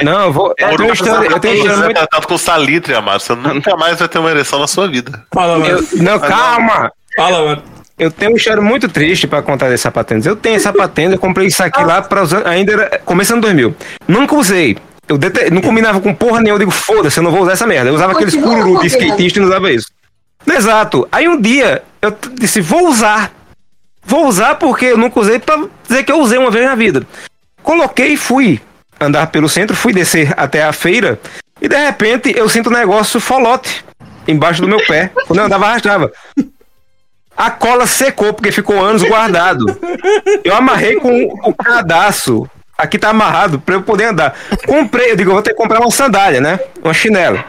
Não, eu vou. Eu tenho uma história, eu tenho uma história Você é muito. tratado com salitre, amado. Você nunca mais vai ter uma ereção na sua vida. Fala, mano. eu- não, calma! Fala, mano. Eu tenho uma história muito triste pra contar desse sapatênis. Eu tenho sapatênis, eu comprei isso aqui lá pra usar, ainda era começando 2000. Nunca usei. Eu dete- não combinava com porra nenhuma. Eu digo, foda-se, eu não vou usar essa merda. Eu usava aqueles cururu de skatista e não usava isso. Exato. Aí um dia eu disse, vou usar. Vou usar porque eu nunca usei pra dizer que eu usei uma vez na vida. Coloquei e fui andar pelo centro, fui descer até a feira e de repente eu sinto um negócio folote embaixo do meu pé. Quando eu andava, arrastava. A cola secou porque ficou anos guardado. Eu amarrei com o cadastro. Aqui tá amarrado pra eu poder andar. Comprei, eu digo, vou ter que comprar uma sandália, né? Uma chinela.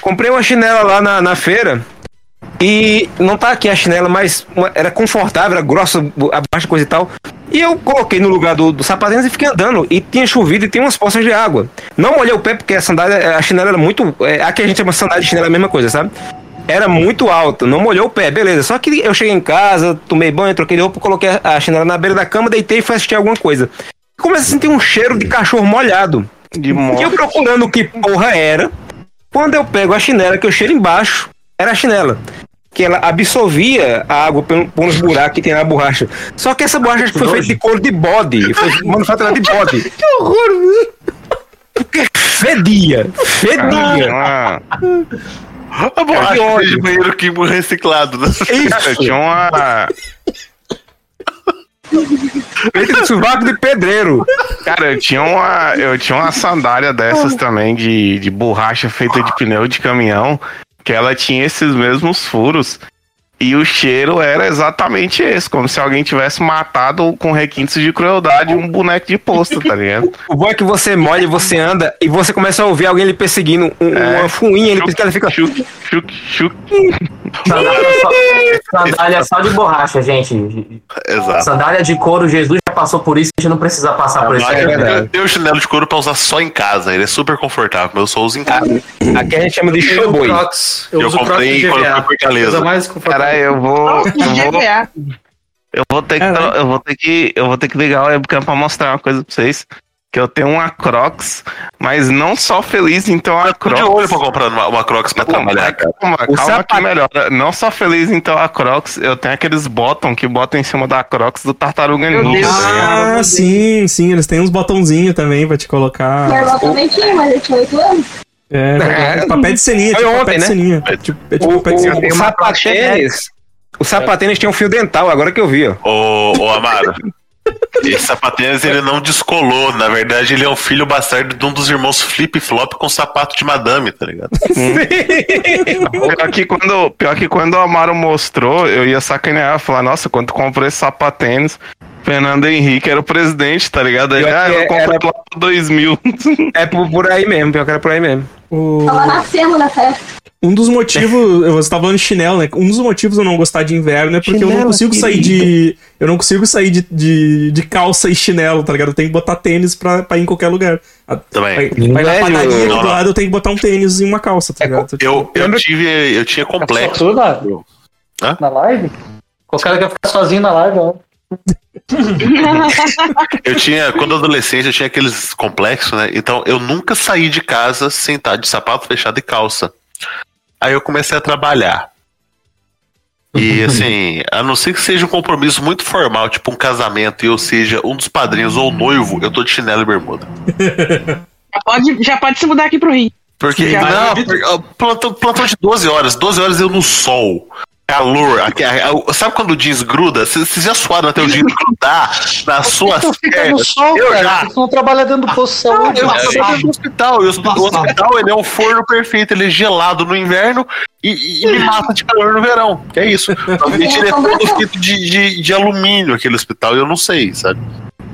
Comprei uma chinela lá na, na feira. E não tá aqui a chinela, mas uma- era confortável, era grossa, a baixa coisa e tal. E eu coloquei no lugar do, do sapatênis e fiquei andando. E tinha chovido e tinha umas poças de água. Não molhei o pé porque a sandália, a chinela era muito. É, aqui a gente chama sandália de chinela é a mesma coisa, sabe? Era muito alta, não molhou o pé, beleza. Só que eu cheguei em casa, tomei banho, troquei de roupa, coloquei a chinela na beira da cama, deitei e fui assistir alguma coisa. Comecei a sentir um cheiro de cachorro molhado. de E eu morte. procurando o que porra era. Quando eu pego a chinela, que eu cheiro embaixo, era a chinela. Que ela absorvia a água uns buracos que tem na borracha. Só que essa borracha foi feita de couro de bode. Foi [LAUGHS] manufaturada de bode. [LAUGHS] que horror! Porque fedia. Fedia. Ah, A borracha ódio. de banheiro químico reciclado. Né? eu tinha uma. Feita de sovaco de pedreiro. Cara, eu tinha uma. Eu tinha uma sandália dessas também de, de borracha feita de pneu de caminhão. Que ela tinha esses mesmos furos. E o cheiro era exatamente esse, como se alguém tivesse matado com requintes de crueldade um boneco de posto, tá ligado? [LAUGHS] O bom é que você molha, você anda e você começa a ouvir alguém lhe perseguindo. um- É. Uma fuinha, ele ela fica. Chuk, chuk, chuk. [LAUGHS] Sandália só, [LAUGHS] sandália só de borracha, gente. Exato. Sandália de couro, Jesus já passou por isso, a gente não precisa passar por isso. É eu- eu tenho chinelo de couro pra usar só em casa. Ele é super confortável, mas eu só uso em casa. Aqui a gente chama de Eu uso showboy. Crocs. Eu, Eu uso Crocs comprei de quando eu fui Fortaleza. Coisa mais confortável. Cara, eu vou. Eu vou, eu vou ter que. Eu vou ter que. Eu vou ter que ligar o webcam pra mostrar uma coisa pra vocês. Que eu tenho uma Crocs, mas não só feliz ter uma Tô Crocs. de olho pra comprar uma, uma Crocs pra trabalhar, cara. Calma, O calma sapato- que melhora. Não só feliz ter uma Crocs, eu tenho aqueles bottom que botam em cima da Crocs do Tartaruga Ninja. Ligado? Ah, sim, sim. Eles têm uns botãozinhos também pra te colocar. Meu irmão também tinha, mas ele tinha 8 anos. É, verdade. papel de ceninha, tipo ontem, papel de né? ceninha. É tipo, é tipo O, papel de o, o sapatênis. O sapatênis tinha um fio dental, agora que eu vi, ó. Ô, ô Amaro, [LAUGHS] esse sapatênis ele não descolou. Na verdade, ele é um filho bastardo de um dos irmãos Flip Flop com sapato de madame, tá ligado? [LAUGHS] Pior que, quando, pior que quando o Amaro mostrou, eu ia sacanear, falar, nossa, quando tu comprou esse sapatênis. Fernando Henrique era o presidente, tá ligado? Aí, ah, eu é- comprei era- lá pro 2000. É por, por aí mesmo, pior que era por aí mesmo. O- Tava nascendo nessa época. Um dos motivos, [LAUGHS] você tava falando de chinelo, né? Um dos motivos eu não gostar de inverno é porque eu não Chinelo, consigo sair de. Eu não consigo sair de, de, de calça e chinelo, tá ligado? Eu tenho que botar tênis pra, pra ir em qualquer lugar. Também. Vai, vai na Velho, padaria do lado, eu tenho que botar um tênis e uma calça, tá ligado? Eu, eu tive. Eu tinha complexo. Só tu na, na live? O cara quer ficar sozinho na live, ó. [LAUGHS] Eu tinha, quando adolescente, eu tinha aqueles complexos, né? Então eu nunca saí de casa sem estar de sapato fechado e calça. Aí eu comecei a trabalhar. E [LAUGHS] assim, a não ser que seja um compromisso muito formal, tipo um casamento, e eu seja um dos padrinhos ou noivo, eu tô de chinelo e bermuda. Já pode, já pode se mudar aqui pro Rio. Porque, Já- não, plantão, plantão de 12 horas, 12 horas eu no sol. Calor, a- a- sabe quando o jeans gruda? Vocês vocês já suaram até o jeans grudar nas suas Tu fica no sol, Eu cara. já. Tu não trabalha dentro do posto de saúde. Eu dentro do hospital. E o hospi- o hospital ele é um forno perfeito. Ele é gelado no inverno e, e me mata de calor no verão. Que é isso. [LAUGHS] Provavelmente ele é todo feito de, de, de alumínio, aquele hospital. Eu não sei, sabe?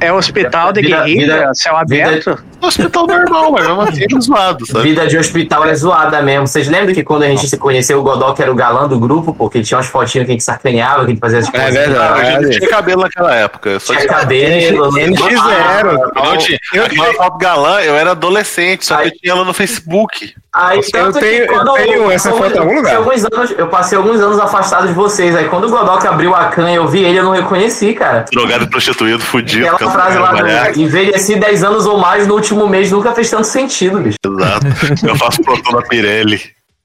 É hospital de Vida- guerrilha, vida- céu aberto. É um hospital normal, mas mesmo assim é [LAUGHS] zoado, sabe? Vida de hospital é zoada mesmo. Vocês lembram que quando a gente se conheceu, o Godó que era o galã do grupo, porque tinha umas fotinhas que a gente sacaneava, que a gente fazia as É coisas. verdade. Eu não tinha cabelo naquela época. Eu só Tinha tinha cabelo. Eles fizeram. Eu não tinha. Aquela foto galã, eu era adolescente, só que eu tinha ela no Facebook. Aí, Eu tenho- eu tenho essa foto em algum lugar. Eu, passei alguns anos, eu passei alguns anos afastado de vocês. Aí quando o Godok abriu a canha, eu vi ele, eu não reconheci, cara. Drogado e prostituído, fudido. Aquela frase lá do envelheci 10 anos ou mais no último mês nunca fez tanto sentido, bicho. Exato. Eu faço plantão na Pirelli.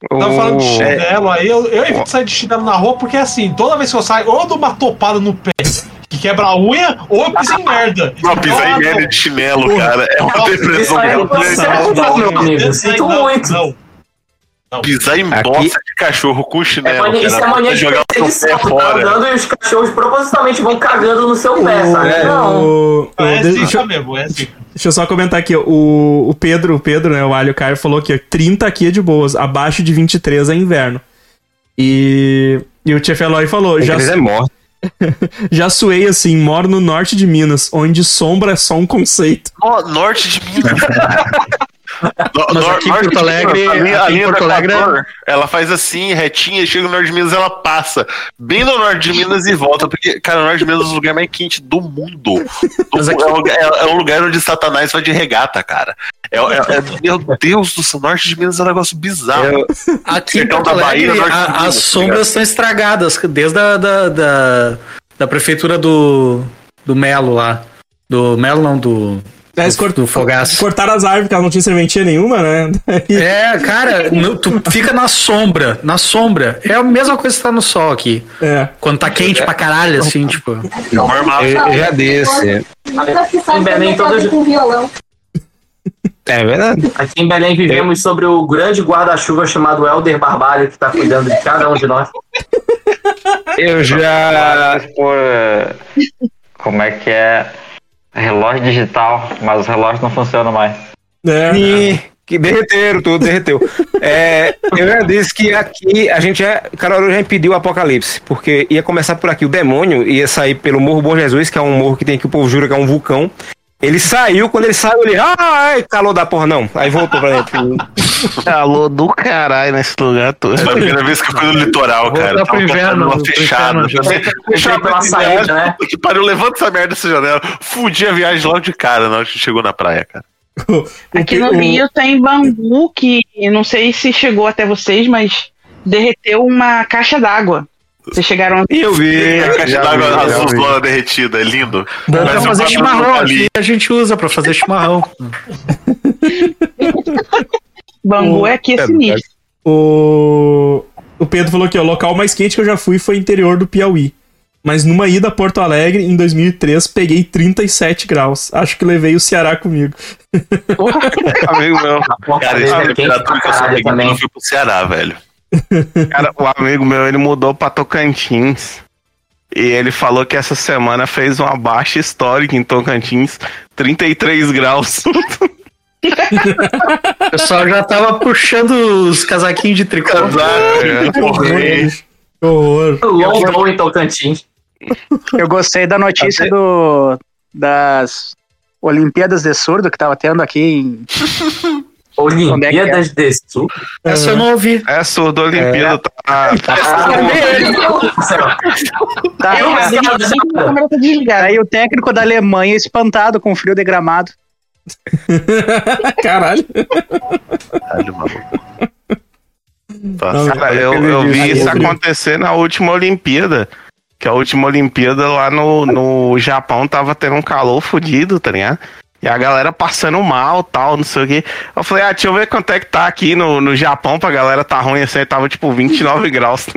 Tava falando de O- chinelo aí, eu, eu evito sair de chinelo na rua porque assim, toda vez que eu saio, ou eu dou uma topada no pé que quebra a unha, ou eu piso em merda. Não, pisar em merda de chinelo, cara. É uma Não, depressão não serve, não, meu amigo. Não, Sinto não, muito. Não, Pisar em Aqui- bosta de cachorro com É chinelo. mania, isso é cara. mania de jogar o seu perseguição. pé Tu tá fora. andando e os cachorros propositalmente vão cagando no seu pé, sabe? É, Não. o- o- é deixa, zica mesmo, é zica. deixa eu só comentar aqui, o, o Pedro, o Pedro, né, o Alho Caio falou que 30 aqui é de boas, abaixo de 23 é inverno. E, e o Chef Eloy falou, já, é morto. [LAUGHS] já suei assim, moro no norte de Minas, onde sombra é só um conceito. Ó, norte de Minas. [LAUGHS] No- Mas nor- aqui em norte Porto Alegre- a linha, a linha do Porto Alegre é- Equador, ela faz assim, retinha, chega no norte de Minas, ela passa bem no norte de Minas e volta, porque, cara, o norte de Minas é o lugar mais quente do mundo. Do- Mas aqui- é, lugar, é- é um lugar onde Satanás vai de regata, cara. É, é- é- meu Deus do céu, norte de Minas é um negócio bizarro. Eu- Aqui em Porto da Bahia, Alegre, norte de a- Minas, as tá sombras estão estragadas, desde a da, da, da prefeitura do, do Melo lá. Do Melo não, do, Eles do, cort- Fogaço. cortaram as árvores, porque elas não tinham serventia nenhuma, né? [LAUGHS] É, cara, no- tu fica na sombra, na sombra. É a mesma coisa que tá no sol aqui. É. Quando tá quente pra caralho, assim, tipo. Normal. Eu, eu já sabe Em Belém, com violão. É verdade. Aqui em Belém vivemos sobre o grande guarda-chuva chamado Helder Barbalho, que tá cuidando de cada um de nós. Eu já. por. Como é que é? Relógio digital, mas os relógios não funcionam mais. É. Sim, que derreteram, tudo derreteu. É, eu já disse que aqui a gente já. Carol já impediu o apocalipse, porque ia começar por aqui. O demônio ia sair pelo Morro Bom Jesus, que é um morro que tem que o povo jura que é um vulcão. Ele saiu, quando ele saiu, ele. Ai, calor da porra, não. Aí voltou pra dentro. [LAUGHS] Calor do caralho nesse lugar todo. Foi a primeira vez que eu fui no litoral, cara. pro Tava inverno, uma pro fechada. inferno, Assim, Fechado pela saída, né? Puta Que pariu, levanta essa merda dessa janela. Fudi a viagem logo de cara na hora que chegou na praia, cara. [LAUGHS] Aqui no Rio tem bambu que não sei se chegou até vocês, mas derreteu uma caixa d'água. Vocês chegaram a... Eu vi. A caixa d'água azul zona derretida, é lindo. Mas pra fazer chimarrão ali. aqui, a gente usa pra fazer chimarrão. [LAUGHS] Bambu é aqui é É sinistro. O, o Pedro falou que ó, o local mais quente que eu já fui foi interior do Piauí. Mas numa ida a Porto Alegre, em 2003, peguei 37 graus. Acho que levei o Ceará comigo. [LAUGHS] Amigo meu. Cara, esse é é temperatura que eu sou também. eu fui pro Ceará, velho. Cara, o amigo meu, ele mudou pra Tocantins. E ele falou que essa semana fez uma baixa histórica em Tocantins, 33 graus. O pessoal já tava puxando os casaquinhos de tricô. Que horror. Que horror. Em Tocantins. Eu gostei da notícia do, das Olimpíadas de Surdo que tava tendo aqui em. Olimpíadas de Surdo? Essa eu não ouvi. É surdo Olimpíada, tá. tá- Tá, Eu câmera tá desligada. aí o técnico da Alemanha espantado com o frio de gramado. [LAUGHS] Caralho. Caralho, maluco. Cara, eu, eu vi isso acontecer na última Olimpíada. Que a última Olimpíada lá no, no Japão tava tendo um calor fodido, tá ligado? E a galera passando mal, tal, não sei o quê. Eu falei, ah, deixa eu ver quanto é que tá aqui no, no Japão pra galera tá ruim assim. aí Tava tipo 29 [LAUGHS] graus.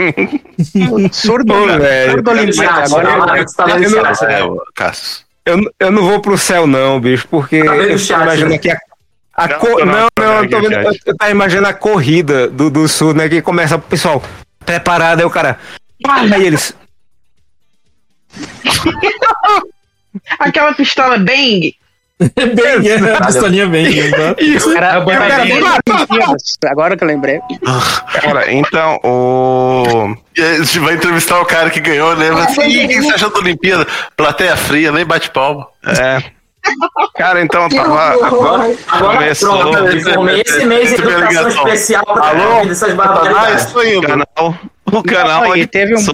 Surdo, velho. surdo Agora eu. É, ô, Cássio. Eu, eu não vou pro céu, não, bicho, porque Tá eu tô imaginando né? aqui a. a Não, co- não, não, não, tô eu, vendo tô vendo, eu, eu tava imaginando a corrida do, do sul, né? Que começa o pessoal preparado, aí o cara. pá, Aí eles. [LAUGHS] Aquela pistola Bang. [LAUGHS] Bem, é, a pistolinha bem. né? Era, bem agora que eu lembrei. Cara, então, o. Aí, A gente vai entrevistar o cara que ganhou, né? Mas assim, "Ih, o que você achou da Olimpíada? Plateia fria, nem bate palma. É. Cara, então Que tava. horror. Agora Começou. pronto, informei esse mês a educação ligação. especial pra Alô? dessas Ah, barbaridades. estou indo. O canal, o canal Não, onde teve um-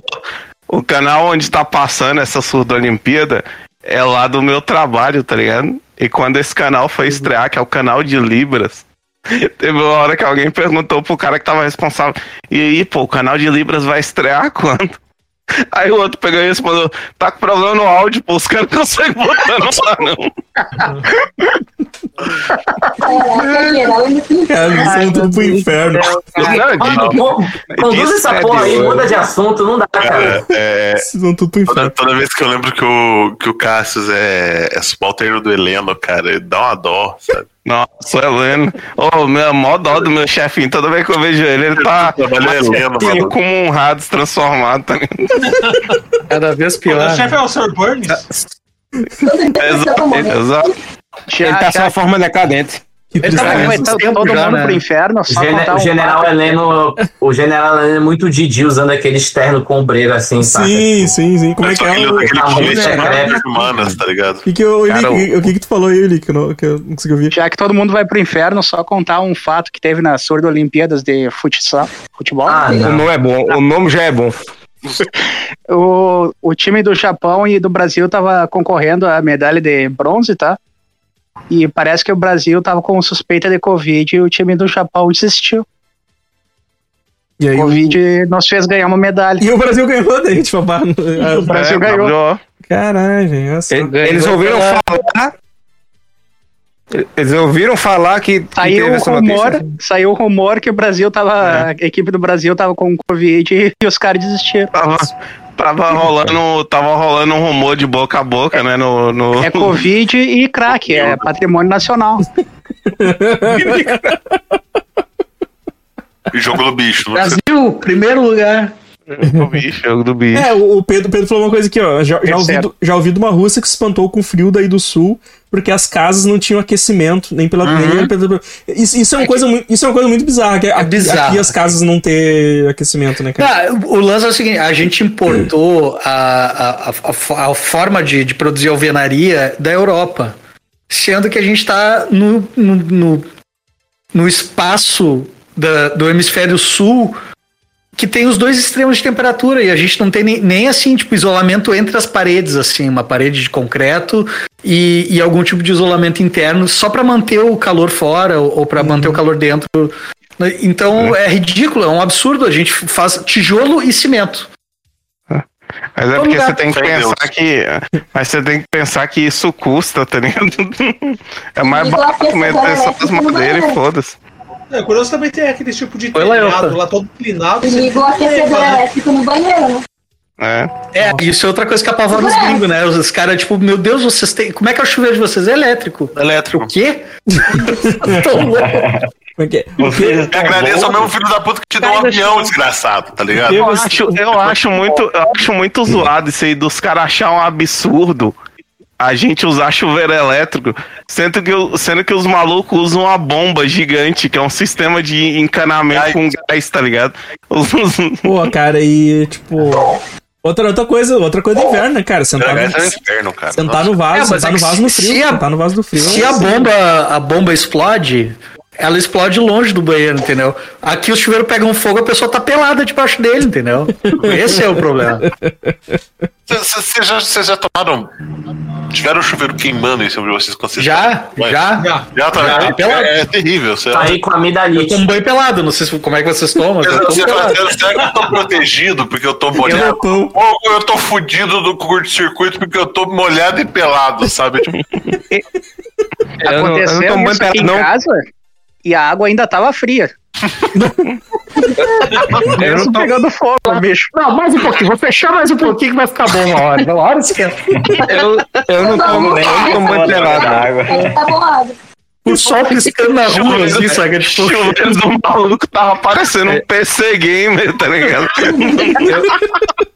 o canal onde tá passando essa surda Olimpíada é lá do meu trabalho, tá ligado? E quando esse canal foi estrear, que é o canal de Libras, [LAUGHS] teve uma hora que alguém perguntou pro cara que tava responsável, e aí, pô, o canal de Libras vai estrear quando? [LAUGHS] Aí o outro pegou e respondeu, tá com problema no áudio, pô, os caras não conseguem botar no ar, não. [LAUGHS] Ele Cara, eles são tudo pro inferno. Conduz essa é porra aí, muda de assunto, não dá, cara. É, Eles são tudo pro toda, inferno. toda vez que eu lembro que o, que o Cassius é, é subalterno do Heleno, cara, dá uma dó, sabe? Nossa, Heleno. Ô, meu, mó dó do meu chefinho. Toda vez que eu vejo ele, ele tá é Heleno, assim, como um rato transformado, tá ligado? Cada vez O pior. chefe é o Sr. Burns? Exato. Ele tá só a forma decadente. Ele tá vai faz todo, já, mundo né? pro inferno, só Gene- o um general. Heleno. O general Heleno é muito Didi usando aquele externo combreiro assim, sabe? Sim, sim, sim. Como é que é aquele, o. aquele secreto. humanas, tá ligado? O que, que, eu, Cara, Elick, o que, que tu falou aí, Elick, que eu não, que eu não consegui ouvir? Já que todo mundo vai pro inferno, só contar um fato que teve na Surdo Olimpíadas de futsal, futebol. Ah, O não. nome é bom, o nome já é bom. [LAUGHS] O, o time do Japão e do Brasil tava concorrendo à medalha de bronze, tá? E parece que o Brasil tava com suspeita de Covid e o time do Japão desistiu. E aí, O o, Covid nos fez ganhar uma medalha. e o Brasil ganhou daí, tipo, a. O Brasil É, ganhou. ganhou. Caralho, Eles ouviram falar. Eles ouviram falar que, que Saiu o essa rumor, notícia. saiu o rumor que o Brasil tava. A equipe do Brasil tava com Covid e, e os caras desistiram. Tava, tava, rolando, tava rolando um rumor de boca a boca, né? No, no... É Covid e crack, é patrimônio nacional. [LAUGHS] Jogo do bicho. Brasil, primeiro lugar. Do bicho, jogo do bicho. É, o Pedro, Pedro falou uma coisa aqui, ó. Já, já, ouvi, do- já ouvi de uma russa que se espantou com o frio daí do sul, porque as casas não tinham aquecimento, nem pela. pela- isso, isso, é uma coisa, muito- isso é uma coisa muito bizarra. Que aqui, bizarro. aqui as casas não ter aquecimento, né, cara? Ah, o lance é o seguinte: a gente importou a, a, a, a- a forma de, de produzir alvenaria da Europa, sendo que a gente está no, no, no, no espaço da- do hemisfério sul que tem os dois extremos de temperatura e a gente não tem nem, nem assim, tipo, isolamento entre as paredes, assim, uma parede de concreto e, e algum tipo de isolamento interno só para manter o calor fora ou, ou para manter o calor dentro. Então é ridículo, é um absurdo. A gente faz tijolo e cimento. Mas é Todo porque você tem que pensar que. Mas você tem que pensar que isso custa, tá ligado? [LAUGHS] É mais barato a meter pessoa só as madeiras e banheiro. foda-se. É, curioso também tem aquele tipo de telhado lá todo inclinado. E ligou o aquecedor elétrico no banheiro? É. É, isso é outra coisa que apavora os gringos, né? Os caras, tipo, meu Deus, vocês têm. Como é que é o chuveiro de vocês? É elétrico. Elétrico. O quê? [LAUGHS] [LAUGHS] Como que? Vocês estão Agradeço ao mesmo filho da puta que te deu um avião, desgraçado, tá ligado? Eu acho, eu acho muito, eu acho muito zoado isso aí dos caras achar um absurdo a gente usar chuveiro elétrico, sendo que, sendo que os malucos usam uma bomba gigante, que é um sistema de encanamento Ai. com gás, tá ligado? Pô, cara, e tipo. Outra, outra coisa, outra coisa do inverno, né, cara? Sentar, é no, o inferno, cara. sentar no É, vaso, mas sentar é no vaso frio. se a- sentar no vaso do frio. Se é a assim. bomba, a bomba explode, ela explode longe do banheiro, entendeu? Aqui o chuveiro pega um fogo, a pessoa tá pelada debaixo dele, entendeu? Esse é o problema. Vocês já, já tomaram. Tiveram o chuveiro queimando em cima de vocês quando vocês Já, Mas- já. Já tá Já, é, pelado. é, terrível. Você, Tá aí com a Eu amidalite. tomo banho pelado, não sei se, como é que vocês tomam, eu tomo você fala, será que eu tô protegido porque eu tô molhado? tô. Ou eu tô fudido do curto-circuito porque eu tô molhado e pelado, sabe? Tipo, [LAUGHS] Eu não, eu não Aconteceu tomo banho pelado, em não. casa e a água ainda tava fria. [LAUGHS] Eu tomo- pegando fogo, bicho. Não, mais um pouquinho, vou fechar mais um pouquinho que vai ficar bom uma hora. Uma hora esquenta. Eu, eu não tomo, eu não tomo não. Ele tá bolado. O sol piscando na rua, assim, sabe? Tipo, Chuveiro do maluco tava parecendo um PC gamer, tá ligado? [LAUGHS]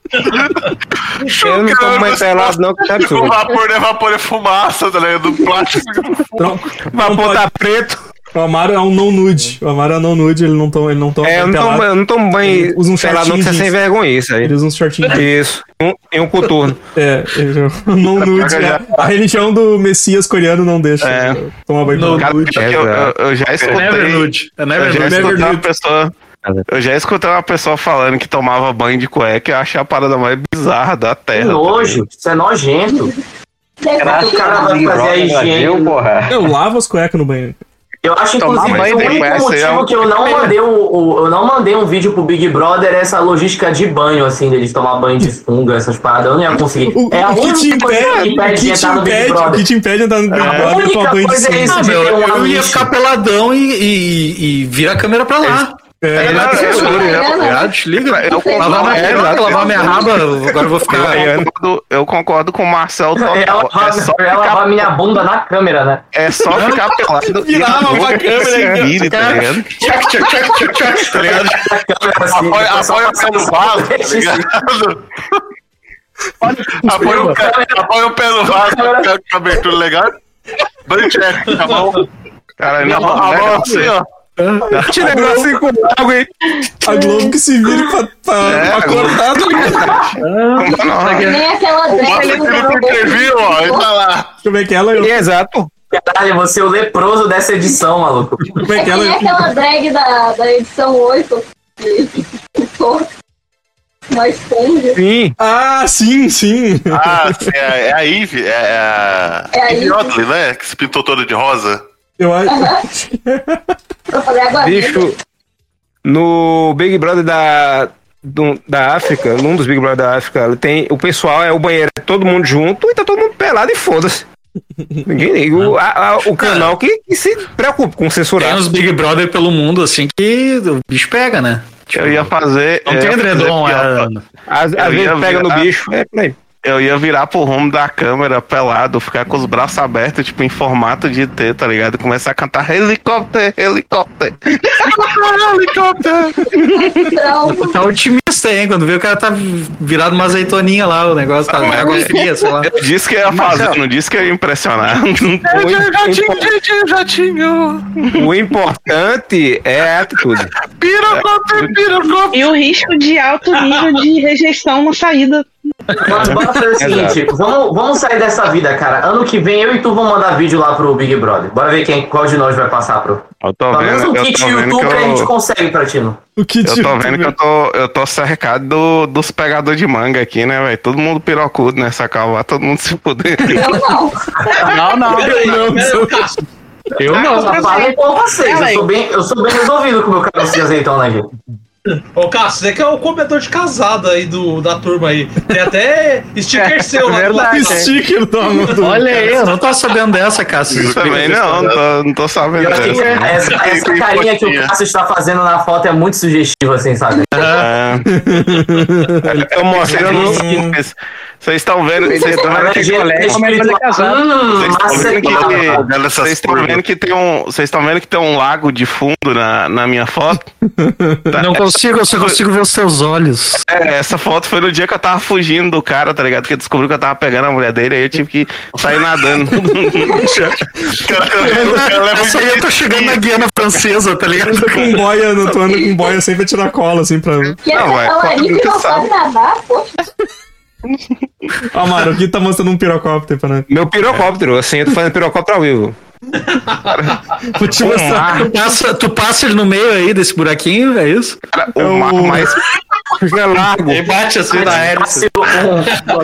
Eu não tomo banho pelado, não, que tá o absurdo. vapor é vapor é fumaça, tá ligado? Do plástico. Então, Vapor tá preto. O Amaro é um não nude. O Amaro é um não nude, ele não toma, ele não toma É, eu não tomo, eu não tomo banho Usa um pelado, não, que você é shortinho sem vergonha isso aí. Ele usa uns shortinhos. Isso. Um, e um coturno. É, ele é um não nude. já- A, a religião do Messias coreano não deixa É. tomar banho pelado. Cara, eu, eu- eu já Never escutei. nude. É Eu never já nude. Never escutei uma nude. pessoa. Eu já escutei uma pessoa falando que tomava banho de cueca e eu achei a parada mais bizarra da Que terra. tá nojo, isso é nojento. Será que o cara vai fazer a higiene? porra. Eu lavo as cuecas no banheiro. Eu acho, Tomar inclusive, o de único é motivo um- que eu não mandei um, o- eu não mandei um vídeo pro Big Brother é essa logística de banho, assim, deles tomar banho de fungo, essas paradas. Eu não ia conseguir. O, é a o que te única coisa que impede, o impede de que te entrar no Big impede, o Brother. que te impede de entrar no Big A Brother é única tomar banho de coisa é isso. Ah, meu, um eu ia ficar peladão e, e, e vira a câmera pra lá. É, É, né? eu- Ligado? Desliga. Eu Lavar minha concordo, lavar minha raba, agora eu vou ficar. Eu concordo, eu concordo com o Marcel total. Ela, É só ela ficar, lavar minha bunda na câmera, né? é só ficar pelado e Virava pra câmera, tá ligado? Tchac, tchac, tchac, tchac, tchac, tá ligado? Na câmera, assim, Apoia, o pé no vaso, tá ligado? Apoia o pé, apoia o pé no vaso, fica com a abertura legal. Banho check, tá bom? Cara, a mão assim, ó. Que negocinho com água, hein? A Globo que se vire pra, pra, É, pra cortar, tá ligado? Nem aquela do no interview, ó. Ele tá lá. Como é que ela... Exato. Caralho, você é o leproso dessa edição, maluco. Como é que Nem ela... aquela drag da, da edição 8 que ficou uma esponja. Sim. Ah, sim, sim. Ah, sim, é, é a Eve, é, é a É a. Oddly, né? Que se pintou toda de rosa. Eu acho... Pra fazer água Bicho, no Big Brother da, do- da África, num dos Big Brother da África, tem, o pessoal é o banheiro, é todo mundo junto e tá todo mundo pelado e foda-se. Ninguém liga. O, a- a- o canal que, que se preocupa com Tem censurar. uns Big Brother pelo mundo, assim, que o bicho pega, né? Eu ia fazer. Não eu tem edredom, é, Às, Eu às vezes pega no bicho. É por aí. Eu ia virar pro rumo da câmera pelado, ficar com os braços abertos, tipo, em formato de T, tá ligado? E começar a cantar helicóptero, helicóptero. helicóptero. Tá otimista, hein? Quando vê o cara tá virado uma azeitoninha lá, o negócio tá água fria, sei lá. Eu disse que ia fazer, não disse que ia impressionar. [LAUGHS] O, Jatinho, o importante é a atitude. pirocóptero, pirocóptero. E o risco de alto nível de rejeição na saída. Bora fazer o seguinte, vamos, vamos sair dessa vida, cara. Ano que vem eu e tu vamos mandar vídeo lá pro Big Brother. Bora ver quem, qual de nós vai passar pro. Eu tô Pelo menos vendo, um eu kit que youtuber a gente eu, consegue pra ti, não. O que eu tô vendo que eu tô, eu tô cercado do, dos pegadores de manga aqui, né, velho? Todo mundo pirocudo nessa calva, todo mundo se fuder. Eu não. Não, não. Eu não, Eu não. Vocês. Cara, Eu sou, bem, eu sou bem resolvido com o meu cabelo de azeitona, gente. Ô, Cássio, você que é o comedor de casada aí do, da turma aí. Tem até sticker [LAUGHS] seu lá do lado. verdade. sticker do [LAUGHS] amor do... Olha aí, eu não tô sabendo dessa, Cássio. Também não, não tô, não tô sabendo Eu acho que dessa. essa, essa carinha que o Cássio está fazendo na foto é muito sugestiva, assim, sabe? É. [LAUGHS] Eu. Vocês estão vendo, vocês estão vendo que Vocês estão vendo que, vocês estão vendo que tem um, vocês estão vendo que tem um lago de fundo na, na minha foto? Tá, [LAUGHS] Não consigo, eu só consigo ver os seus olhos. É, essa foto foi no dia que eu tava fugindo do cara, tá ligado? Que descobriu que eu tava pegando a mulher dele, aí eu tive que sair nadando. [LAUGHS] Essa aí eu tô chegando na Guiana francesa, tá ligado? Com boia, no- tu anda com boia sempre a tirar cola, assim, pra... Que essa Talarife não sabe nadar, poxa. Ó, Maro, aqui tá mostrando um pirocóptero pra nós. Meu pirocóptero, assim, eu tô fazendo pirocóptero ao vivo. Vou te mostrar. Tu passa, tu passa ele no meio aí desse buraquinho, é isso? o mar mais é largo. E bate assim na hélice.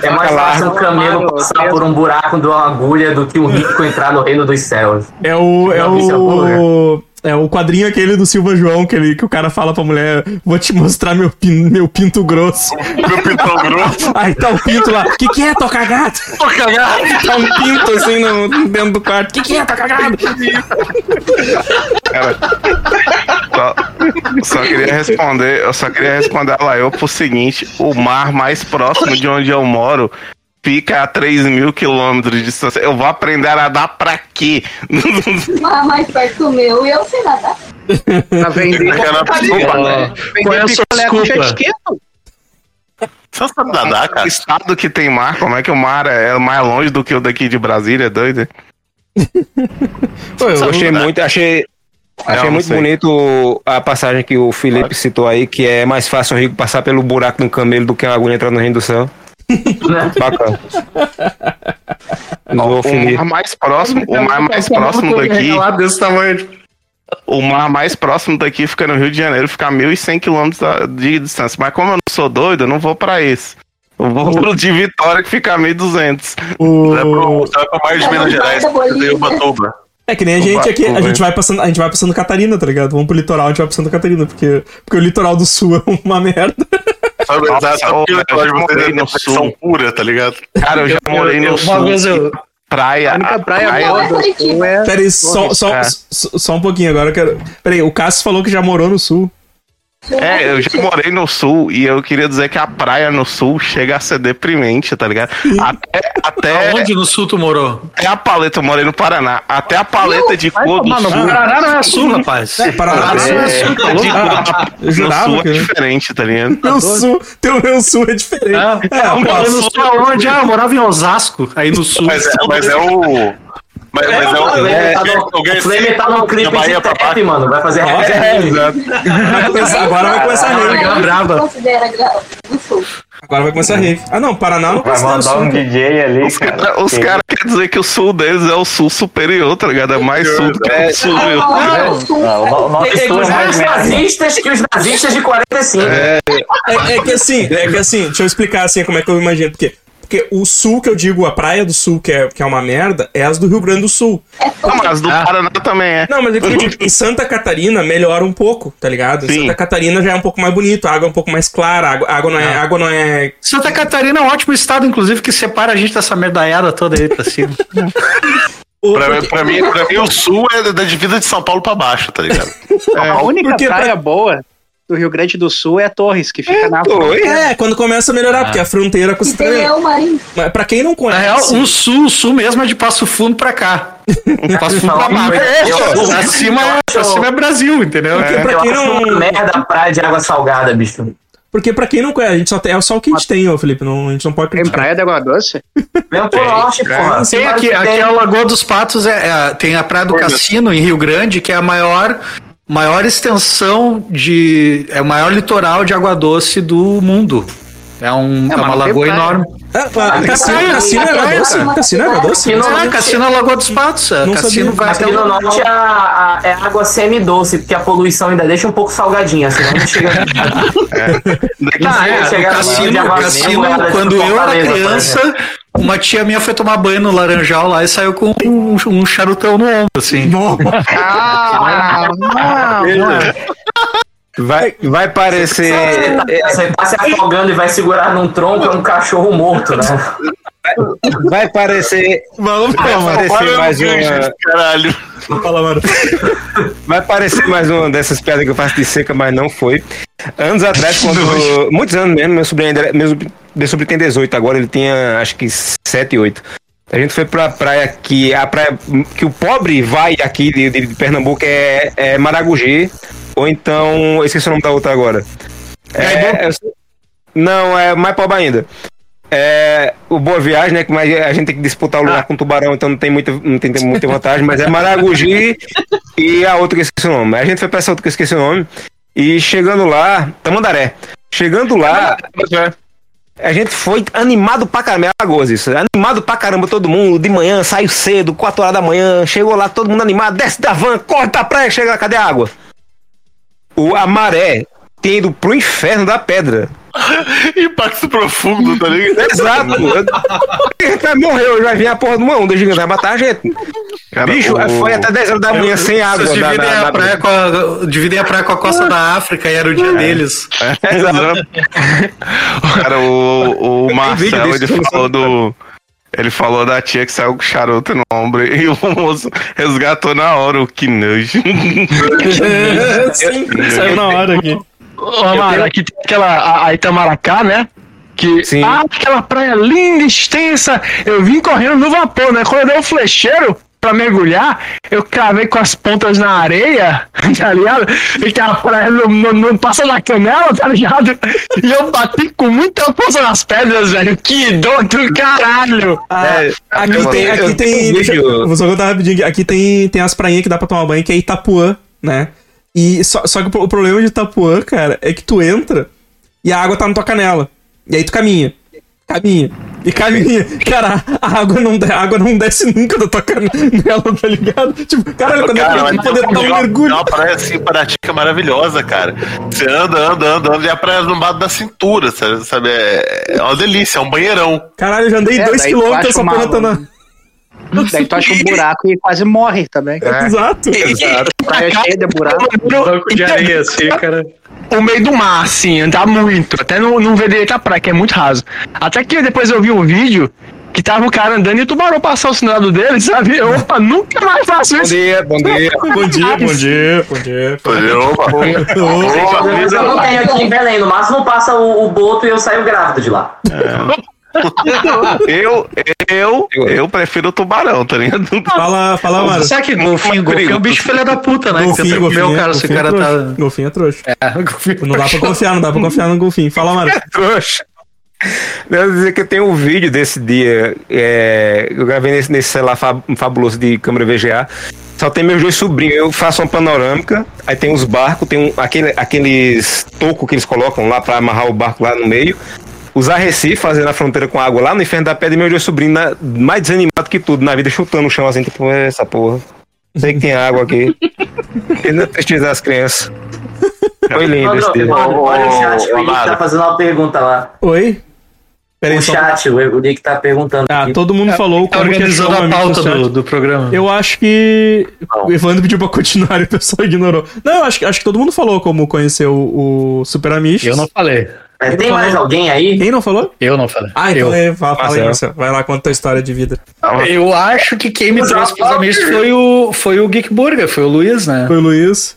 É mais fácil um camelo passar por um buraco de uma agulha do que um rico entrar no reino dos céus. É o. É é o. É o quadrinho aquele do Silva João, que, ele, que o cara fala pra mulher: Vou te mostrar meu, pin, meu pinto grosso. Meu pintão grosso. Aí tá o pinto lá. Que que é, toca gato? Toca gato. Tá um pinto assim no, dentro do quarto. Que que é, toca gato? Cara, só, só queria responder, eu só queria responder a Lael pro seguinte: o mar mais próximo de onde eu moro fica a 3 mil quilômetros de distância. Eu vou aprender a nadar pra quê? [LAUGHS] Mais perto do meu e eu sei nadar. Pra vender. Aquela desculpa, né? Qual é a sua desculpa? não sabe nadar, cara? O estado que tem mar, como é que o mar é mais longe do que o daqui de Brasília, é doido? Pô, eu achei muito, achei, achei muito sei. bonito a passagem que o Felipe citou aí, que é mais fácil o rico passar pelo buraco de um camelo do que uma agulha entrar no reino do céu. Bacana. Não, O mar mais próximo, o mar mais próximo daqui. desse tamanho. O mar mais próximo daqui fica no Rio de Janeiro, fica a 1.100 quilômetros da- de distância. Mas como eu não sou doido, eu não vou pra esse. Eu vou pro de Vitória, que fica a 1.200. O... Vai pro, vai pro Mar de Minas Gerais, Ubatuba. É que nem a gente aqui, a gente vai passando, a gente vai passando Catarina, tá ligado? Vamos pro litoral, a gente vai passando Catarina, porque, porque o litoral do sul é uma merda. Sabe, Nossa, sabe ô, que o eu já morei é no sul. pura, tá ligado? Cara, eu já morei no Uma sul. vez eu- Praia. A única praia praia- boa do sul é. Pera aí, só, só, É. só, um pouquinho agora. Eu quero... Pera aí, o Cássio falou que já morou no sul. É, eu já morei no sul e eu queria dizer que a praia no sul chega a ser deprimente, tá ligado? Até, até, Onde no sul tu morou? até a paleta, eu morei no Paraná, até a paleta de cor do sul. Paraná não é sul, rapaz. É, Paraná não é sul, tá de louco? cor Eu no sul que- é diferente, tá ligado? Meu sul, teu meu sul é diferente. Ah, É, eu morava no sul aonde? Ah, eu morava em Osasco, aí no sul. Mas é, mas é o. Mas, mas é o. O Flamengo tá no- alguém- o Flamengo tá no clipe da Bahia de pra trap, mano. Vai fazer rap. é, agora vai começar a Ah, rave. brava. Sul. Agora vai começar a rave. Ah, não, Paraná não Vai mandar um cara. DJ ali, Os cara. caras que- cara querem dizer que o sul deles é o sul superior, tá ligado? É mais sul do que o sul. Ah, o sul. Não, o nosso É, é, sul é os mais nazistas que os nazistas de 45. É, é que assim, é que assim, deixa eu explicar assim como é que eu imagino. Porque, porque o sul que eu digo, a praia do sul, que é, que é uma merda, é as do Rio Grande do Sul. Não, mas do Paraná também é. Não, mas é que eu digo, em Santa Catarina melhora um pouco, tá ligado? Em Sim. Santa Catarina já é um pouco mais bonito, a água é um pouco mais clara, a água, a água não é. a água não é. Santa Catarina é um ótimo estado, inclusive, que separa a gente dessa merdaiada toda aí pra cima. [LAUGHS] Pra, pra, mim, pra mim, o sul é da divisa de São Paulo pra baixo, tá ligado? [LAUGHS] A única Porque pra- praia boa do Rio Grande do Sul é Torres, que fica na Oi? É, quando começa a melhorar, porque a fronteira com o tem Leão Marinho. Mas pra quem não Na conhece. real, o sul, o sul mesmo é de Passo Fundo pra cá. [LAUGHS] Passo Fundo pra baixo. Eu- Acima, eu- acima é Brasil, entendeu? Porque pra Eu quem não. uma merda praia de água salgada, bicho. Porque pra quem não conhece, a gente só tem, é só o que a gente tem, ô Felipe. Não, a gente não pode Tem criticar. praia de água doce? Vem pro norte, porra. Tem aqui, aqui é o Lagoa dos Patos, é, é- tem a Praia do Cassino, em Rio Grande, que é a maior, maior extensão de. É o maior litoral de água doce do mundo. É, um, é, uma não lagoa enorme. Ah, ah, cassino, praia, cassino é praia, doce? Cassino é água doce? Cassino- Ah, Cassino é a Lagoa dos Patos. é. Não Cassino vai Aqui até no o norte é água semi-doce, porque a poluição ainda deixa um pouco salgadinha, senão não chega. [LAUGHS] É, Cassino, Cassino, quando eu era criança, uma tia minha foi tomar banho no Laranjal lá e saiu com um, um charutão no ombro, assim. [LAUGHS] Ah, Vai, vai parecer. Você tá se afogando e vai segurar num tronco, é um cachorro morto, né? Vai parecer. Vamos, Vai parecer mais uma. Caralho. Fala, mano. Vai parecer mais uma dessas piadas que eu faço de seca, mas não foi. Anos atrás, quando. [LAUGHS] Muitos anos mesmo, meu sobrinho ainda meu sobrinho tem 18, agora ele tinha acho que 7, 8. A gente foi pra praia que. A praia que o pobre vai aqui de, de Pernambuco é, é Maragogi. Ou então. Eu esqueci o nome da outra agora. É, é- não, é mais pobre ainda. É, o Boa Viagem, né? Mas a gente tem que disputar o lugar com o Tubarão, então não tem muita, não tem muita vantagem, mas é Maragogi E a outra que eu esqueci o nome. A gente foi pra essa outra que eu esqueci o nome. E chegando lá, Tamandaré. Chegando lá, a gente foi animado pra caramba. É isso. Animado pra caramba todo mundo. De manhã, saiu cedo, 4 horas da manhã. Chegou lá, todo mundo animado. Desce da van, corre pra praia, chega cadê a água? O, a maré tem ido pro inferno da pedra. [LAUGHS] Impacto profundo, tá ligado? Exato. A gente vai vir a porra de uma onda gigante, vai matar a gente. Bicho, o- foi até 10 horas da manhã sem água. Vocês dividem, na- a na- praia com a, dividem a praia com a costa da África e era o dia deles. [LAUGHS] Cara, o, o Marcelo, ele falou do. Ele falou da tia que saiu com charuto no ombro e [LAUGHS] o moço resgatou na hora o que nojo. Sim, saiu na hora aqui. Ô, Amaro, aqui tem aquela a, a Itamaracá, né? Que, ah, aquela praia linda, extensa. Eu vim correndo no vapor, né? Quando eu dei o flecheiro pra mergulhar, eu cravei com as pontas na areia, [LAUGHS] tá ligado? E que a praia não, não, não passa na canela, tá ligado? E eu bati com muita força nas pedras, velho. Que dor do caralho! Ah, aqui eu- tem, aqui eu- tem. Deixa, eu- vou só contar rapidinho. aqui. Aqui tem, tem as prainhas que dá pra tomar banho, que é Itapuã, né? E só, só que o pro- o problema de Itapuã, cara, é que tu entra e a água tá na tua canela. E aí tu caminha. Caminha. E caminha. Cara, a água não, a água não desce nunca da tua canela, tá ligado? Tipo, caralho, quando é que Cara, eu poder dar um mergulho? tem uma praia assim, Paratica maravilhosa, cara. Você anda, anda, anda, anda e a praia no lado da cintura, sabe? É, é uma delícia, é um banheirão. Caralho, eu já andei É, dois daí tu quilômetros, acha essa porra tá na. Daí tu acha um buraco e quase morre também. Exato. Exato. Praia cheia de buraco. Banco de areia, assim, cara. o meio do mar, assim, andar muito. Até não, não ver direito a praia, que é muito raso. Até que depois eu vi um vídeo que tava o cara andando e o tubarão passou o sinal dele, sabe? Eu, opa, nunca mais faço isso. Bom dia, bom dia. Bom dia, bom dia, bom dia. Eu não tenho aqui em Belém. No máximo passa o, o boto e eu saio grávido de lá. Eu, eu, eu prefiro o tubarão, tá ligado? [LAUGHS] Fala, fala, mano. Sabe que golfinho, golfinho é um bicho filha da puta, né? Golfinho, comer golfinho, o cara se o golfinho é cara trouxa. tá. Golfinho é trouxa. É, [LAUGHS] golfinho Não dá pra confiar, não dá pra confiar no golfinho. Fala, mano. Trouxa. Devo dizer que eu tenho um vídeo desse dia. é, eu gravei nesse, nesse celular fa- fabuloso de câmera VGA. Só tem meus dois sobrinhos. Eu faço uma panorâmica. Aí tem os barcos, tem um, aquele, aqueles tocos que eles colocam lá pra amarrar o barco lá no meio. Os arrecifes fazendo a fronteira com a água lá no inferno da pedra. E meus dois sobrinhos na- mais desanimados que tudo na vida, chutando o chão assim, tipo, "É essa porra. Sei que tem água aqui. [LAUGHS] Não tristeza das crianças. Foi lindo esse dia. Olha, o chat, o Nick tá fazendo uma pergunta lá. Oi? Peraí, o chat, o, o Nick tá perguntando. Ah, aqui. todo mundo falou Tá como que a pauta do, do programa. Eu acho que o Evandro pediu pra continuar e o pessoal ignorou. Não, eu acho, que- acho que todo mundo falou como conheceu o, o Super Amish. Eu não falei. É, tem mais alguém aí? Quem não falou? Eu não falei. Ah, então eu. é, fala, fala aí, Marcelo. Marcelo. Vai lá, conta tua história de vida. Eu acho que quem me trouxe pros amigos foi o, foi o Geek Burger, foi o Luiz, né? Foi o Luiz.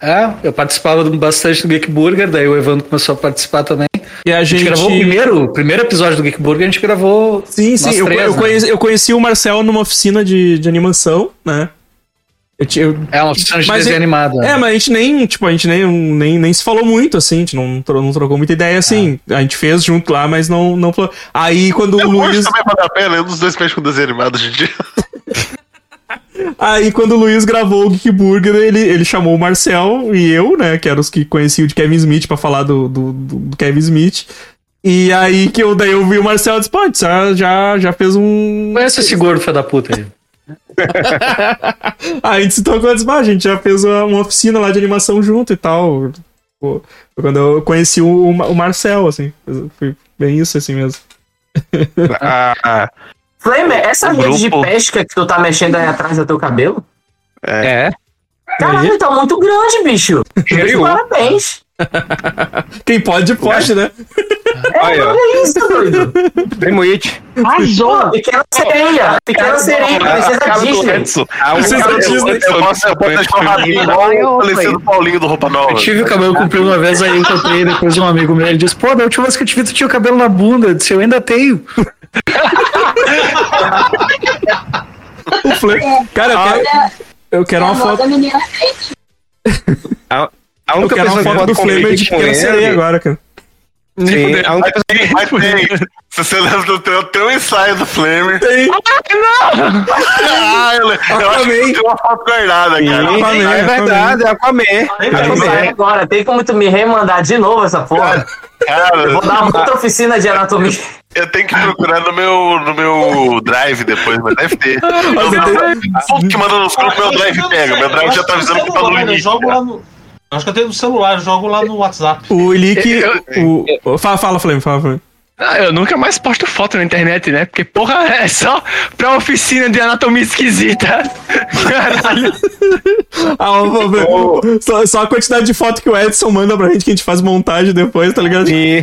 É, eu participava bastante do Geek Burger, daí o Evandro começou a participar também. E a A gente gente. gravou o primeiro, o primeiro episódio do Geek Burger, a gente gravou. Sim, sim. Eu, três, eu, né? conheci, eu conheci o Marcel numa oficina de, de animação, né? Eu, eu- É uma oficina de desenho é- animado. É, mas a gente nem, tipo, a gente nem, nem, nem se falou muito, assim, a gente não, tro- não trocou muita ideia, assim. A gente fez junto lá, mas não, não falou. Aí quando o Eu Luiz. também vale a pena, é um dos dois peixes com desenho animado hoje em dia. [LAUGHS] Aí quando o Luiz gravou o Geek Burger, ele, ele chamou o Marcel e eu, né, que eram os que conheciam o de Kevin Smith pra falar do, do, do- do Kevin Smith. E aí que eu daí eu vi o Marcel e disse, pô, já, já, já fez um. Conhece esse gordo filho da puta aí? A gente se tocou e disse, "Bah, a gente já fez uma, uma oficina lá de animação junto e tal. Pô, foi quando eu conheci o, o Marcel, assim. Foi bem isso assim mesmo. [LAUGHS] Ah, Flamer, essa rede de grupo- pesca que tu tá mexendo aí atrás do teu cabelo? É. Caralho, tá muito grande, bicho. Parabéns. Quem pode, pode, né? [LAUGHS] Aí, ó. Olha isso, doido. Primo It. Pô, pequena sereia. Pequena sereia, princesa Disney. Ah, cara do Disney. Eu posso, eu posso deixar o rabinho igual o falecido Paulinho do Roupa Nova. Eu tive o cabelo comprido uma vez, aí eu encontrei depois um amigo meu, ele disse, pô, da última vez que eu te vi, tu tinha o cabelo na bunda. Eu disse, eu ainda tenho. O Flame. Cara, eu quero, eu quero é a uma foto. A Eu única quero uma foto do Flamer de pequena sereia ele agora, cara. Sim, mas, tem, mas tem. Se você lembra do teu, teu ensaio do Flamer. Tem. não! ah, eu, eu acho que tem uma foto guardada, cara. Aquaman, é verdade, é Aquaman. Eu sair agora, tem como tu me remandar de novo essa porra? Cara, Eu vou dar [LAUGHS] uma outra oficina de anatomia. Eu tenho que procurar no meu, no meu drive depois, mas deve ter. Eu tô te mandando nos grupos, meu drive pega. Meu drive já tá avisando que tá no Eu limite. jogo lá no. Acho que eu tenho no celular, eu jogo lá no WhatsApp. O Ilick. O... Fala, fala, Flame, fala, Flame. Ah, eu nunca mais posto foto na internet, né? Porque, porra, é só pra oficina de anatomia esquisita. Caralho. Ah, ver. Só, só a quantidade de foto que o Edson manda pra gente que a gente faz montagem depois, tá ligado? E...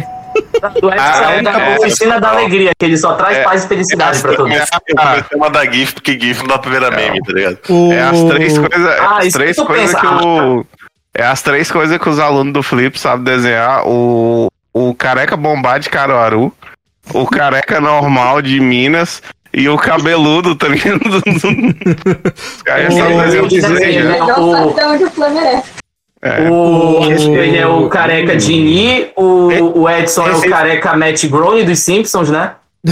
Do Edson Ah, é da é, oficina da alegria, que ele só traz É. paz e felicidade pra todos. Eu comecei a mandar GIF, porque GIF não dá pra virar meme, tá ligado? É as três coisas. é Ah, as três que eu coisas que o. É as três coisas que os alunos do Flip sabem desenhar. O, o careca bombar de Caruaru, o careca normal de Minas e o cabeludo, tá ligado? Os caras sabem O- desenhar. Eu não sabe onde o é. É. O, ele é o careca Dini, o, o Edson é o careca Matt Groening dos Simpsons, né? [LAUGHS]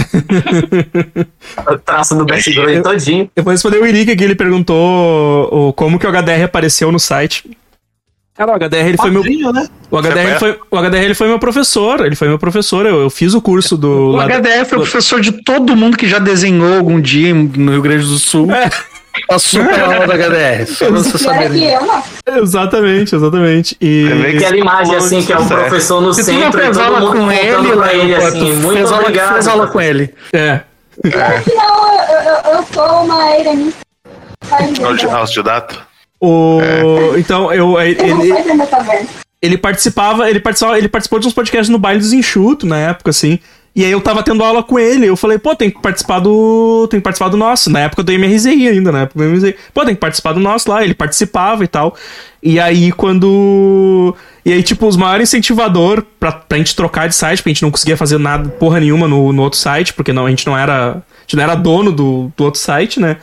o traço do Matt Groening todinho. Eu vou responder o Ilick aqui, ele perguntou o, como que o HDR apareceu no site. Cara, o HDR ele foi meu. Padrinho, né? O HDR, ele foi, o HDR ele foi meu professor. Ele foi meu professor. Eu, eu fiz o curso do. O lá do- HDR foi o professor de todo mundo que já desenhou algum dia no Rio Grande do Sul. Passou pela aula do HDR. Só pra você é saber. não. Exatamente, exatamente. E. Aquela imagem assim, que é o Sucesso. professor no não centro e fez aula mundo com ele, pra ele assim, muito fez aula, obrigado. fez aula com ele. É. Que não, eu, eu, eu sou uma erenista. Olha o. O... Então, eu. Não Ele, ele participava, ele participava, ele participou de uns podcasts no baile dos enxuto na época, assim. E aí eu tava tendo aula com ele, eu falei, pô, tem que participar do. Tem que participar do nosso. Na época do MRZI ainda, na época do MRZI. Pô, tem que participar do nosso lá, ele participava e tal. E aí quando. E aí, tipo, os maiores incentivador pra, pra gente trocar de site, porque a gente não conseguia fazer nada, porra nenhuma no, no outro site, porque não, a gente não era. A gente não era dono do, do outro site, né?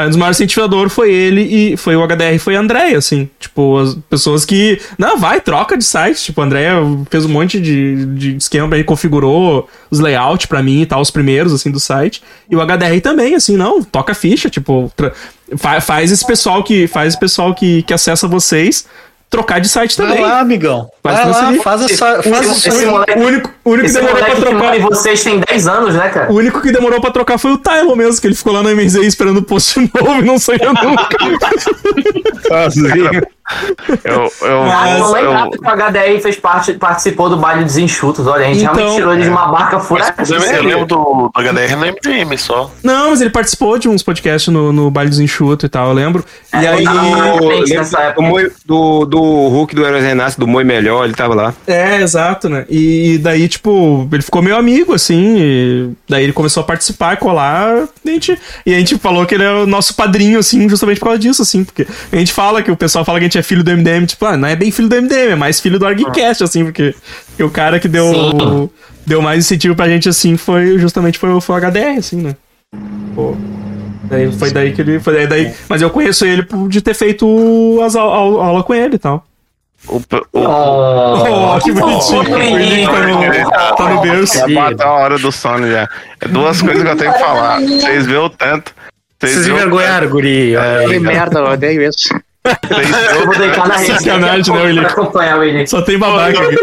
Aí, um dos maiores incentivadores foi ele e foi o HDR e foi a Andrea, assim. Tipo, as pessoas que. Não, vai, troca de site. Tipo, a Andrea fez um monte de, de esquema pra ele, configurou os layouts pra mim e tal, os primeiros, assim, do site. E o HDR também, assim, não, toca ficha, tipo, fa- faz esse pessoal que. Faz esse pessoal que, que acessa vocês trocar de site Vai também. lá, amigão. Vai Vai lá, transferir. faz essa. Faz Esse, esse moleque, O único, o único que demorou pra que trocar. em vocês tem 10 anos, né, cara? O único que demorou pra trocar foi o Tylo mesmo, que ele ficou lá no MZ esperando o post [LAUGHS] novo e não saiu nunca. Sozinho. Eu, eu, Ah, não lembrava eu, que o HDR fez parte, participou do baile dos enxutos. Olha, a gente Então, realmente tirou ele de uma barca Eu furadíssima. lembro do, do HDR no MDM só. Não, mas ele participou de uns podcasts no, no Baile dos Enxuto e tal, eu lembro. E aí. Lembra nessa do, do, do Hulk do Heróis Renasce, do Moi Melhor, ele tava lá. É, exato, né? E daí, tipo, ele ficou meu amigo, assim. e daí ele começou a participar, colar. E a, gente, e a gente falou que ele é o nosso padrinho, assim, justamente por causa disso, assim. Porque a gente fala que o pessoal fala que a gente é filho do MDM, tipo, ah, não é bem filho do MDM, é mais filho do ArgCast, assim, porque, o cara que deu, deu mais incentivo pra gente, assim, foi justamente foi, o- foi o HDR, assim, né? Pô. Daí, foi daí que ele. Foi daí, daí- mas eu conheço ele por, de ter feito as au- au- aula com ele e tal. O, o, Oh, que bonitinho. que O Henrique tá no, tá no berço. Já bateu a hora do sono já. É duas [LAUGHS] coisas que eu tenho que falar. Vocês vê o tanto. Vocês o envergonharam, guri. Olha Que merda, eu odeio isso. Eu vou deitar na rede Sacanagem, né, William? o. Só tem babaca aqui.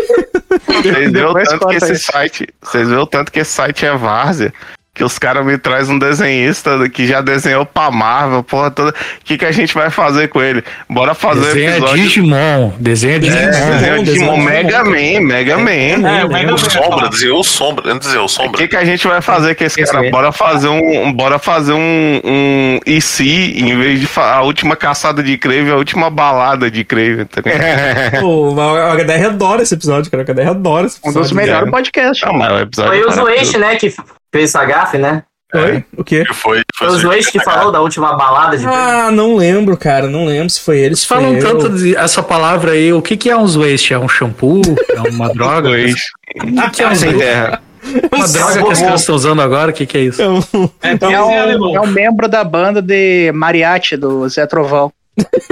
Vocês vê o tanto que esse site. Vocês o tanto que esse site é várzea. Que os caras me trazem um desenhista que já desenhou pra Marvel, porra toda. O que, que a gente vai fazer com ele? Bora fazer Desenha episódio. Digimon. Desenha Digimon. É, desenho de desenho de Mega Man, Mega Man. É, o Mega O Man. Sombra, o Sombra, antes dizer o O Sombra. que, que a gente vai fazer com esse cara? Bora fazer um, bora fazer um, um IC em vez de a última caçada de Crave, a última balada de Crave, tá ligado? [LAUGHS] Pô, o HDR adora esse episódio, cara. O HDR adora esse Um episódio. dos melhores podcasts. Não, mas o episódio Foi o é Zoeixe, né, que fez essa gafe, né? Oi? O quê? Que foi, Foi o Zoeixe que falou da última balada de Ah, não lembro, cara. Não lembro se foi ele. Eles falam eu. tanto de essa palavra aí. O que, que é um waste? É um shampoo? É uma [LAUGHS] droga? Dois. O que, é um Sem waste? terra. [LAUGHS] Uma droga que as crianças estão usando agora? O que, que é isso? É um- É, É um, [LAUGHS] é um membro da banda de mariachi do Zé Trovão.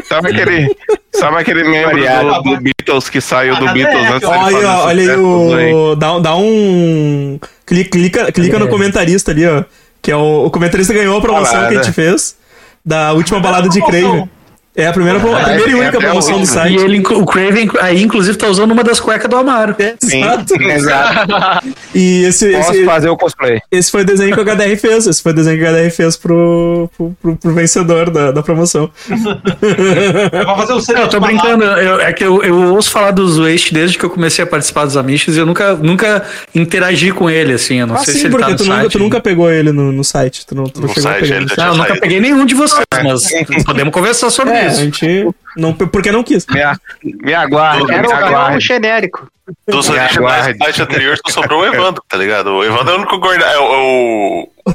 Sabe aquele, Sabe aquele membro do, do Beatles que saiu do Beatles antes de Olha, olha aí o. Dá, dá um. Clica, clica, clica no comentarista ali, ó. Que é o, o comentarista ganhou a promoção Balada. que a gente fez. Da última balada de Crave. É a primeira, a primeira e É, única é, é, promoção do é, site. E ele, o Craven aí, inclusive, tá usando uma das cuecas do Amaro. Sim, Exato. [LAUGHS] exato. E esse, Posso esse, fazer o cosplay. esse foi o desenho que o HDR fez. Esse foi o desenho que o HDR fez pro, pro, pro, pro vencedor da, da promoção. Vai fazer o Não, eu tô brincando, eu- é que eu, eu ouço falar dos Waste desde que eu comecei a participar dos Amish e eu nunca, nunca interagi com ele, assim. Eu não Ah, sei sim, se ele porque tá no tu, nunca, site. tu nunca pegou ele no, no site. Tu não, tu não No chegou a site, pegar. já site. Não, eu nunca peguei nenhum de vocês, mas [LAUGHS] podemos conversar sobre É, a isso. gente. Não, porque não quis. Me, a- me aguarde, Era o aguarde. genérico. Do site anterior só sobrou o [LAUGHS] Evandro, tá ligado? O Evandro é o único gordo. É o. O,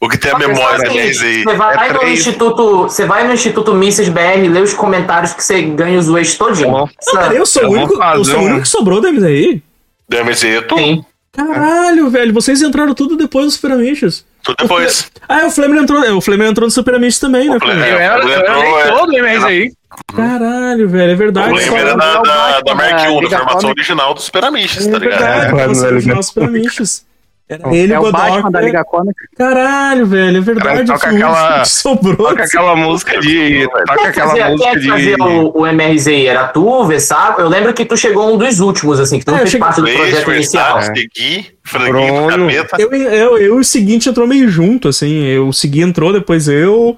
o que tem a memória da Você MRZI. vai É no três. Instituto. Você vai no Instituto Mises BR, lê os comentários que você ganha os ways todinho. Bom, Cara, eu sou Eu o único, eu sou o um- único que sobrou da MSI. Da MRZI é tu. Sim. Caralho, velho, vocês entraram tudo depois dos Super Amiches. Tudo depois. [LAUGHS] Ah, o Flamer entrou, é, o Flamer entrou no Super Amish também, né? O Flamer- Flamer? Eu era, eu era Lembrou, é. leitor do MRZI. Caralho, velho, é verdade. O Lembra da, é o da, Batman da Mark da 1, da formação original dos Super Amiches, É tá ligado? verdade, É, mas original ele- Super Amiches. Era ele, É o o Batman Godoka. da Liga Cômica. Caralho, velho, é verdade. Cara, toca aquela- que sobrou. Toca aquela música de. Toca aquela fazia, música quem fazia de. o, o MRZI? Era tu, o Versaco? Eu lembro que tu chegou um dos últimos, assim, que tu É, não fez parte do projeto inicial. Versace, Segui, Franguinho do Bruno. Capeta. Eu, eu, eu e o seguinte entrou meio junto, assim. Eu, o Segui entrou, depois eu.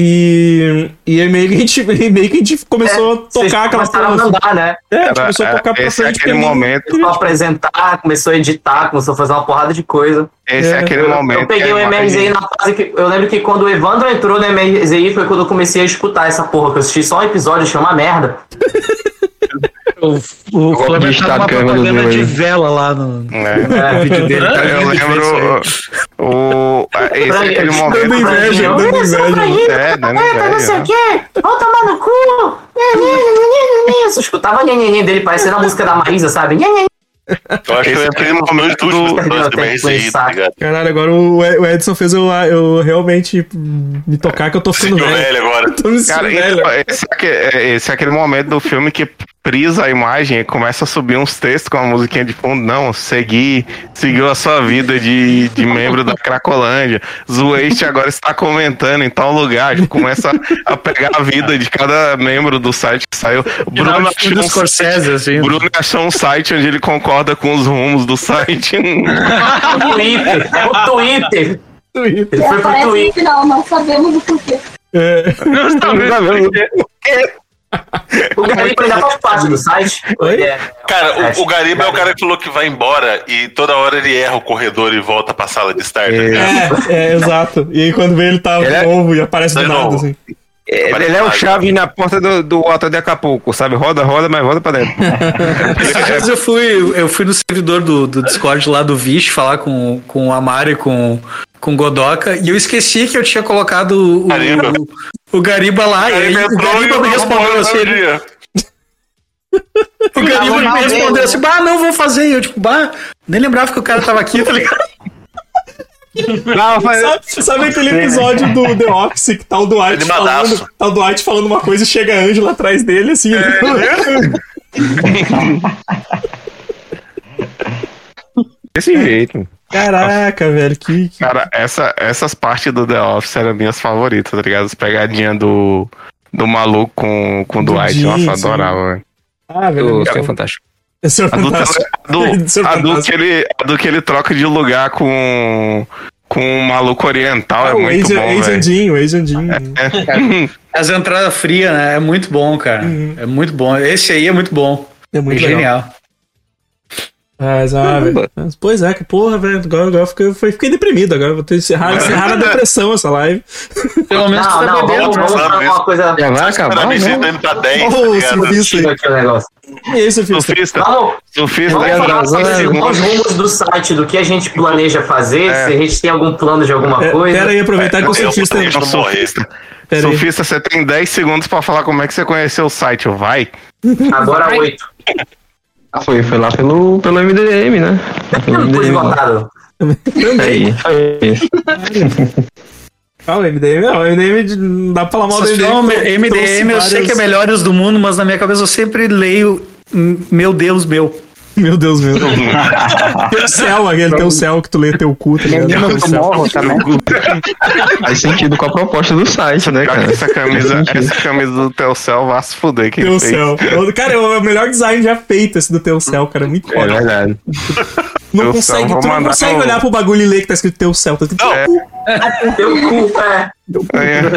E, e aí meio que a gente, [LAUGHS] meio que a gente começou a Vocês tocar aquela começaram a porra. mandar, né? É, a gente Era- começou a tocar pra esse é frente. aquele porque momento- Começou a apresentar, começou a editar, começou a fazer uma porrada de coisa. Esse é, É, aquele Eu, momento. eu peguei o a MRZI na fase que. Eu lembro que quando o Evandro entrou no MRZI foi quando eu comecei a escutar essa porra, que eu assisti só um episódio, achei uma merda. [LAUGHS] O, o de tá do propaganda de vela lá no, É. no vídeo dele. Tá Eu lembro o, esse é aquele momento. Dando inveja, dando inveja. É, dando inveja. quê? Vamos tomar no cu! Eu só escutava o nhenhenhen dele parecendo a música da Maísa, sabe? Eu acho que Esse é entrei aquele no momento do MRZI, tá ligado? Caralho, agora o, o Edson fez eu, eu realmente me tocar que eu tô ficando velho. velho agora. Tô me Cara, velho. esse, é é- esse é aquele momento do filme que prisa a imagem e começa a subir uns textos com a musiquinha de fundo. Não, segui, seguiu a sua vida de, de membro da Cracolândia. Zueste agora está comentando em tal lugar. Tipo, Começa a pegar a vida de cada membro do site que saiu. Bruno achou, um, Scorsese, assim. Bruno achou um site onde ele concorda com os rumos do site. [LAUGHS] O Twitter, o Twitter. Ele E foi pro Twitter. final, não sabemos o porquê. É. O Gariba ainda faz parte do site. Oi? É, Cara, o, o Gariba é o cara que falou que vai embora e toda hora ele erra o corredor e volta pra sala de estar. tá ligado? É, é, exato. E aí quando vê ele tá Ele é- novo e aparece do nada, novo. assim. Ele, ele é o chave na porta do, do hotel de Acapulco, sabe? Roda, roda, mas volta pra dentro. Eu fui, eu fui no servidor do, do Discord lá do Vish falar com, com o Amaro e com, com o Godoka e eu esqueci que eu tinha colocado o, Gariba. o, o Gariba lá. E aí, o Gariba me respondeu assim. ele-. O Gariba me respondeu assim: Bah, não vou fazer. E eu, tipo, bah, nem lembrava que o cara tava aqui, tá ligado? Não, mas- Sabe, sabe aquele episódio do The Office que tá o Dwight falando, tá o Dwight falando uma coisa e chega a Angela atrás dele, assim. [LAUGHS] Desse jeito. Caraca, velho, que. que- Cara, essa, essas partes do The Office eram minhas favoritas, tá ligado? As pegadinhas do, do maluco com, com o Do Dwight. Nossa, sim. adorava, velho. Ah, velho. Isso é fantástico. É A do, fantástico. a do, [LAUGHS] é a do fantástico. que ele, a do que ele troca de lugar com, com um maluco oriental Ah, é muito Asian, bom, Asian velho. Jim, o Asian Jim. As entradas frias, né? É muito bom, cara. É muito bom. Esse aí é muito bom. É muito é legal. genial. Ah. Mas, Pois é, que porra, velho. Agora, agora eu fiquei, fiquei deprimido. Agora vou ter que encerrar, encerrar na depressão essa live. Pelo menos Não, tá não, bebendo, vamos, né? vamos falar uma coisa. Já vai acabar, né? tá indo pra 10, Ô, tá ligado? surfista aqui o negócio. E aí, surfista? Surfista, Vamos, surfista, vamos falar os rumos do site, do que a gente planeja fazer, É. se a gente tem algum plano de alguma É, coisa. pera aí, aproveitar que o surfista. eu aí. Surfista, você tem 10 segundos pra falar como é que você conheceu o site, vai. Agora oito. Foi, foi lá pelo, pelo MDM, né? Pelo Não [LAUGHS] foi MDM. esgotado. Aí, foi isso. [LAUGHS] Ah, o MDM, não, o MDM não dá pra falar mal do MDM. trouxe MDM, eu sei que é melhores do mundo, mas na minha cabeça eu sempre leio Meu Deus, meu. [LAUGHS] Meu Deus, meu. [LAUGHS] teu céu, aquele teu céu que tu lê teu cu, tá ligado? Teu céu. morro também. Faz sentido com a proposta do site, né, cara? Essa camisa, essa camisa do Telcel vai se fuder. Quem Teu fez. céu. Cara, é o melhor design já feito esse do teu céu, cara. Muito É foda. verdade. [LAUGHS] Não Teu consegue, céu, tu não consegue no- olhar pro bagulho e ler que tá escrito teu céu. Tá escrito teu cu. Teu cu, é. É.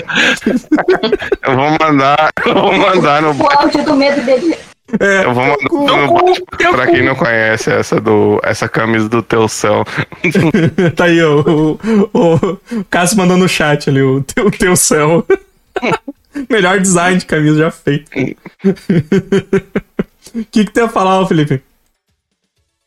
Eu vou mandar, eu vou mandar no O áudio do medo dele. É, Eu vou mandar no bot pra quem não conhece essa, do, essa camisa do teu céu. [LAUGHS] tá aí, ó, o, o, o Cássio mandou no chat ali, o teu, teu céu. [LAUGHS] Melhor design de camisa já feito. O que, que tu ia falar, ô, Felipe?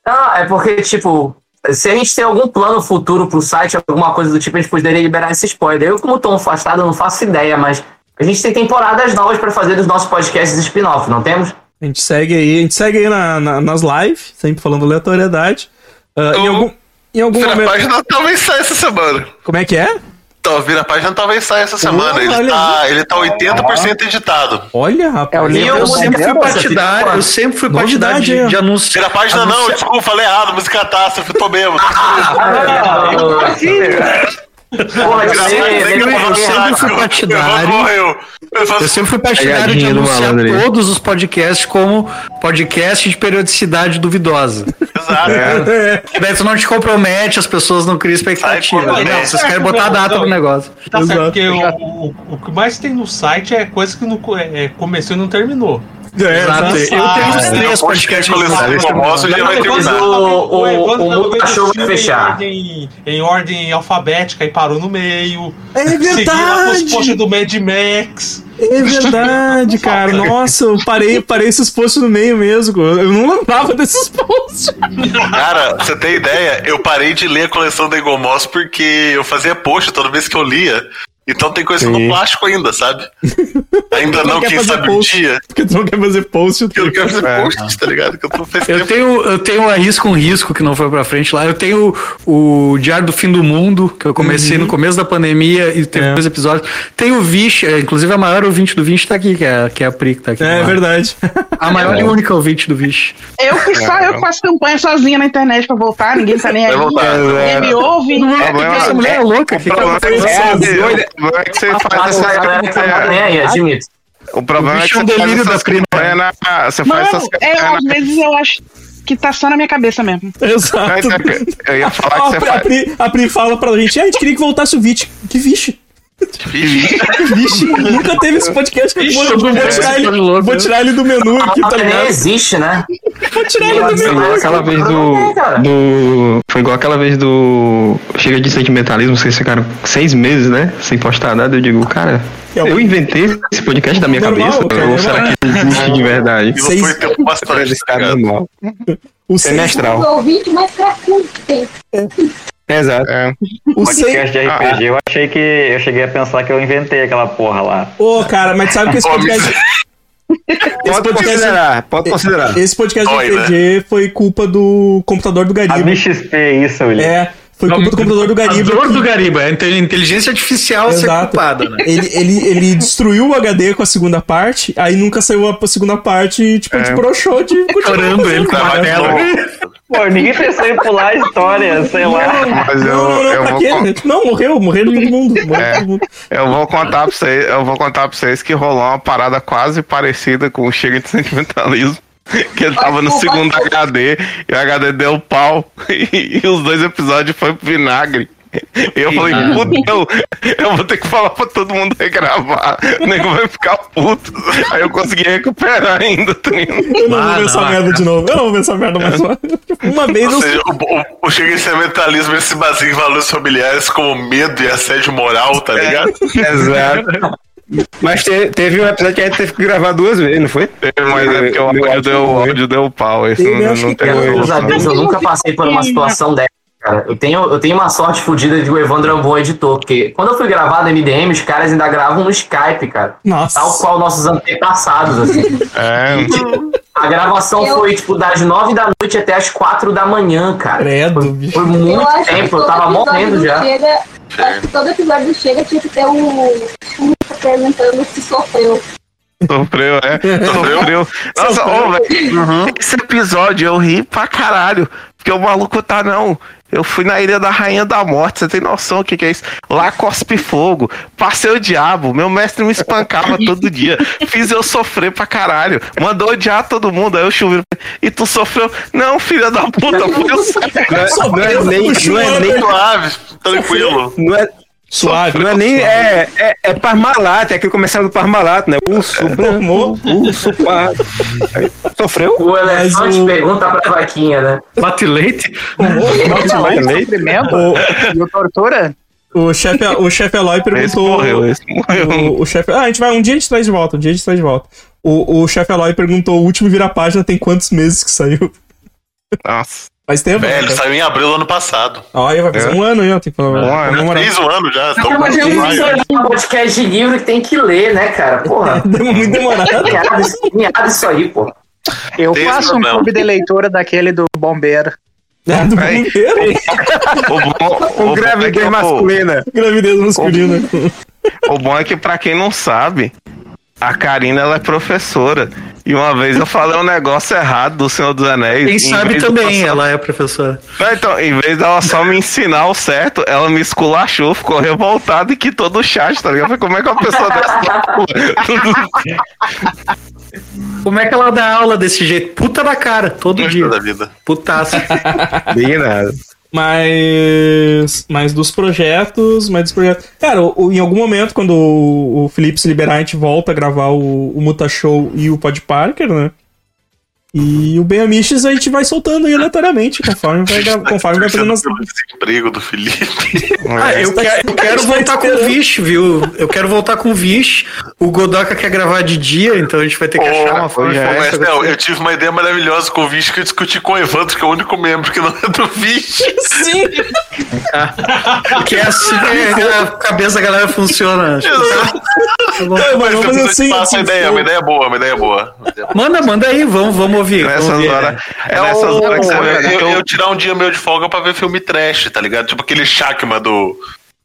Não, é porque, tipo, se a gente tem algum plano futuro pro site, alguma coisa do tipo, a gente poderia liberar esse spoiler. Eu, como tô afastado, não faço ideia, mas a gente tem temporadas novas pra fazer dos nossos podcasts spin-off, não temos? A gente segue aí, a gente segue aí na, na- nas lives, sempre falando aleatoriedade. Ah, em algum, em algum Vira a momento. página talvez saia essa semana. Como é que é? Então, vira a página talvez saia essa semana. Ele olha tá, ele tá 80% editado. Olha, rapaz. É livro Eu do sempre fui partidário, eu sempre fui partidário de, hein? de anúncio. Vira a página não, desculpa, falei errado, música catástrofe, tô mesmo. Porra, Eu sempre, eu sempre fui partidário. Eu sempre fui partidário de anunciar todos os podcasts como podcast de periodicidade duvidosa. Exato. É. Porque daí tu não te compromete, as pessoas não criam expectativa. Sai, Não, pô, vocês querem botar a data pro negócio. Tá certo, porque o, o, o que mais tem no site é coisa que não é, começou e não terminou. É, Exato. Eu tenho uns Ah, três não, podcasts coleção lançados de famosos já vai terminar. o, o, o cachorro vai tinha fechar. Em ordem, em ordem alfabética e parou no meio. É Seguiu lá com os verdade. posts do Mad Max. É verdade, cara. [LAUGHS] Nossa, eu parei, parei esses posts no meio mesmo. Eu não lembrava desses posts. Cara, você tem ideia? Eu parei de ler a coleção da Egomoss porque eu fazia post toda vez que eu lia. Então tem coisa no plástico ainda, sabe? [LAUGHS] Ainda não não, quer quem fazer sabe post. um dia. Porque tu não quer fazer post. Eu não quero fazer É. post, tá ligado? Que eu tô faz Eu tenho, eu tenho a Risco um Risco, que não foi pra frente lá. Eu tenho o Diário do Fim do Mundo, que eu comecei no começo da pandemia e teve É. dois episódios. Tem o Vish, é, inclusive a maior ouvinte do Vish tá aqui, que é, que é a Pri, que tá aqui. É verdade. A maior e única ouvinte do Vish. Eu que só eu faço campanha sozinha na internet pra voltar, ninguém tá nem aí. Voltar. Ninguém me ouve. O problema Essa mulher é louca, o fica é É, problema é que você faz a não tá nem aí, admito. O problema O é que é um você faz delírio essas prima. campanhas na- Você faz essas é, às vezes eu acho que tá só na minha cabeça mesmo. Exato. Eu ia falar que a, você a, faz. Pri, a Pri fala pra gente, "Ah, a gente queria que voltasse o Vixe. Que Vixe? Vixe, nunca teve esse podcast. Vixe, vou, vou, é, tirar ele, louco, vou tirar ele do menu aqui, tá Ah, nem ligado? existe, né? Vou tirar ele do menu. mas- Aquela vez do, Cara. do. Foi igual aquela vez do. Chega de sentimentalismo, vocês ficaram seis meses, né? Sem postar nada. Eu digo, cara, É eu inventei esse podcast da minha Normal, cabeça? cara, ou será que ele existe de verdade? Seis- foi bastante, tá ligado? normal. O Semestral. O ouvinte mais pra curtir. Exato. É. o Podcast de RPG, eu achei que. Eu cheguei a pensar que eu inventei aquela porra lá. Ô, cara, mas sabe que esse [LAUGHS] podcast. Esse Pode podcast, considerar, pode considerar. esse podcast de Dói, né? RPG foi culpa do computador do A Gariba. BXP, isso, William. É, foi culpa do computador do Gariba. A dor que- do Gariba, é a inte- inteligência artificial ser Exato. culpada, né? Ele, ele, ele destruiu o HD com a segunda parte, aí nunca saiu a segunda parte e, tipo, a gente broxou de continuar [LAUGHS] Chorando ele com a martelo. Pô, ninguém pensou em pular a história, sei lá. Mas eu, Não, não, não, eu, pra vou, quê? con- Não, morreu, morreu todo mundo. Morreu É. todo mundo. eu vou contar pra vocês, eu vou contar pra vocês que rolou uma parada quase parecida com o Chega de Sentimentalismo. Que ele tava no segundo HD e o HD deu pau e, os dois episódios foi pro vinagre. E eu falei, fudeu, eu vou ter que falar pra todo mundo regravar, o nego vai ficar puto. Aí eu consegui recuperar ainda, tá? Eu não vou ver essa merda de novo. Eu não vou ver essa merda mais uma, uma vez. Ou seja, o, o, o cheguencimentalismo ele se baseia em valores familiares como medo e assédio moral, tá ligado? [LAUGHS] Exato. Mas te- teve um episódio que a gente teve que gravar duas vezes, não foi? Mas é porque o áudio deu, o áudio deu pau, Eu não, não que tem Graças a. Deus, eu nunca passei por uma situação dessa, cara. Eu tenho, eu tenho uma sorte fodida de o Evandro é um bom editor, porque quando eu fui gravar no MDM, os caras ainda gravam no Skype, cara. Nossa. Tal qual nossos antepassados, assim. [LAUGHS] É, A gravação Eu- foi, tipo, das nove da noite até as quatro da manhã, cara. Credo, bicho. Foi Eu muito que tempo, eu tava morrendo do já. Chega, Acho que todo episódio do Chega tinha que ter um, um perguntando se sofreu. Sofreu, é. Sofreu. [LAUGHS] Nossa, ô, velho. Esse episódio eu ri pra caralho. Porque o maluco tá, não. Eu fui na Ilha da Rainha da Morte, você tem noção o que, que é isso? Lá cospe fogo, passei o diabo, meu mestre me espancava todo dia, fiz eu sofrer pra caralho, mandou odiar todo mundo, aí eu chuveiro. E tu sofreu? Não, filha da puta, foi eu Não é, não é nem, não é nem Suave, tranquilo. Não é, Suave. não é nem. É, é, é Parmalat, é aquele comercial do Parmalat, né? Urso, branco, urso, pardo. Aí, Sofreu? O elefante pergunta pra vaquinha, né? Bate leite? Bate [LAUGHS] leite? E o Tortura? O chefe, o chefe Eloy perguntou. morreu, esse morreu. O, o chefe. Ah, a gente vai. Um dia a gente traz de volta. Um dia a gente traz de volta. O, o chefe Eloy perguntou: o último vira-página tem quantos meses que saiu? Nossa. Faz tempo. Velho, né? saiu em abril do ano passado. Olha, vai fazer É. um ano aí, ó. Tem que falar. Um ano. Fez um ano já. Não, mas é um podcast de livro que tem que ler, né, cara? Porra. [LAUGHS] Muito demorado. Cara, esquinhado isso aí, porra. Eu Tem faço um problema. clube de leitura daquele do bombeiro. [LAUGHS] É, do Aí. bombeiro. O bom, o bom é que, Gravidez pô, masculina. Gravidez masculina. o bom é que, pra quem não sabe, a Karina ela é professora. E uma vez eu falei um negócio errado do Senhor dos Anéis. Quem em sabe também, passar- ela é professora. Não, então, em vez dela só me ensinar o certo, ela me esculachou, ficou revoltada e quitou do chat, tá ligado? Eu falei, Como é que uma pessoa dessa. Como é que ela dá aula desse jeito? Puta da cara, todo dia. da vida. Putaça. Bem nada. Mas. Mas dos projetos. Mas dos projetos. Cara, o- em algum momento, quando o, o Felipe se liberar, a gente volta a gravar o, o Muta Show e o Pod Parker, né? E o Ben Amiches a gente vai soltando aí aleatoriamente, conforme [LAUGHS] vai, conforme vai fazendo as. Desemprego do Felipe. Ah, eu, quero, eu quero voltar com o Vish, viu? Eu quero voltar com o Vish. O Godoka quer gravar de dia, então a gente vai ter que achar uma forma de fazer Mas, não, eu tive uma ideia maravilhosa com o Vish que eu discuti com o Evandro, que é o único membro que não é do Vish. Sim! [LAUGHS] Que é assim que a cabeça da galera funciona. Tá bom, Mas vamos fazer depois eu assim, te passo a assim, ideia, uma ideia boa, uma ideia boa. Uma ideia boa. Manda, manda aí, vamos, vamos ouvir. Nessas ouvir. horas. É É nessas o- horas que você eu, vê que eu- eu- eu tirar um dia meu de folga pra ver filme trash, tá ligado? Tipo aquele Shakma do,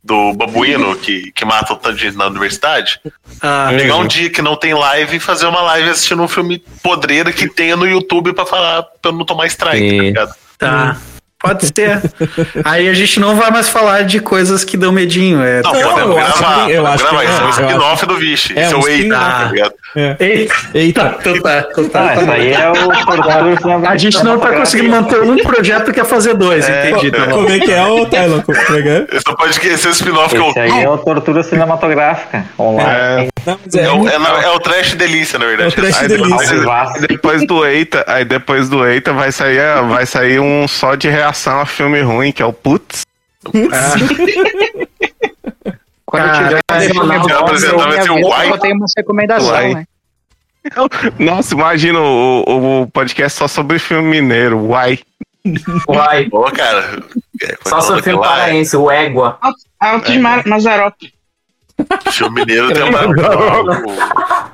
do babuíno que, que mata o tanto de gente na universidade. Ah, Pegar um dia que não tem live e fazer uma live assistindo um filme podreira que tenha no YouTube pra falar, pra eu não tomar strike, tá Sim. ligado? Tá. Pode ser. Aí a gente não vai mais falar de coisas que dão medinho. É... Não, Não, podemos eu acho que gravar, tem- eu acho gravar que- isso, é um acho- spin-off do Vixe. É, Esse é o Eita, tá ligado? É. Eita, Eita. então tá, então tá. Ah, isso aí é o A gente não tá conseguindo manter um projeto que quer fazer dois, entendi. Tá. Como é que é, ô Tylon? É que é? Esse pode esquecer o spin-off que eu. Esse aí é o tortura cinematográfica online. Não, é, É o, é, é o trash delícia, na verdade. É o trash Aí delícia. depois, depois do Eita, aí depois do Eita vai sair, vai sair um só de reação a filme ruim, que é o Putz. Quando Cara, tiver eu o Uai. eu tenho uma recomendação, Uai. né? Nossa, imagina o, o podcast só sobre filme mineiro, uai. Vai. Pô, cara. é, Só sobre filme paraense, o Égua. Altos Mar Mazarop. Filme mineiro tem uma. [LAUGHS] o-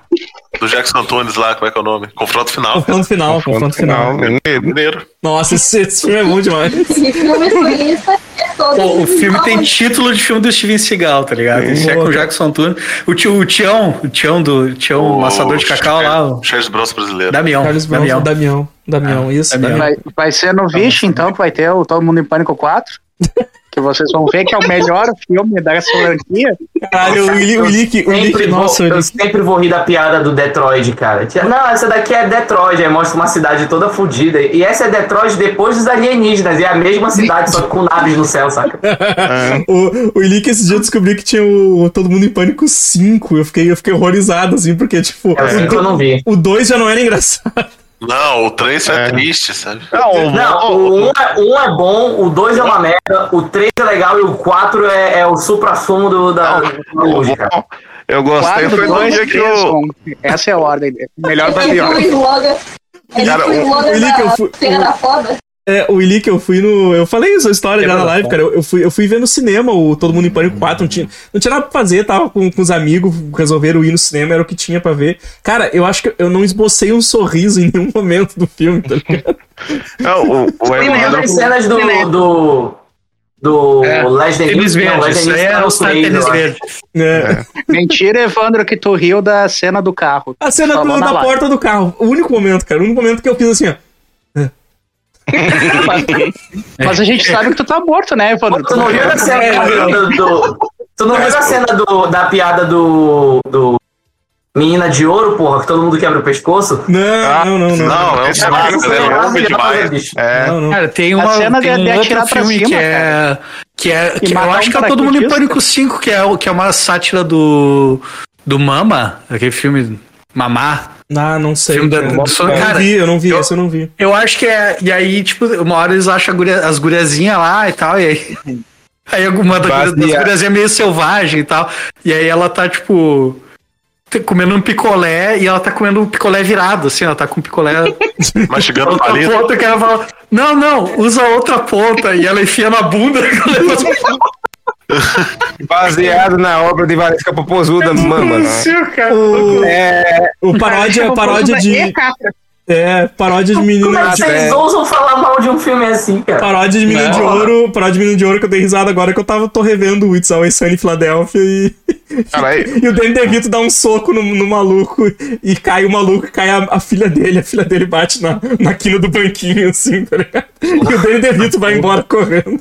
Do Jackson Antunes lá, como é que é o nome? Confronto final. Confronto final, confronto final. mineiro. Mineiro. Nossa, esse, esse filme é bom demais. E filme turista é todo. Pô, o filme tem título de filme do Steven Seagal, tá ligado? Esse é com o Jackson Antunes. O, tio, o Tião, o Tião do Tião, o Massador de cacau lá, o Charles Bronson brasileiro. Damião. Carlos Bronson, Damião. Damião. Damião, isso. Damião. Damião. Vai, vai ser no Vixe, então, que vai ter o Todo Mundo em Pânico 4. [LAUGHS] Que vocês vão ver que é o melhor filme dessa franquia. Caralho, o Willi- o vou, nossa, eu sempre vou rir da piada do Detroit, cara. Não, essa daqui é Detroit, aí mostra uma cidade toda fodida. E essa é Detroit depois dos alienígenas, e é a mesma cidade, só que com naves no céu, saca? [LAUGHS] O, o Willick esse dia eu descobri que tinha o Todo Mundo em Pânico 5. Eu fiquei, eu fiquei horrorizado, assim, porque, tipo. É o 5 que eu não vi. O 2 já não era engraçado. Não, o 3 é, triste, sabe? Não, o 1 é, um é bom, o 2 é uma merda, o 3 é legal e o 4 é, é o supra-sumo do, da, da música. Eu gostei, 4, foi no 2, dia que 3, eu. 1. Essa é a ordem. Melhor Ele pior. o Cara, foi o o- slogan o É, o Willick, eu fui no. Eu falei essa história já na live, cara. Eu, eu fui, eu fui ver no cinema o Todo Mundo em Pânico 4. Não tinha, não tinha nada pra fazer, tava com, com os amigos, resolveram ir no cinema, era o que tinha pra ver. Cara, eu acho que eu não esbocei um sorriso em nenhum momento do filme, tá ligado? Não, o, o lembro Evandro. as cenas do, do. do É, Leslie tênis verde, isso aí é tá no Play, tênis verde. É. Mentira, Evandro, que tu riu da cena do carro. A cena do- da live. porta do carro. O único momento, cara. O único momento que eu fiz assim, ó. Mas a gente sabe que tu tá morto, né, Evandro? Tu não viu a cena do, do- Tu não viu a cena do, da piada do, do Menina de Ouro, porra, que todo mundo quebra o pescoço? Não, não, não. Não, é um Essa saco, cena né? É maravilhosa, demais. É. Não, não. Cara, tem A uma cena tem de- um de outro atirar pra filme cima, que é que é E que eu acho um que é todo mundo em pânico 5, que é o- que é uma sátira do do Mama, aquele filme Mamá. Ah, não sei. Filme da- do- eu cara, não vi, eu não vi, eu- esse eu não vi. Eu acho que é. E aí, tipo, uma hora eles acham a guria- as guriazinhas lá e tal, e aí. [LAUGHS] Aí alguma das guriazinhas é meio selvagem e tal. E aí ela tá, tipo. Comendo um picolé e ela tá comendo um picolé virado, assim, ela tá com um picolé. [LAUGHS] Mastigando outra palito. ponta que ela fala, não, não, usa outra ponta. E ela enfia na bunda. [LAUGHS] [LAUGHS] Baseado na obra de Valesca Popozuda, mama. né? O, É, o paródia, paródia de. É, paródia de Como menina é que de. vocês ousam falar mal de um filme assim, cara? Paródia de menino Não. de ouro, paródia de menino de ouro que eu dei risada agora que eu tava, tô revendo o It's Always Sunny em Philadelphia e. [LAUGHS] e o Danny DeVito dá um soco no, no maluco e cai o maluco e cai a, a filha dele. A filha dele bate na, na quina do banquinho, assim, tá ligado? E o Danny DeVito vai embora correndo.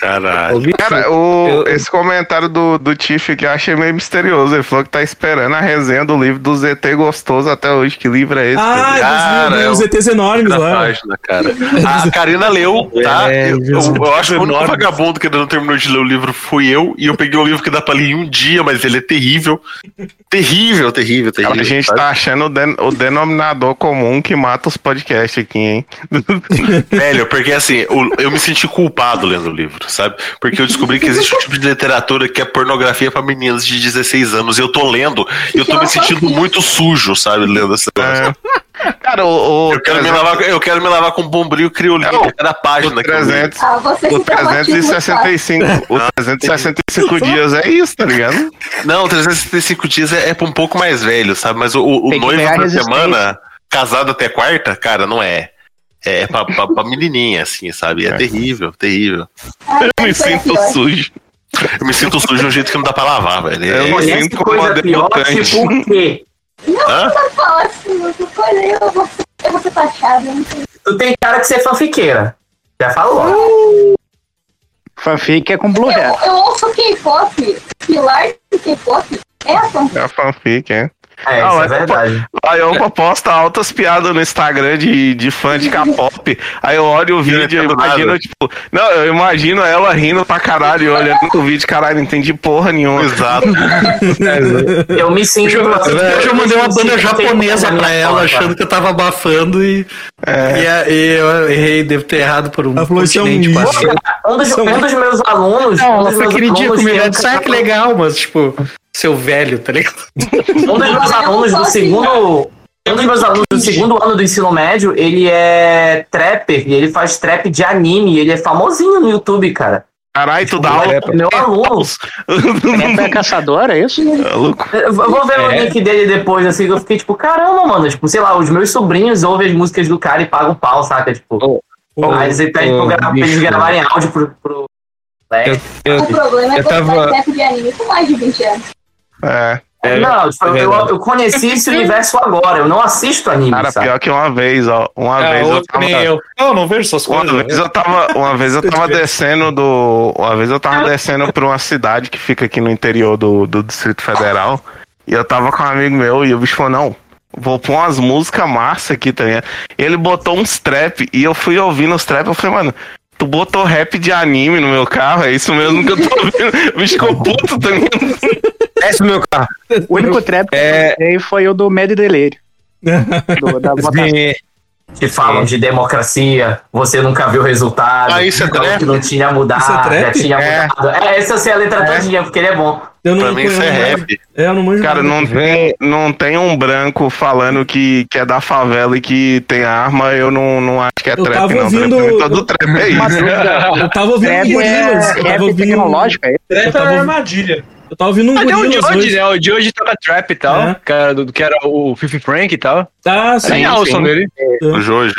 Caralho. Cara, o, esse comentário do, do Tiff que eu achei meio misterioso. Ele falou que tá esperando a resenha do livro do ZT gostoso até hoje. Que livro é esse? Ah, Cara, dos, é dos o- ETs enormes Na lá. página, cara. [LAUGHS] A Karina leu, tá? É, eu, Jesus. eu acho que o único vagabundo que ainda não terminou de ler o livro fui eu, e eu peguei um livro que dá pra ler em um dia, mas ele é terrível. Terrível, terrível, terrível. Cara, a gente sabe? tá achando o, den- o denominador comum que mata os podcasts aqui, hein? [LAUGHS] Velho, porque assim, o- eu me senti culpado lendo o livro, sabe? Porque eu descobri que existe um [LAUGHS] tipo de literatura que é pornografia pra meninas de 16 anos, e eu tô lendo, e eu tô me sentindo muito sujo, sabe, lendo essa Cara, o, eu, quero me lavar, eu quero me lavar com bombril criolinho em cada página. leio. 300, Ah, o se traumatizou, 365, o 365 dias é isso, tá ligado? Não, 365 dias é, é um pouco mais velho, sabe? Mas o, o, o noivo da semana, casado até quarta, cara, não é. É pra, pra, pra menininha, assim, sabe? É, terrível, terrível. Eu me sinto sujo. Eu me sinto sujo de um jeito que não dá pra lavar, velho. Eu É- me sinto como coisa uma pior, tipo o quê? Não, Hã? não fala assim, eu vou, eu vou ser taxado. eu não sei. Tu tem cara que você é fanfiqueira. Já falou. Fanfic é com Blue Eu, eu ouço K-pop, pilar de K-pop é a fanfic. É a fanfic, é. É, Ah, isso é mas- verdade. Aí eu posto altas piadas no Instagram de, de fã de K-pop. Aí eu olho o vídeo e entendo imagino, nada. tipo. Não, eu imagino ela rindo pra caralho, e olhando o vídeo, caralho, não entendi porra nenhuma. Exato. [LAUGHS] Eu me sinto. Eu, hoje eu mandei uma banda sinto japonesa pra ela, achando que eu tava abafando e, e, a- e eu errei, devo ter errado por um Ela falou, "Isso é um continente lixo." quase. Um dos, São- um dos meus alunos. Não, um ela dos foi meus queridinha alunos comigo, ela disse, ah, que legal, mas tipo, seu velho, tá ligado? [LAUGHS] Um dos meus alunos do segundo. Um dos meus alunos do segundo ano do ensino médio, ele é trapper e ele faz trap de anime. Ele é famosinho no YouTube, cara. Caralho, tu dá Meu- aula. Meu aluno. É caçador, é isso? É [LAUGHS] louco. Eu vou ver o É. link dele depois, assim, que eu fiquei tipo, caramba, mano. Tipo, sei lá, os meus sobrinhos ouvem as músicas do cara e pagam pau, saca? Tipo, aí eles pedem ô, pra eles gravarem áudio pro. pro... Eu, eu, O problema é eu que você tava- faz tempo de anime com mais de 20 anos. É. É, não, tipo, é eu, eu conheci esse universo agora, eu não assisto anime, Cara, sabe? pior que uma vez, ó. Uma Ah, vez eu tava. nem eu. Não, não vejo essas Uma coisas. vez eu tava, uma vez eu tava [LAUGHS] descendo do, uma vez eu tava descendo pra uma cidade que fica aqui no interior do, do Distrito Federal e eu tava com um amigo meu e o bicho falou não, vou pôr umas músicas massa aqui também. Ele botou uns trap e eu fui ouvindo os trap, eu falei mano, tu botou rap de anime no meu carro, é isso mesmo que eu tô ouvindo. O bicho ficou puto também. Desce o meu carro. O único trap que É. eu usei foi o do Medo e Delírio. [LAUGHS] Do- da. Sim, Que falam de democracia, você nunca viu o resultado. Ah, isso é falou trap? que não tinha mudado, Isso é trap? já tinha É. mudado. É, essa assim, a letra todinha, porque ele é bom. Eu não Pra mim isso é eu rap. É, eu não manjo Cara, não tem, não tem um branco falando que, que é da favela e que tem arma, eu não, não acho que é Eu trap, tava não. ouvindo- Trap, todo trap é isso. Eu tava ouvindo Trap Gorilas. é Eu tava ouvindo. tecnológico, é isso? Eu Trap é armadilha. Eu tava ouvindo um Até o Gorilas George, hoje. né? O George toca trap e tal. É. Que, era do, que era o Fifi Frank e tal. Ah, sim. Legal o som dele. O Jorge.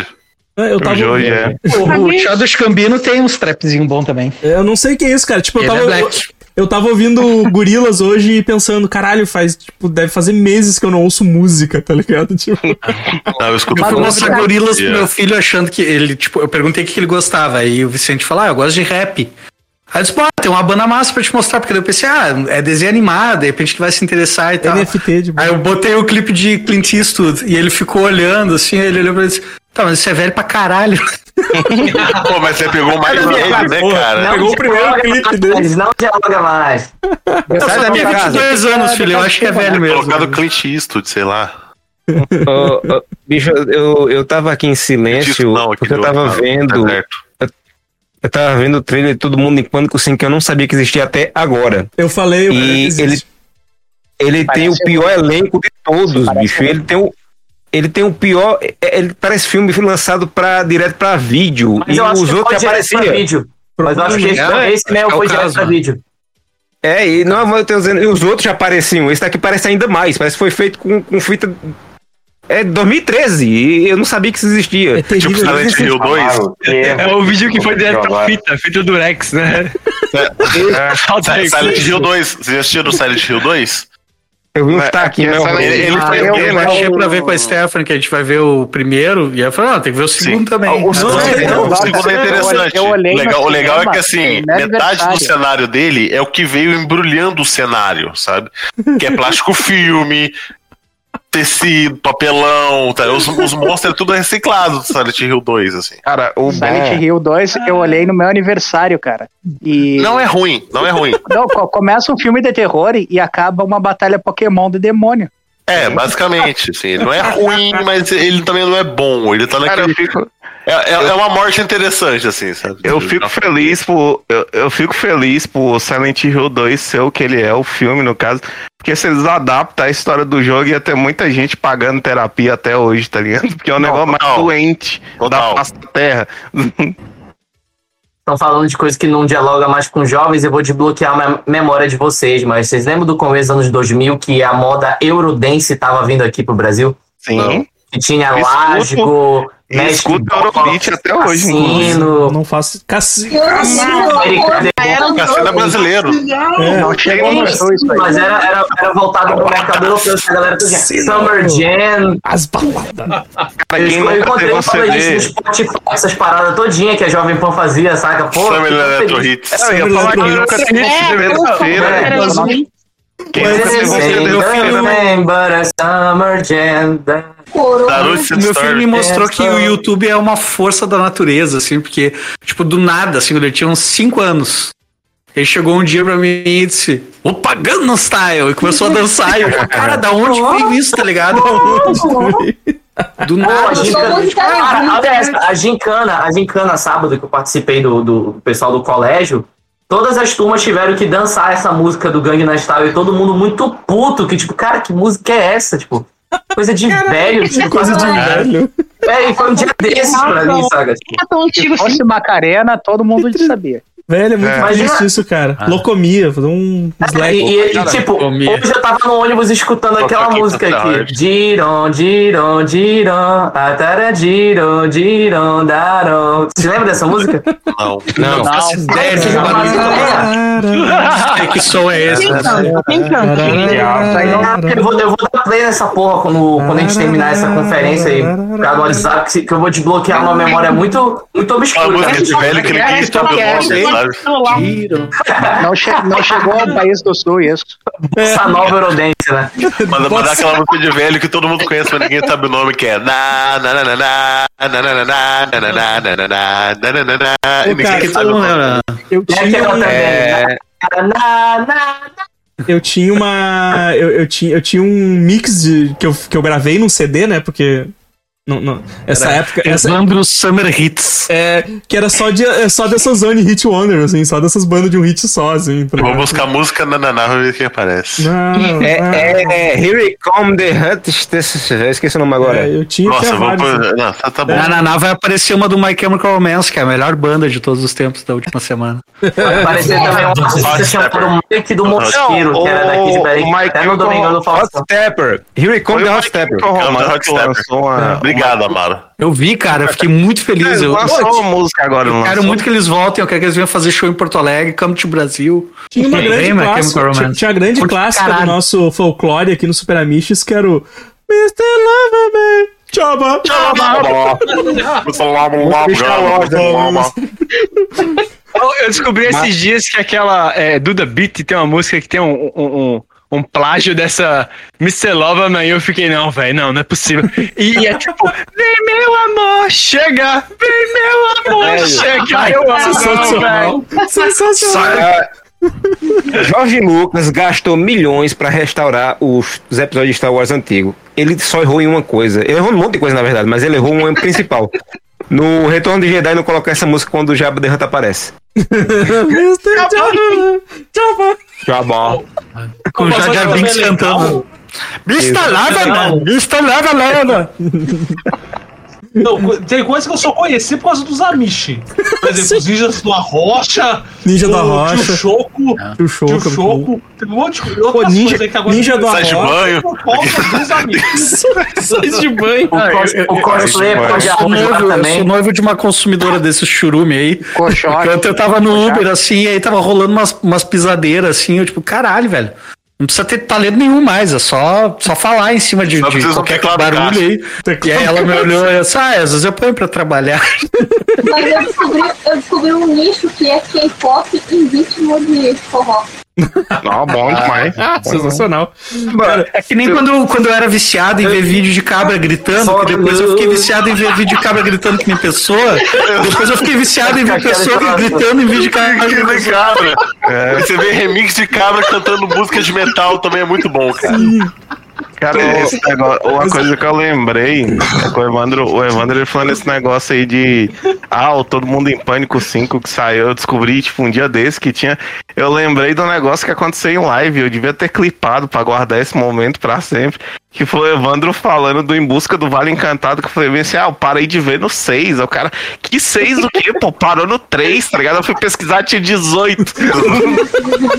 Eu tava. Jorge é. O, o Childish Gambino tem uns trapzinho bom também. Eu não sei o que é isso, cara. Tipo, eu é tava. eu tava ouvindo [LAUGHS] Gorilas hoje e pensando, caralho, faz, tipo, deve fazer meses que eu não ouço música, tá ligado? [LAUGHS] Tipo. Não, eu escuto Eu mostrar gorilas pro Yeah. meu filho achando que ele, tipo, eu perguntei o que ele gostava. Aí o Vicente falou, ah, eu gosto de rap. Aí eu disse, pô, tem uma banda massa pra te mostrar, porque daí eu pensei, ah, é desenho animado, de repente que vai se interessar e tal. NFT de Aí eu botei o clipe de Clint Eastwood e ele ficou olhando assim, ele olhou pra mim e disse, tá, mas isso é velho pra caralho. [LAUGHS] Pô, mas você pegou o mais velho, né, cara? Pegou o primeiro clipe dele. Não dialoga mais. Sai da minha casa. dois anos, filho, eu acho que é velho mesmo. Colocado Clint Eastwood, sei lá. Ô, ô, bicho, eu, eu tava aqui em silêncio Não, aqui porque eu tava não, vendo. tá certo. Eu, tava vendo o trailer de Todo Mundo em Pânico, assim, que eu não sabia que existia até agora. Eu falei, E ele, ele tem o pior um- elenco de todos, Parece bicho. um- Ele tem o. Ele tem o pior. é- Ele parece filme lançado pra, direto pra vídeo. Mas e eu acho os outros apareciam. vídeo. Mas eu acho que esse, É, esse mesmo é foi direto pra né? vídeo. É, e não, mas eu tô dizendo, e os outros já apareciam. Esse daqui parece ainda mais. Parece que foi feito com, com fita. É 2013, e eu não sabia que isso existia. É terrível. Tipo Silent Hill 2. É o vídeo que foi direto pra fita, fita do Rex, né? É, Silent Hill 2. Vocês já assistiram Silent Hill 2? Eu vi um É, destaque, é né? Ele, ele Ah, foi eu, achei pra ver com a Stephanie que a gente vai ver o primeiro, e ela falou, não, tem que ver o segundo também. o Ah, segundo- o segundo é interessante. eu olhei o legal, o legal é que assim, metade do cenário dele é o que veio embrulhando o cenário, sabe? Que é plástico filme, tecido, papelão, tá? os, os monstros é tudo reciclado do Silent Hill 2, assim. Cara, o Silent. Hill 2 eu olhei no meu aniversário, cara. E. Não é ruim, não é ruim. Não, co- começa um filme de terror e acaba uma batalha Pokémon de demônio. É, basicamente, assim, ele não é ruim, mas ele também não é bom. Ele tá Cara, naquele. eu fico, É, é, é uma morte interessante, assim, sabe? eu fico feliz por. Eu, eu fico feliz por Silent Hill 2 ser o que ele é, o filme, no caso. Porque se eles adaptam a história do jogo, ia ter muita gente pagando terapia até hoje, tá ligado? [LAUGHS] Porque é o Não, negócio mais doente Total. da face da terra. Estão falando de coisa que não dialoga mais com jovens, eu vou desbloquear a memória de vocês, mas vocês lembram do começo dos anos 2000 que a moda Eurodance tava vindo aqui pro Brasil? Sim. Que tinha Lágico, ele né, escuta Eurobeat até hoje, inclusive. Não faço. Cassino! Cassino, cassino é brasileiro. Não, chega é, é, Mas era, era, era voltado pro mercado europeu, a galera do Summer Jam. As baladas. Eu encontrei um playlist no Spotify, essas paradas todinhas que a Jovem Pan fazia, saca? Pô, Summer é, é, Electro Hits. É, eu ia falar que nunca tem hits de verdadeira. Quem é teve você deu filho, Summer Jam. Meu filho me mostrou É, que o YouTube é uma força da natureza, assim, porque, tipo, do nada, assim, quando ele tinha uns 5 anos, ele chegou um dia pra mim e disse, opa, Gangnam Style, e começou a dançar, e eu falei, [LAUGHS] cara, da onde veio isso, tá ligado? Do Pô, a nada. sou gincana, cara, essa, né? a gincana, a gincana sábado que eu participei do, do pessoal do colégio, todas as turmas tiveram que dançar essa música do Gangnam Style e todo mundo muito puto, que tipo, cara, que música é essa? Tipo, coisa de velho, tipo, Coisa de velho. É, e foi um dia desses pra mim, sabe? Tipo, É tão antigo Se assim. fosse Macarena, todo mundo sabia. Velho, é muito É. triste Imagina- isso, cara. Locomia, fazer um E, slack. e- e, tipo, comia. hoje eu tava no ônibus escutando Toca aquela aqui, música aqui. arte. Giron, giron, giron, atara giron, giron, daron. Você lembra dessa música? Não. Não, Não. Não sei [LAUGHS] que som é esse. Quem né? canta? Quem canta? Eu vou, eu vou dar play nessa porra quando, quando a gente terminar essa conferência aí, cara, no WhatsApp, que, eu vou desbloquear uma memória muito, muito Uma obscura. música de velho que ninguém sabe o nome, sabe? Celular. Não, che- não chegou ao país do sul isso. Essa nova Eurodance, né? Manda, manda aquela música de velho que todo mundo conhece, mas ninguém sabe o nome, que é na na na na na na na na na na na na na na na na na na E ninguém cara, sabe o nome. Eu É tinha. É, Na, na, na. eu tinha uma. Eu, eu, tinha, eu tinha um mix de, que, eu, que eu gravei num CD, né? Porque. Não, não, essa época. Essa, Evandro Summer Hits. é, que era só, de, é só dessa Zone Hit Wonder, assim, só dessas bandas de um hit só, assim. Eu vou buscar música na na na pra ver quem aparece. Não, é, não. é, é Here Come the Hunt. Eu esqueci o nome agora. É, eu tinha Nossa, vou pôr. assim. Não, tá, tá bom. Na Naná vai aparecer uma do My Chemical Romance, que é a melhor banda de todos os tempos da última semana. Vai aparecer também um artista chamado Mike do Mosqueiro, que era daqui de o Belém. Mike Até no Domingão do Hot Faustão. Stepper. Here Come the Hot Stepper. Romance Hot Stepper. Obrigado, Amaro. Eu vi, cara, eu fiquei muito feliz. É, Eu, lançou Pô, uma música agora, eu quero muito que eles voltem, eu quero que eles venham fazer show em Porto Alegre, Come to Brasil. Tinha uma grande Lembra clássica, tinha, tinha a grande clássica caralho. do nosso folclore aqui no Super Amiches, que era o Mr. Loverman. Tchaba! Eu eu descobri esses dias que aquela é, Duda Beat tem uma música que tem um, um, um, um plágio dessa Mr. E eu fiquei, não, velho, não, não é possível. E é tipo, vem meu amor, chega, vem meu amor, Velho. chega. Eu amo, Sensacional. velho. Sensacional. Ah, Jorge Lucas gastou milhões pra restaurar os, os episódios de Star Wars antigos. Ele só errou em uma coisa. Ele errou um monte de coisa, na verdade, mas ele errou uma principal. No Retorno de Jedi não colocar essa música quando o Jabba the Hutt aparece. Mr. Tchaba! Tchaba! Jabba. Com o Jar Binks cantando. Mr. Loverman, Mr. Loverman. Não, tem coisa que eu só conheci por causa dos Amishi. Por exemplo, os Ninjas do Arrocha. Ninja do o Arrocha. Tio Choco. Tio Choco. Tio Choco. Tem um monte de outras Pô, ninja- aí que agora ninja [LAUGHS] do Sai de Arrocha. banho. Por causa dos Amishi. Sais de banho. O, cos, o cosplay sou, noivo, ajudar eu também. sou noivo de uma consumidora desses churume aí. Coxote. Enquanto eu tava no Uber, assim, aí tava rolando umas, umas pisadeiras, assim, eu tipo, caralho, velho. Não precisa ter talento nenhum mais, é só, só falar em cima de, de qualquer teclado barulho aí. E aí ela me olhou e eu disse, ah, às vezes eu ponho pra trabalhar. Mas eu descobri, eu descobri um nicho que é K-pop em ritmo de forró. Não, bom demais. Sensacional. é que nem quando, quando eu era viciado em ver vídeo de cabra gritando, que depois eu fiquei viciado em ver vídeo de cabra gritando que nem pessoa, depois eu fiquei viciado em ver pessoa gritando em vídeo de cabra Que nem cabra. Aí [LAUGHS] Você vê remix de cabra cantando música de metal também é muito bom, cara. Cara, esse negócio, uma coisa que eu lembrei é que o Evandro, o Evandro ele falando esse negócio aí de ah, o Todo Mundo em Pânico 5 que saiu, eu descobri, tipo, um dia desse que tinha. Eu lembrei do negócio que aconteceu em live, eu devia ter clipado pra guardar esse momento pra sempre. Que foi o Evandro falando do Em Busca do Vale Encantado, que eu falei bem assim, ah, eu parei de ver no 6. Aí O cara, que 6 do quê? Pô, parou no 3, tá ligado? Eu fui pesquisar, tinha 18. [LAUGHS]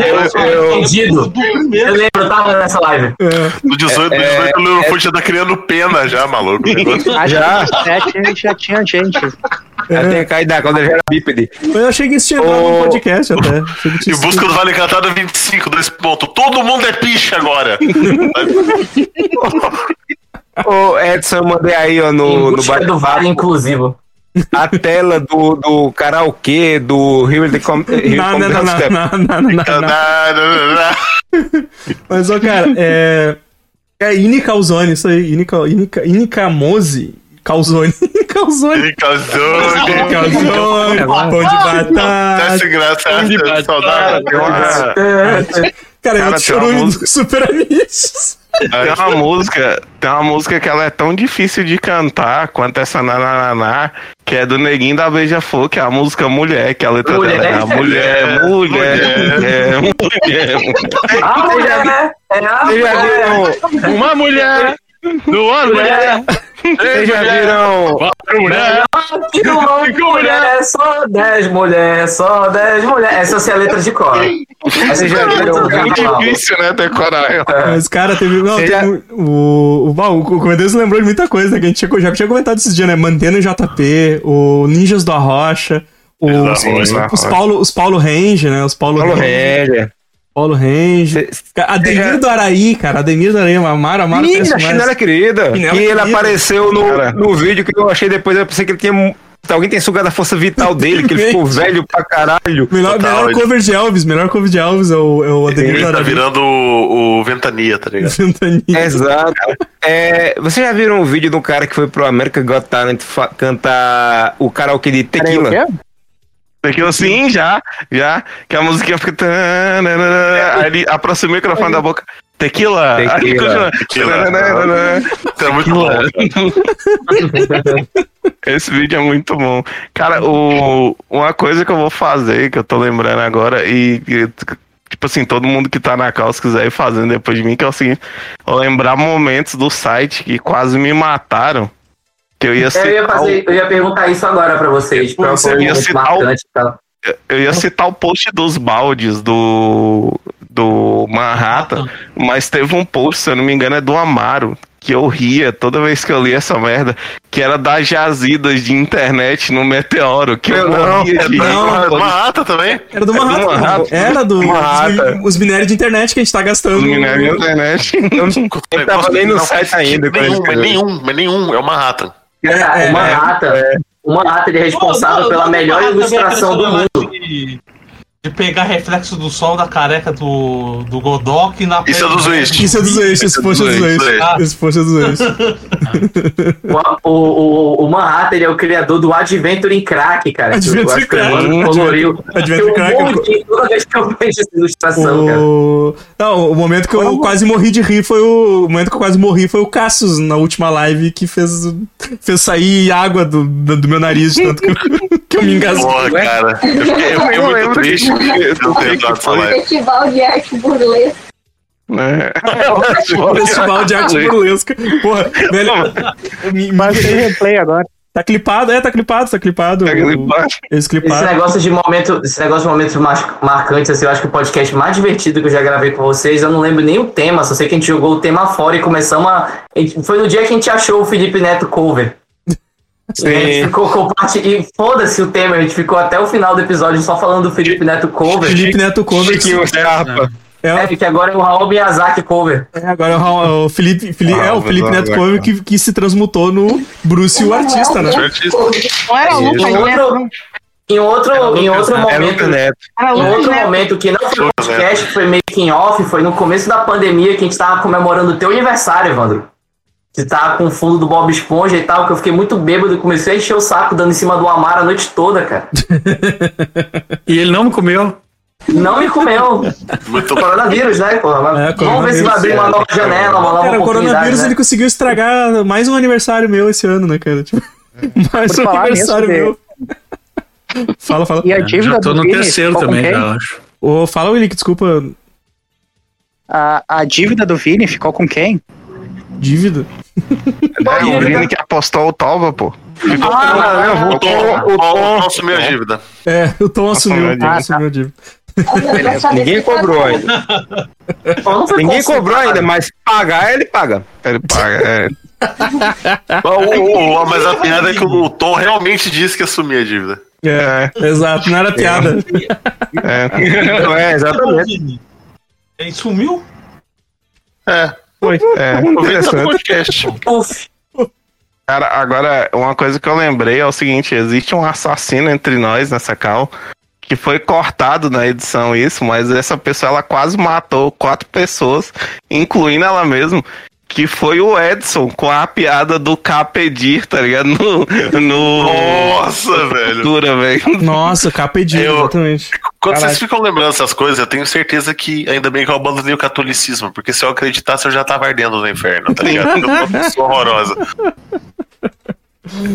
Eu, eu, entendido. Eu lembro, eu tava nessa live. No 18, no 18 o Littlefoot já tá criando pena já, maluco. [LAUGHS] Já. que já tinha, já tinha gente. Já tem caído da quando ele já era bípede. Eu achei que isso tinha no Ô. podcast até. Em busca do Vale Encantado 25, dois pontos. Todo mundo é picha agora. Ô, Edson, eu mandei aí, ó, no, no busca do Vale Inclusivo. a tela do, do karaokê do Rio de Com... [LAUGHS] Não, não, não, não, Step. não, não, não, não. Mas, ó, cara, é. É Ine Calzone, isso aí. Ine, Ca- Ine Camose. Calzone. [LAUGHS] Calzone. Calzone. Calzone. Pão de batata. Tá engraçado, saudade. Tem uma- Cara, é Cara, música- do Super Amigos. Tem uma música, tem uma música que ela é tão difícil de cantar quanto essa Nanananá, que é do Neguinho da Beija-Flor, que é a música Mulher, que a letra Mulher. dela é a mulher, mulher, mulher, mulher. A mulher, né? É a mulher. Uma mulher, duas mulheres, vocês já viram louco, mulher, só 10 mulheres, só 10 mulheres. Essa é a letra de cor. Essa já é viram o vídeo carnaval. Difícil, né, decorar ela. Mas, cara, teve. Não, teve já- o, o, Val, o Comedeiros lembrou de muita coisa, né? Que a gente tinha, já tinha comentado esses dias, né? Mantendo JP, o Ninjas do Arrocha, os, os, os Paulo, os Paulo Range, né? Os Paulo, Paulo Range. Paulo Range. Ademir do Araí, cara. Ademir do Araí, Amaro, Amaro. Menina, conhece a mais. chinela querida. Chinela e ele querida. apareceu no, Cara. no vídeo que eu achei depois, eu pensei que ele tinha. Alguém tem sugado a força vital dele, que ele ficou velho pra caralho. Melhor, Total, melhor ele- cover de Elvis, melhor cover de Elvis é o, é o Ademir Ele do tá Araí. virando o, o Ventania, tá ligado? Ventania. Exato. É, vocês já viram um vídeo do cara que foi pro America Got Talent cantar o karaokê de Peraí, o tequila? quê? Aquilo assim, já, já, que a musiquinha fica. [LAUGHS] Aí ele aproxima o microfone da boca. Tequila? Tequila. Tequila. é muito bom. cara. Esse vídeo é muito bom. Cara, o, uma coisa que eu vou fazer, que eu tô lembrando agora, e tipo assim, todo mundo que tá na calça quiser ir fazendo depois de mim, que é o seguinte, lembrar momentos do site que quase me mataram. Que eu ia Eu citar, ia, o- fazer, eu ia perguntar isso agora pra vocês. Pra Você um ia citar o- eu ia citar o post dos baldes do, do Manhattan, mas teve um post, se eu não me engano, é do Amaro, que eu ria toda vez que eu li essa merda, que era das jazidas de internet no Meteoro, que eu Não, morria é de não, é do Manhattan também. Era do Manhattan. do Manhattan. Era do. Manhattan. Os, os minérios de internet que a gente tá gastando. Os minérios de internet. Eu [LAUGHS] tava nem no site ainda Nenhum, eu nenhum, mas nenhum, é o Manhattan. Cara, o Manhattan, o Manhattan ele é responsável pela melhor ilustração do mundo. De, pegar reflexo do sol da careca do, do Godok na Isso é dos Wish. Isso é dos eixos, esse post é dos eixos. Esse post é dos eixos. O, o, o, Manhattan ele é o criador do Adventure em Crack, cara. Adventure é Crack. muito coloriu. [LAUGHS] Adventure Eu Crack. rir toda vez que eu vejo essa ilustração, cara. O... Não, o momento que eu quase morri de rir foi o... o momento que eu quase morri foi o Cassius na última live que fez, fez sair água do, do, meu nariz, tanto que eu, [LAUGHS] que eu me engasguei. Porra, cara. Eu fiquei, eu fiquei muito triste não. [LAUGHS] Festival de arte burlesca. Festival de arte burlesca. Porra, velho. Mas tem replay agora. Tá clipado, é, tá clipado, tá clipado. Eles Esse cliparam. negócio de momento, esse negócio de momentos mar- marcantes, assim, eu acho que o podcast mais divertido que eu já gravei com vocês, eu não lembro nem o tema, só sei que a gente jogou o tema fora e começamos a. foi no dia que a gente achou o Felipe Neto cover. A gente ficou compartilhando. E foda-se o tema, a gente ficou até o final do episódio só falando do Felipe Neto cover. Felipe Neto cover. Chiquinho Scarpa. É, que agora é o Raul Miyazaki cover. É, agora é o, Raul- o Felipe, Felipe- é, o Felipe Neto Cover que, que se transmutou no Bruce o artista, né? Não era o Lucas Em Neto, em outro, em outro É momento. Era Em outro Neto. momento que não foi podcast, que foi making off, foi no começo da pandemia que a gente tava comemorando o teu aniversário, Evandro. Que tava com o fundo do Bob Esponja e tal, que eu fiquei muito bêbado e comecei a encher o saco dando em cima do Amar a noite toda, cara. [LAUGHS] E ele não me comeu. Não me comeu. [LAUGHS] Muito Coronavírus, né, porra? É, Vamos ver se vai abrir uma nova janela, uma nova Cara, o coronavírus Né? ele conseguiu estragar mais um aniversário meu esse ano, né, cara? Tipo, [LAUGHS] mais Por um aniversário meu. Fala, fala. E a dívida Já tô no Vini terceiro também, quem? já acho. Ô, fala, Willick, desculpa. A, a dívida do Vini ficou com quem? Dívida? É, o Vini que apostou o Toba, pô. Ah, não, o Tom, o Tom assumiu a dívida. É, o Tom assumiu, o Tom assumiu a dívida. Ninguém cobrou ainda. Ninguém cobrou ainda, mas pagar ele paga. Ele paga, é. O- o- mas a piada é que o Tom realmente disse que assumia a dívida. É, exato, não era piada. É, É, exatamente. Ele sumiu? É. Foi. é. [LAUGHS] O no Interessante. podcast. Cara, agora, uma coisa que eu lembrei é o seguinte: existe um assassino entre nós nessa cal. Que foi cortado na edição isso, mas essa pessoa ela quase matou quatro pessoas, incluindo ela mesma. Que foi o Edson com a piada do Capedir, tá ligado? No. no Nossa, velho. Cultura, velho. Nossa, capedinho, Eu- exatamente. Quando Caralho. vocês ficam lembrando essas coisas, eu tenho certeza que ainda bem que eu abandonei o catolicismo, porque se eu acreditasse eu já tava ardendo no inferno, tá ligado? Eu sou uma pessoa horrorosa.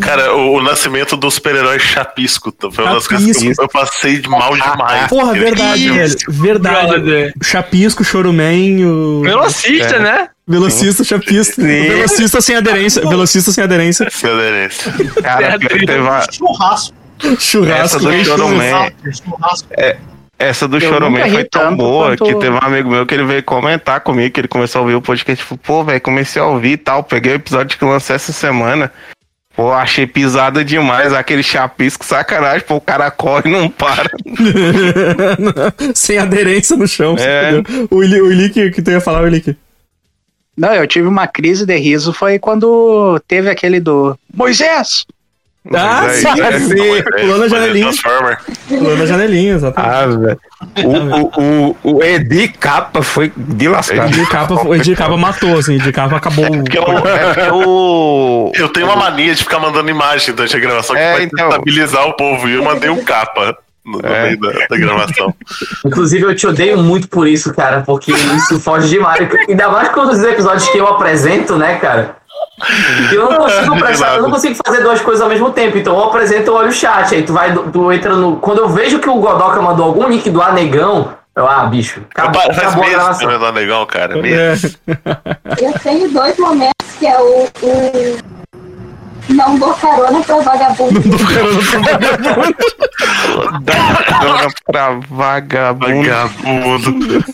Cara, o, o nascimento do super-herói Chapisco tá? foi uma das coisas que eu, eu passei de mal demais. Porra, verdade, velho. Verdade. Brother. Chapisco, o Choruman, o. Velocista, É. né? Velocista, chapista. O Velocista sem aderência. Velocista sem aderência. Sem aderência. Cara, teve a- Churrasco. Churrasco. essa do Choruman. Churrasco. Essa do ri foi tão boa quanto- que teve um amigo meu que ele veio comentar comigo, que ele começou a ouvir o podcast e falou, pô, velho, comecei a ouvir e tal, peguei o episódio que lancei essa semana. Pô, achei pisada demais, aquele chapisco, sacanagem, pô, o cara corre e não para. [LAUGHS] sem aderência no chão. É. entendeu? O Willi, o Willi que, que tu ia falar, o Willi. que- Não, eu tive uma crise de riso, foi quando teve aquele do Moisés! Ah, Mas sim, é, sim. Pulando a Mas é janelinha. Pulando a janelinha, exatamente. Ah, velho. O, o, o, o Edi Capa foi de lascar. De capa, o de capa matou, assim, de capa acabou. Porque o, é porque o- Eu tenho uma mania de ficar mandando imagem durante a gravação que É, vai então. estabilizar o povo. E eu mandei um capa no, no É. meio da, da gravação. [LAUGHS] Inclusive, eu te odeio muito por isso, cara, porque isso foge demais. Ainda mais quando os episódios que eu apresento, né, cara? Eu não consigo prestar, eu não consigo fazer duas coisas ao mesmo tempo. Então eu apresento, eu olho o chat, aí tu vai, tu entra no. Quando eu vejo que o Godoka mandou algum link do Anegão, eu, ah, bicho, acabou, Faz acabou a gravação. é legal, cara. É. Meses. Eu tenho dois momentos que é o, o não dou carona pra vagabundo. Joga [LAUGHS] pra vagabundo. Vagabundo.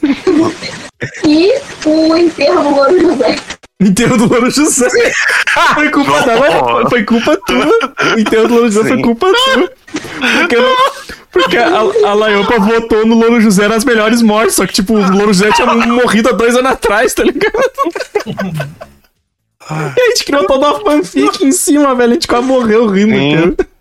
e o enterro do Louro José. Enterro do Louro José. Foi culpa dela, foi, foi culpa tua. O enterro do Louro José foi Sim. culpa tua. Porque, não- porque a, a Laiopa votou no Louro José nas melhores mortes, só que, tipo, o Louro José tinha morrido há dois anos atrás, tá ligado? E [LAUGHS] a gente criou toda uma fanfic em cima, velho. A gente quase morreu rindo, Sim. cara.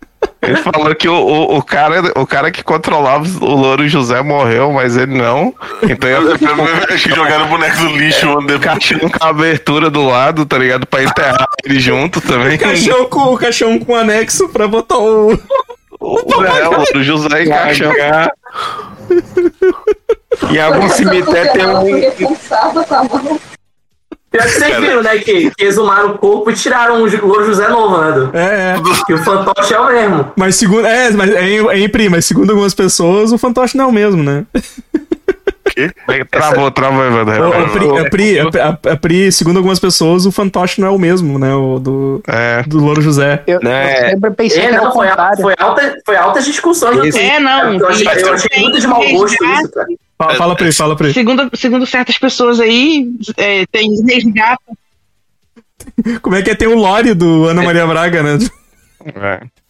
Ele falou que o, o, o cara, o cara que controlava o Louro José morreu, mas ele não. Então eu [LAUGHS] jogaram o boneco do lixo, mano. O caixão com a abertura do lado, tá ligado? Pra enterrar ele junto também. O caixão com, o caixão com anexo pra botar o. É, o Louro José em caixão. Em algum cemitério tem um. Pior que vocês viram, né? Que, que exumaram o corpo e tiraram o Louro José novo, né? É, é. Que o fantoche é o mesmo. Mas segundo. É, mas é, em- é em pri, mas segundo algumas pessoas, o fantoche não é o mesmo, né? Travou, travou, Evandro. A Pri, a, Pri, a, a- a Pri, segundo algumas pessoas, o fantoche não é o mesmo, né? O do, do Louro José. Eu, eu sempre pensei É, não, foi, foi, alta, foi altas discussões Twitter. É, não, Eu achei, eu achei muito de mau gosto isso, cara. Fala, fala Pri, fala Pri. Segundo, segundo certas pessoas aí, é, tem resgata. Como é que é? Tem o Lore do Ana Maria Braga, né?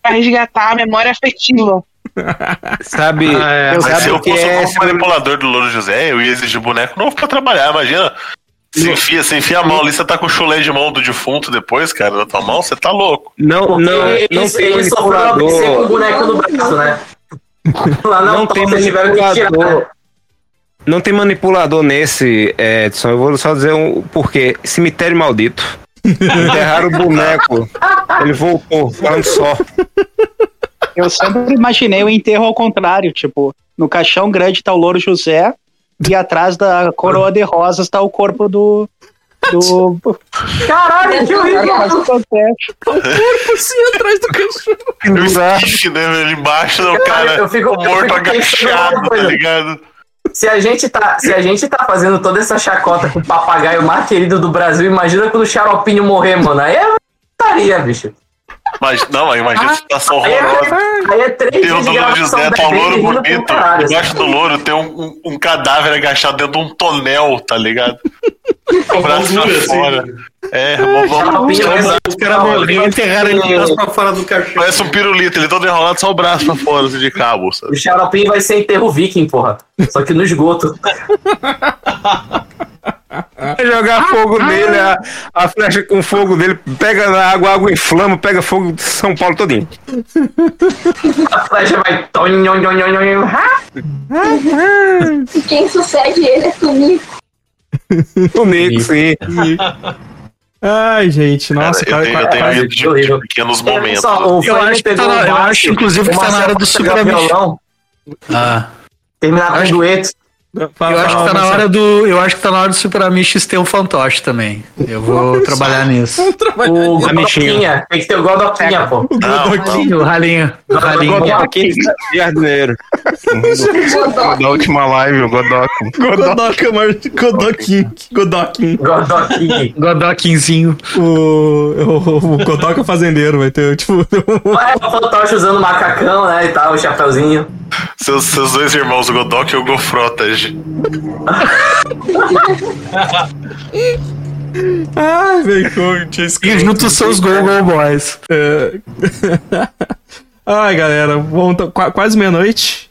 Pra resgatar a memória afetiva. Sabe, Ah, Mas sabe se eu que fosse é um manipulador do Louro José, eu ia exigir boneco novo pra trabalhar, imagina. Você enfia, você enfia a mão ali, você tá com o chulé de mão do defunto depois, cara, na tua mão, você tá louco. Não, Porque não, ele, não tem ele sofreu um AVC com o manipulador. boneco no braço, né? [LAUGHS] Lá na Não tem que tirar. manipulador. Não tem manipulador nesse, é, Edson. Eu vou só dizer um porquê. Cemitério maldito. Enterraram o boneco. Ele voltou, falando só. Eu sempre imaginei o enterro ao contrário, tipo, no caixão grande tá o Louro José e atrás da coroa de rosas tá o corpo do. do... Caralho, que horrível! O corpo assim atrás do cachorro. O esquife, né, velho, embaixo, né, o cara eu fico- eu morto fico agachado, tá ligado? Se a, gente tá, se a gente tá fazendo toda essa chacota com o papagaio mais querido do Brasil, imagina quando o Xaropinho morrer, mano. Aí é estaria, bicho. Mas, não, imagina a situação Aí é, horrorosa. aí é três Tem o do Louro José, tá o bebendo louro bonito. Embaixo do louro tem um, um, um cadáver agachado dentro de um tonel, tá ligado? O braço pra assim. fora. É, vamos, vamos, Os caras morreram enterraram ele de braço pra fora do caixão. Parece um pirulito, ele todo enrolado, só o braço pra fora, assim, de cabo, sabe? O Xaropinho vai ser enterro viking, porra. Só que no esgoto. [LAUGHS] Jogar fogo nele, a, a flecha com fogo dele, pega na água, a água inflama, pega fogo de São Paulo todinho. A flecha vai. E quem sucede ele é Tunico. O Nico, sim. Ai, gente, nossa, Cara, eu tenho, eu tenho medo de, de pequenos momentos. Só, o Eu acho que tá na- eu acho, inclusive, que tá na hora do Super violão, Ah. Terminar com um dueto. Eu acho que tá na hora do. Eu acho que tá na hora do Super Amish ter um fantoche também. Eu vou trabalhar nisso. O Godoquinha. Tem que ter o Godoquinha, pô. Godoquinho, o ralinho. O ralinho. Godoquinho jardineiro. Da última live, o Godok. Godoca, mas Godoquinho. Godoquinho. Godoquinho. Godoquinzinho. O, o, o Godoca fazendeiro vai ter, tipo. [LAUGHS] É, o fantoche usando macacão, né? E tal, o chapeuzinho. Seus, seus dois irmãos, o Godok e o Gofrotage. Ai, velho, como eu tinha E esquecido. juntos são os Go Go Boys. É. [LAUGHS] Ai, galera, qua- quase meia-noite.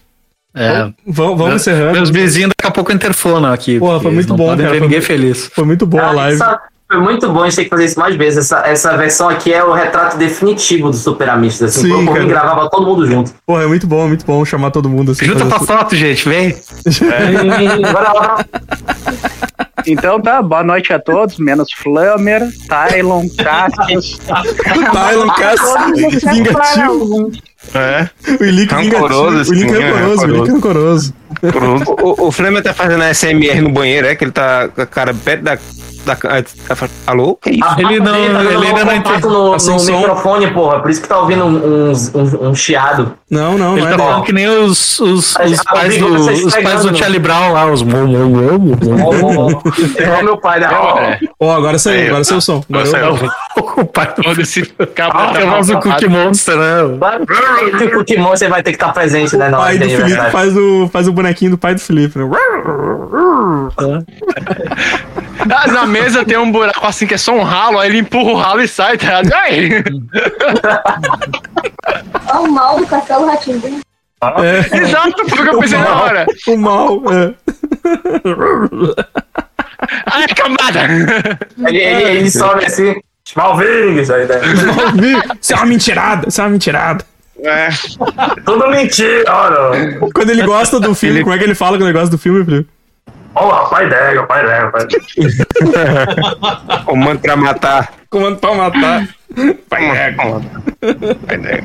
É. Vamos, vamos encerrando. Meus vizinhos daqui a pouco interfonam aqui. Porra, porque foi muito não bom, podem cara. ver Foi ninguém feliz. Foi muito boa a Ah, live. isso foi muito bom, a gente tem que fazer isso mais vezes. Essa, essa versão aqui é o retrato definitivo do Super Amistos. Assim, Sim, por por mim, cara. gravava todo mundo junto. Porra, é muito bom, muito bom chamar todo mundo assim. Junta pra foto, gente, vem. [LAUGHS] Bora lá. Então tá, boa noite a todos, menos Flammer, Tylon, Cassius. Tylon, Cassius, vingativo. É. O Ilick Rancoroso, vingativo. O Ilick é, rancoroso, o Ilick rancoroso. O, o Flamengo tá fazendo a SMR no banheiro, é? Que ele tá com a cara perto da. Da, da alô? Que isso? A Ele papa não- tá ele ainda não contato entende. no, Tá sem no som. microfone, porra. Por isso que tá ouvindo um, uns- um, um chiado. Não, não, Ele não tá é falando dele. que nem os, os, Ah, os ah, pais, do, tá os pais do. Charlie Brown lá, os. É o meu pai da. Ó, agora saiu, agora saiu o som. Agora eu- saiu. O pai do. Quando esse cabra Ah, tá é o Cookie Monster, né? O Pokémon você vai ter que estar presente, né? O hora pai do Felipe aniversário. faz o, faz o bonequinho do pai do Felipe, né? Ah, Na mesa tem um buraco assim que é só um ralo, aí ele empurra o ralo e sai, tá ligado? Ai! Olha o mal do castelo ratinho. É. Exato, foi o que eu pensei na hora. O mal, é. Ai, camada! Ele, ele, ele sobe assim. Malving, isso aí, né? Isso é uma mentirada, isso é uma mentirada. É. Tudo mentira, olha. Quando ele gosta do filme, como é que ele fala quando ele gosta do filme, Felipe? Ó, pai dela, pai dela, [LAUGHS] pai dela. Comando pra matar. Comando pra matar. Pai Pai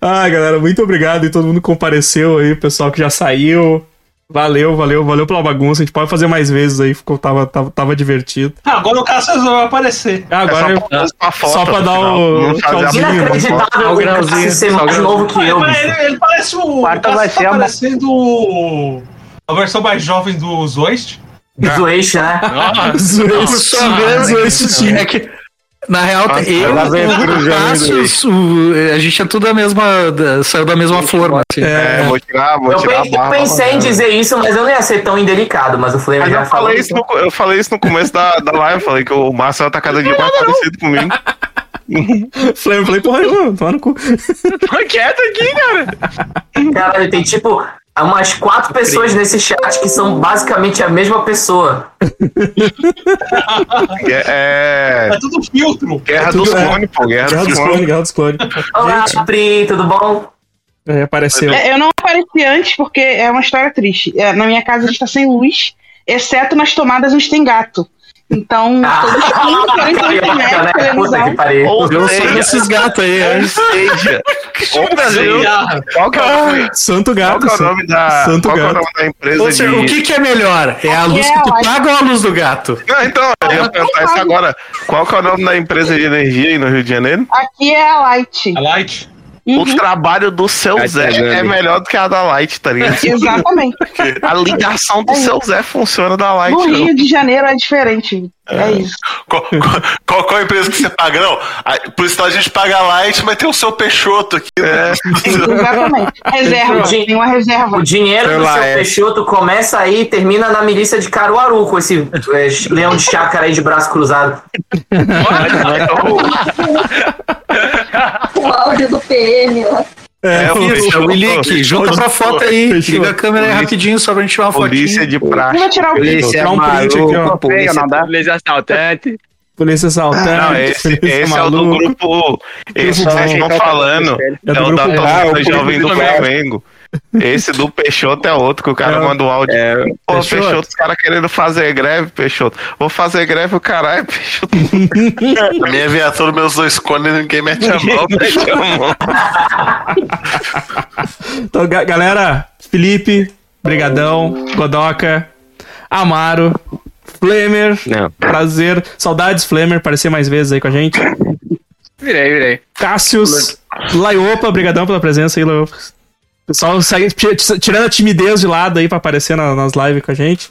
Ah, galera, muito obrigado e todo mundo que compareceu aí, pessoal que já saiu. Valeu, valeu, valeu pela bagunça. A gente pode fazer mais vezes aí, ficou, tava, tava, tava divertido. Ah, agora o Cassius vai aparecer. Ah, agora É eu- pra só pra dar o tchauzinho. Inacreditável o Cassius ser mais novo que eu, ele, ele parece o. Quarta vai tá ser a- parecendo o- a versão mais jovem do Zoist. Zoeste, né? Sua vez, é que, na real, Nossa, eu, o Cassius, o- a gente é tudo da mesma. da- saiu da mesma forma. Assim. É, vou tirar, vou Eu, tirar pe- a eu pensei em dizer isso, mas eu não ia ser tão indelicado, mas o Flamer Mas já eu falou. falei, isso no, eu falei isso no começo da, da live, falei que o Marcelo tá cada dia mais parecido comigo. [LAUGHS] Falei, falei, porra, mano, toma no cu. Tô quieto aqui, cara. Caralho, tem tipo umas quatro pessoas nesse chat que são basicamente a mesma pessoa. É, é... É tudo filtro. Guerra É tudo- dos é. clones, pô. Guerra, Guerra dos dos clones. Guerra dos clones. Olá, Pri, tudo bom? É, apareceu. É, Eu não apareci antes porque é uma história triste. É, na minha casa a gente tá sem luz, exceto nas tomadas onde tem gato. Então, todos [LAUGHS] os filhos querem ter internet, Puta que televisão. Eu sou desses gatos aí. é. ou seja, ou seja, qual que é o nome, Santo qual gato. que é o nome da, Santo qual que é o gato. nome da empresa Ou seja, de... o que, que é melhor? É a luz é que tu paga ou a luz do gato? Não, então, eu ia perguntar isso agora. Qual que é o nome da empresa de energia aí no Rio de Janeiro? Aqui é a Light. A Light. O trabalho do seu Ai, Zé tá é melhor do que a da Light, tá ligado? [LAUGHS] Exatamente. [LAUGHS] A ligação do seu Zé funciona da Light. No não. Rio de Janeiro é diferente. É isso. Qual, qual- qual, empresa que você paga? Não, a- por isso a gente paga a Light, mas tem o seu Peixoto aqui. né? Exatamente. [LAUGHS] Reserva. Tem uma reserva. O dinheiro do Sei lá, seu é. Peixoto começa aí e termina na milícia de Caruaru, com esse é, leão de chácara aí de braço cruzado. O áudio do PM lá. É, É, o o-. Willick, junta pra foto aí. Fechou. Liga a câmera aí Polícia- rapidinho só pra gente tirar uma Polícia fotinha. de praxe. vai tirar o Polícia Tirar um print aqui, ó. polícia, não dá? Polícia assaltante. Polícia assaltante. Não, esse, polícia esse é o do grupo. Esse que vocês estão bom. falando. É É o da jovem do. Flamengo. Esse do Peixoto é outro, que o cara É. manda o áudio. É, Pô, Peixoto. Peixoto, os caras querendo fazer greve, Peixoto. Vou fazer greve, o caralho, Peixoto. [LAUGHS] A minha viatura, meus dois cones, ninguém mete a mão. [LAUGHS] Mete a mão. Então, ga- galera, Felipe, Brigadão, Godoca, Amaro, Flamer, Não. prazer. Saudades, Flamer, aparecer mais vezes aí com a gente. Virei, virei. Cássius, Laiopa, brigadão pela presença aí, Laiopa. Pessoal, segue, ti- ti- tirando a timidez de lado aí pra aparecer na- nas lives com a gente.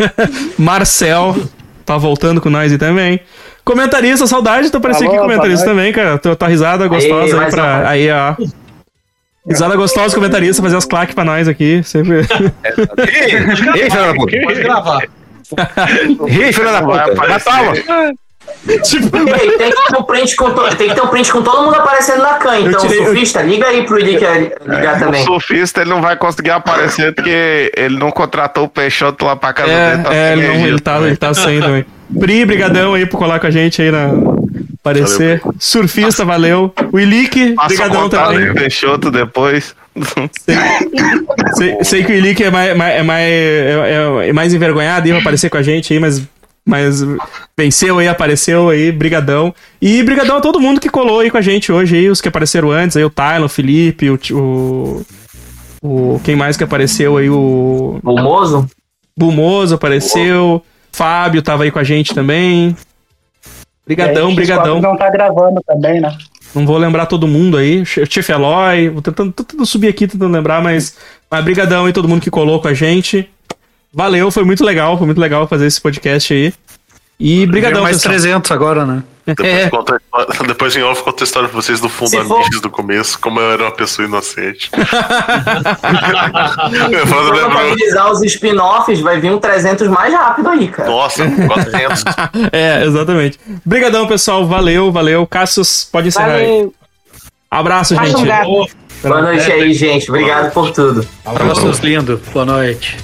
[LAUGHS] Marcel, tá voltando com nós aí também. Comentarista, saudade, tô aparecendo aqui comentarista também, cara. Tua, tua risada gostosa aí, mais pra. Aí, ó. Risada gostosa, comentarista, fazer as claques pra nós aqui. Sempre. [LAUGHS] Ei, filha da puta. Pode gravar. Ei, filha da puta. Dá palma. [LAUGHS] tipo, E aí, tem que ter um print com, to- tem que ter um print com todo mundo aparecendo na can. Então, tirei- eu- surfista, liga aí pro Ilick ligar O também. surfista ele não vai conseguir aparecer porque ele não contratou o Peixoto lá pra casa dele. tá É, é ele, não, ele, tá, ele tá sem também. Pri, brigadão aí por colar com a gente aí na. Aparecer. Surfista, valeu. O Ilick, o brigadão também. do Peixoto depois. [LAUGHS] Sei, sei que o Ilick é mais, mais- é, mais, é, é mais envergonhado e ia aparecer com a gente aí, mas, mas venceu aí, apareceu aí, brigadão. E brigadão a todo mundo que colou aí com a gente hoje aí, os que apareceram antes, aí o Tylon, o Felipe, o, o, o... Quem mais que apareceu aí? O... O Mozo? Bumoso apareceu, Fábio tava aí com a gente também. Brigadão, X4 brigadão. não tá gravando também, né? Não vou lembrar todo mundo aí. O Chief Eloy, vou tentando, tentando subir aqui, tentando lembrar, mas, mas brigadão aí todo mundo que colou com a gente. Valeu, foi muito legal, foi muito legal fazer esse podcast aí. E brigadão, mais pessoal. 300 agora, né? Depois, conta, [LAUGHS] depois em off conta a história pra vocês do Fundamentos do começo, como eu era uma pessoa inocente. Se for contabilizar os spin-offs, vai vir um 300 mais rápido aí, cara. Nossa, [LAUGHS] 400. é, exatamente. Obrigadão, pessoal. Valeu, valeu. Cassius, pode encerrar aí. Valeu. Abraço, Acha um gente. gato. Boa noite aí, gente. Obrigado por tudo. Abraços lindo. Boa noite.